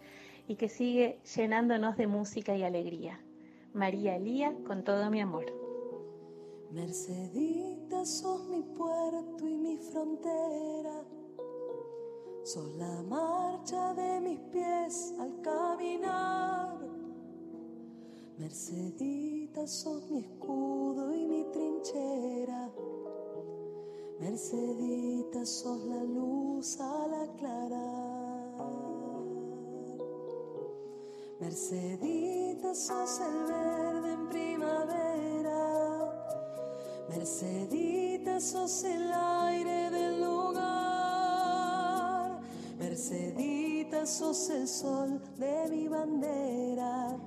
Speaker 24: y que sigue llenándonos de música y alegría. María Lía, con todo mi amor.
Speaker 21: Mercedita, sos mi puerto y mi frontera. Sos la marcha de mis pies al caminar. Mercedita, sos mi escudo y mi trinchera Mercedita, sos la luz al aclarar. Mercedita, sos el verde en primavera. Mercedita, sos el aire del lugar. Mercedita, sos el sol de mi bandera.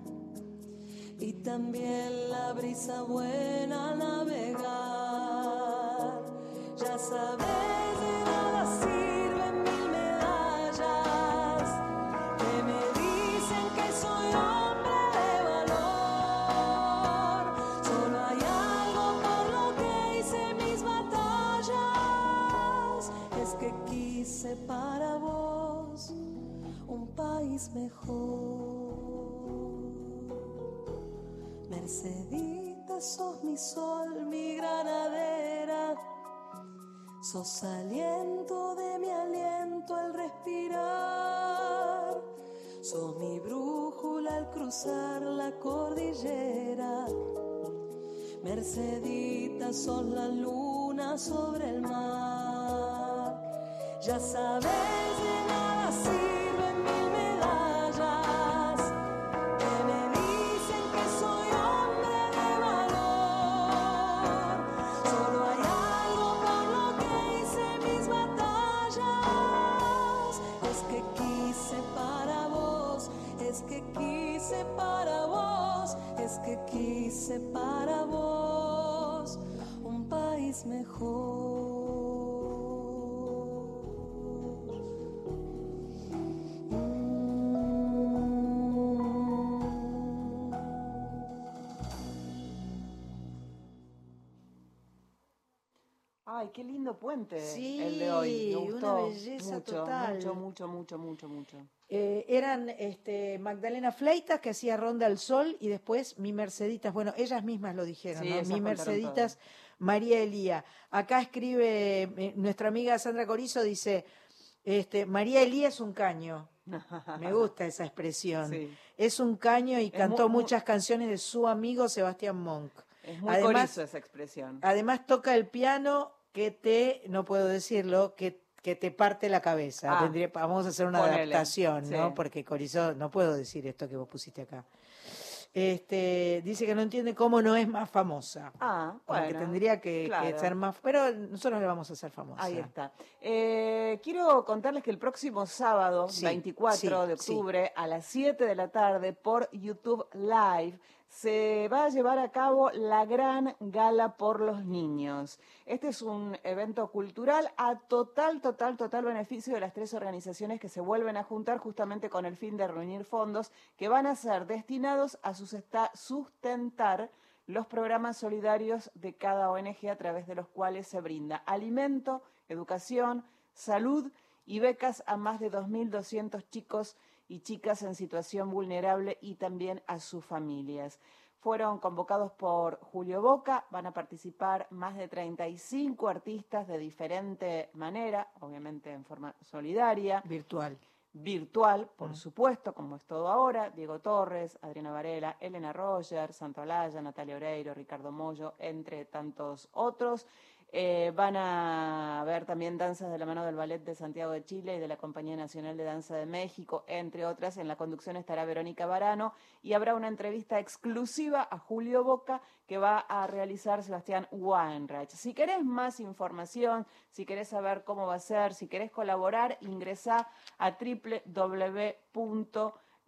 Speaker 21: Y también la brisa buena navegar. Já sabes de nada sirven mil medallas que me dicen que soy hombre de valor. Solo hay algo por lo que hice mis batallas. Es que quise para vos un país mejor. Mercedita, sos mi sol, mi granadero Sos aliento de mi aliento al respirar. Sos mi brújula al cruzar la cordillera. Mercedita, sos la luna sobre el mar. Ya sabes, de nada
Speaker 4: Ay, qué lindo puente
Speaker 3: Sí,
Speaker 4: el de hoy. Me
Speaker 3: una belleza
Speaker 4: mucho,
Speaker 3: total.
Speaker 4: Mucho, mucho, mucho, mucho, mucho.
Speaker 3: Eh, eran este, Magdalena Fleitas que hacía Ronda al Sol y después Mi Merceditas. Bueno, ellas mismas lo dijeron,
Speaker 4: Sí,
Speaker 3: ¿no? Mi Merceditas, María Elía. Acá escribe eh, nuestra amiga Sandra Corizo, dice, este, María Elía es un caño. (laughs) Me gusta esa expresión.
Speaker 4: Sí.
Speaker 3: Es un caño y
Speaker 4: Es
Speaker 3: cantó
Speaker 4: mu- mu-
Speaker 3: muchas canciones de su amigo Sebastián Monk.
Speaker 4: Es muy
Speaker 3: Además,
Speaker 4: corizo esa expresión.
Speaker 3: Además toca el piano que te, no puedo decirlo, que, que te parte la cabeza.
Speaker 4: Ah,
Speaker 3: Tendría- vamos a hacer una
Speaker 4: ponele,
Speaker 3: adaptación, ¿no?
Speaker 4: sí.
Speaker 3: Porque Corizó, no puedo decir esto que vos pusiste acá. Este, dice que no entiende cómo no es más famosa.
Speaker 4: Ah,
Speaker 3: que
Speaker 4: bueno,
Speaker 3: tendría que, ser más, pero nosotros le vamos a hacer famosa.
Speaker 4: Ahí está. Eh, quiero contarles que el próximo sábado,
Speaker 3: Sí,
Speaker 4: 24
Speaker 3: sí,
Speaker 4: de
Speaker 3: sí.
Speaker 4: octubre, a las 7 de la tarde, por YouTube Live, se va a llevar a cabo la gran gala por los niños. Este es un evento cultural a total, total, total beneficio de las tres organizaciones que se vuelven a juntar justamente con el fin de reunir fondos que van a ser destinados a sustentar los programas solidarios de cada ONG a través de los cuales se brinda alimento, educación, salud y becas a más de 2.200 chicos y chicas en situación vulnerable y también a sus familias. Fueron convocados por Julio Boca, van a participar más de 35 artistas de diferente manera, obviamente en forma solidaria.
Speaker 3: Virtual.
Speaker 4: Virtual, por
Speaker 3: Mm.
Speaker 4: supuesto, como es todo ahora, Diego Torres, Adriana Varela, Elena Roger, Santo Alaya, Natalia Oreiro, Ricardo Mollo, entre tantos otros. Eh, van a ver también danzas de la mano del Ballet de Santiago de Chile y de la Compañía Nacional de Danza de México, entre otras. En la conducción estará Verónica Barano y habrá una entrevista exclusiva a Julio Boca que va a realizar Sebastián Weinreich. Si querés más información, si querés saber cómo va a ser, si querés colaborar, ingresá a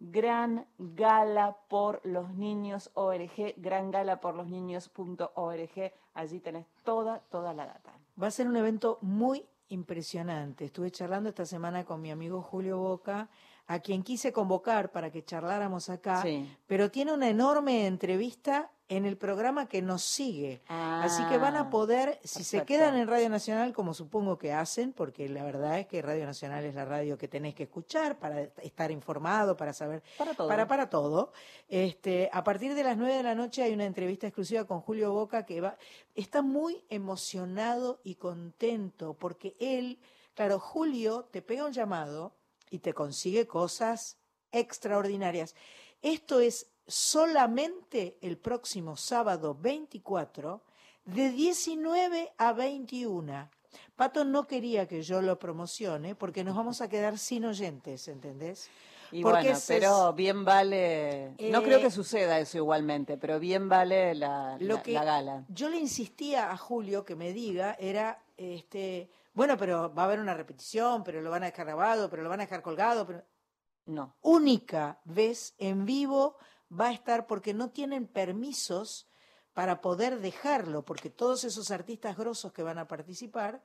Speaker 4: www.grangala por los niños org, grangalaporlosniños.org. Allí tenés toda, toda la data.
Speaker 3: Va a ser un evento muy impresionante. Estuve charlando esta semana con mi amigo Julio Boca, a quien quise convocar para que charláramos acá,
Speaker 4: Sí.
Speaker 3: pero tiene una enorme entrevista en el programa que nos sigue. Así que van a
Speaker 4: Ah,
Speaker 3: poder, si se quedan en Radio Nacional, como supongo que hacen, porque la verdad es que Radio Nacional es la radio que tenés que escuchar para estar informado, para saber,
Speaker 4: Para todo.
Speaker 3: para, para todo. Este, a partir de las 9 de la noche hay una entrevista exclusiva con Julio Boca que va, está muy emocionado y contento porque él, claro, Julio te pega un llamado y te consigue cosas extraordinarias. Esto es solamente el próximo sábado 24 de 19 a 21. Pato no quería que yo lo promocione porque nos vamos a quedar sin oyentes, ¿entendés?
Speaker 4: Y
Speaker 3: Porque
Speaker 4: bueno,
Speaker 3: es-
Speaker 4: pero bien vale, no
Speaker 3: Eh,
Speaker 4: creo que suceda eso igualmente, pero bien vale la,
Speaker 3: Lo
Speaker 4: la-
Speaker 3: que
Speaker 4: la gala.
Speaker 3: yo le insistía a Julio que me diga era, este, bueno, pero va a haber una repetición, pero lo van a dejar grabado, pero lo van a dejar colgado, pero
Speaker 4: No.
Speaker 3: única vez en vivo va a estar porque no tienen permisos para poder dejarlo, porque todos esos artistas grosos que van a participar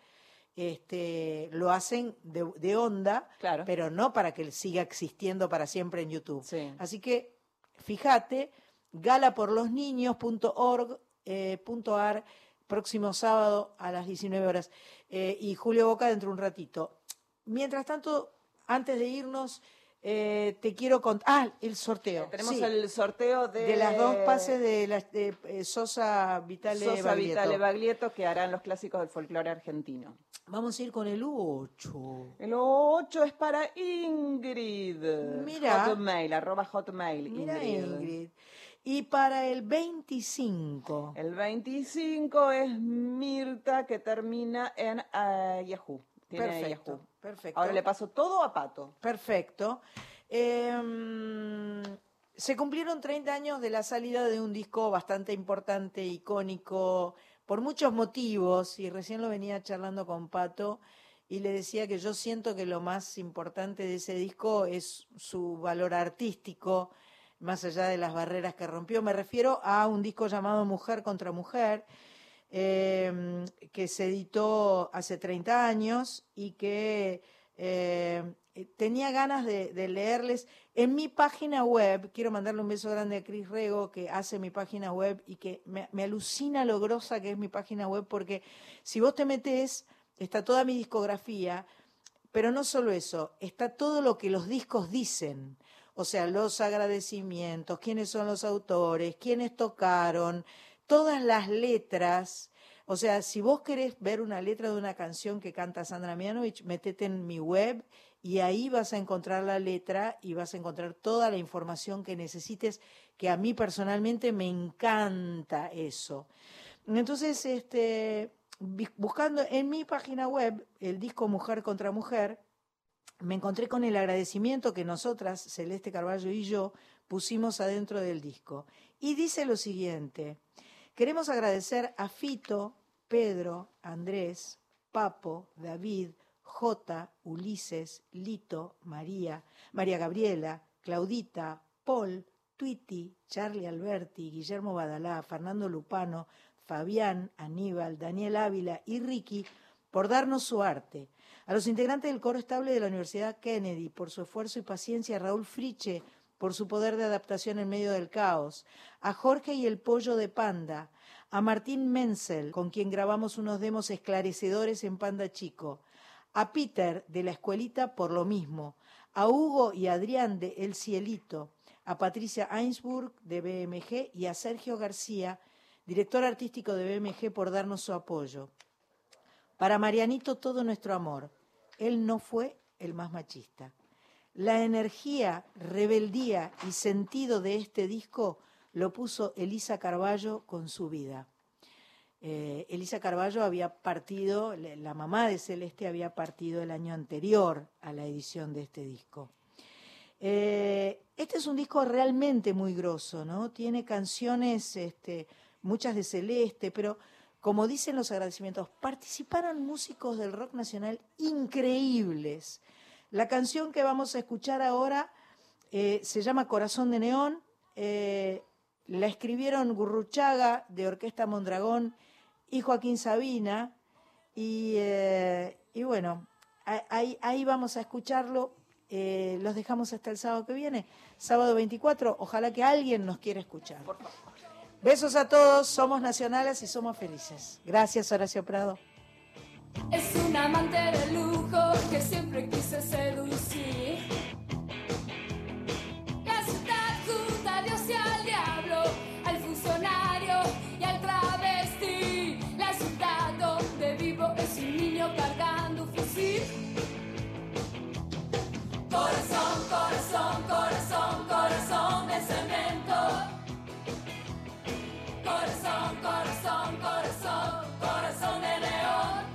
Speaker 3: este, lo hacen de, de onda, pero no para que siga existiendo para siempre en YouTube. Así que fíjate, galaporlosniños.org eh, punto ar, próximo sábado a las 19 horas. Eh, y Julio Boca dentro de un ratito. Mientras tanto, antes de irnos, Eh, te quiero contar. Ah, el sorteo.
Speaker 4: Tenemos
Speaker 3: sí.
Speaker 4: el sorteo de,
Speaker 3: de las dos pases de, las- de, eh, Sosa Vitale
Speaker 4: Sosa
Speaker 3: Baglietto.
Speaker 4: Vitale Baglietto que harán los clásicos del folclore argentino.
Speaker 3: Vamos a ir con el 8.
Speaker 4: El 8 es para Ingrid.
Speaker 3: Mira.
Speaker 4: Hotmail, arroba hotmail.
Speaker 3: Mira
Speaker 4: Ingrid.
Speaker 3: Ingrid. Y para el 25.
Speaker 4: El 25 es Mirta que termina en eh, Yahoo. Tiene
Speaker 3: Perfecto,
Speaker 4: Yahoo.
Speaker 3: perfecto.
Speaker 4: Ahora le paso todo a Pato.
Speaker 3: Perfecto. Eh, se cumplieron 30 años de la salida de un disco bastante importante, icónico, por muchos motivos, y recién lo venía charlando con Pato, y le decía que yo siento que lo más importante de ese disco es su valor artístico, más allá de las barreras que rompió. Me refiero a un disco llamado Mujer contra Mujer, eh, que se editó hace 30 años y que eh, tenía ganas de, leerles. En mi página web, quiero mandarle un beso grande a Cris Rego, que hace mi página web y que me, alucina lo grosa que es mi página web, porque si vos te metés, está toda mi discografía, pero no solo eso, está todo lo que los discos dicen. O sea, los agradecimientos, quiénes son los autores, quiénes tocaron, todas las letras. O sea, si vos querés ver una letra de una canción que canta Sandra Mianovich, metete en mi web y ahí vas a encontrar la letra y vas a encontrar toda la información que necesites, que a mí personalmente me encanta eso. Entonces, este, buscando en mi página web el disco Mujer contra Mujer, me encontré con el agradecimiento que nosotras, Celeste Carballo y yo, pusimos adentro del disco. Y dice lo siguiente, queremos agradecer a Fito, Pedro, Andrés, Papo, David, J, Ulises, Lito, María, María Gabriela, Claudita, Paul, Twitty, Charlie Alberti, Guillermo Badalá, Fernando Lupano, Fabián, Aníbal, Daniel Ávila y Ricky por darnos su arte. A los integrantes del coro estable de la Universidad Kennedy por su esfuerzo y paciencia, a Raúl Friche por su poder de adaptación en medio del caos, a Jorge y el pollo de Panda, a Martín Menzel, con quien grabamos unos demos esclarecedores en Panda Chico, a Peter de la escuelita por lo mismo, a Hugo y Adrián de El Cielito, a Patricia Ainsburg de BMG y a Sergio García, director artístico de BMG, por darnos su apoyo. Para Marianito todo nuestro amor. Él no fue el más machista. La energía, rebeldía y sentido de este disco lo puso Elisa Carballo con su vida. Eh, Elisa Carballo había partido, la mamá de Celeste había partido el año anterior a la edición de este disco. Eh, este es un disco realmente muy grosso, ¿no? Tiene canciones, este, muchas de Celeste, pero como dicen los agradecimientos, participaron músicos del rock nacional increíbles. La canción que vamos a escuchar ahora eh, se llama Corazón de Neón. eh, la escribieron Gurruchaga de Orquesta Mondragón y Joaquín Sabina. Y, eh, bueno, ahí, vamos a escucharlo. Los dejamos hasta el sábado que viene, sábado 24. Ojalá que alguien nos quiera escuchar. Besos a todos, somos nacionales y somos felices. Gracias, Horacio Prado.
Speaker 25: Es un amante de lujo que siempre quise seducir. Corazón, corazón, corazón, corazón de león.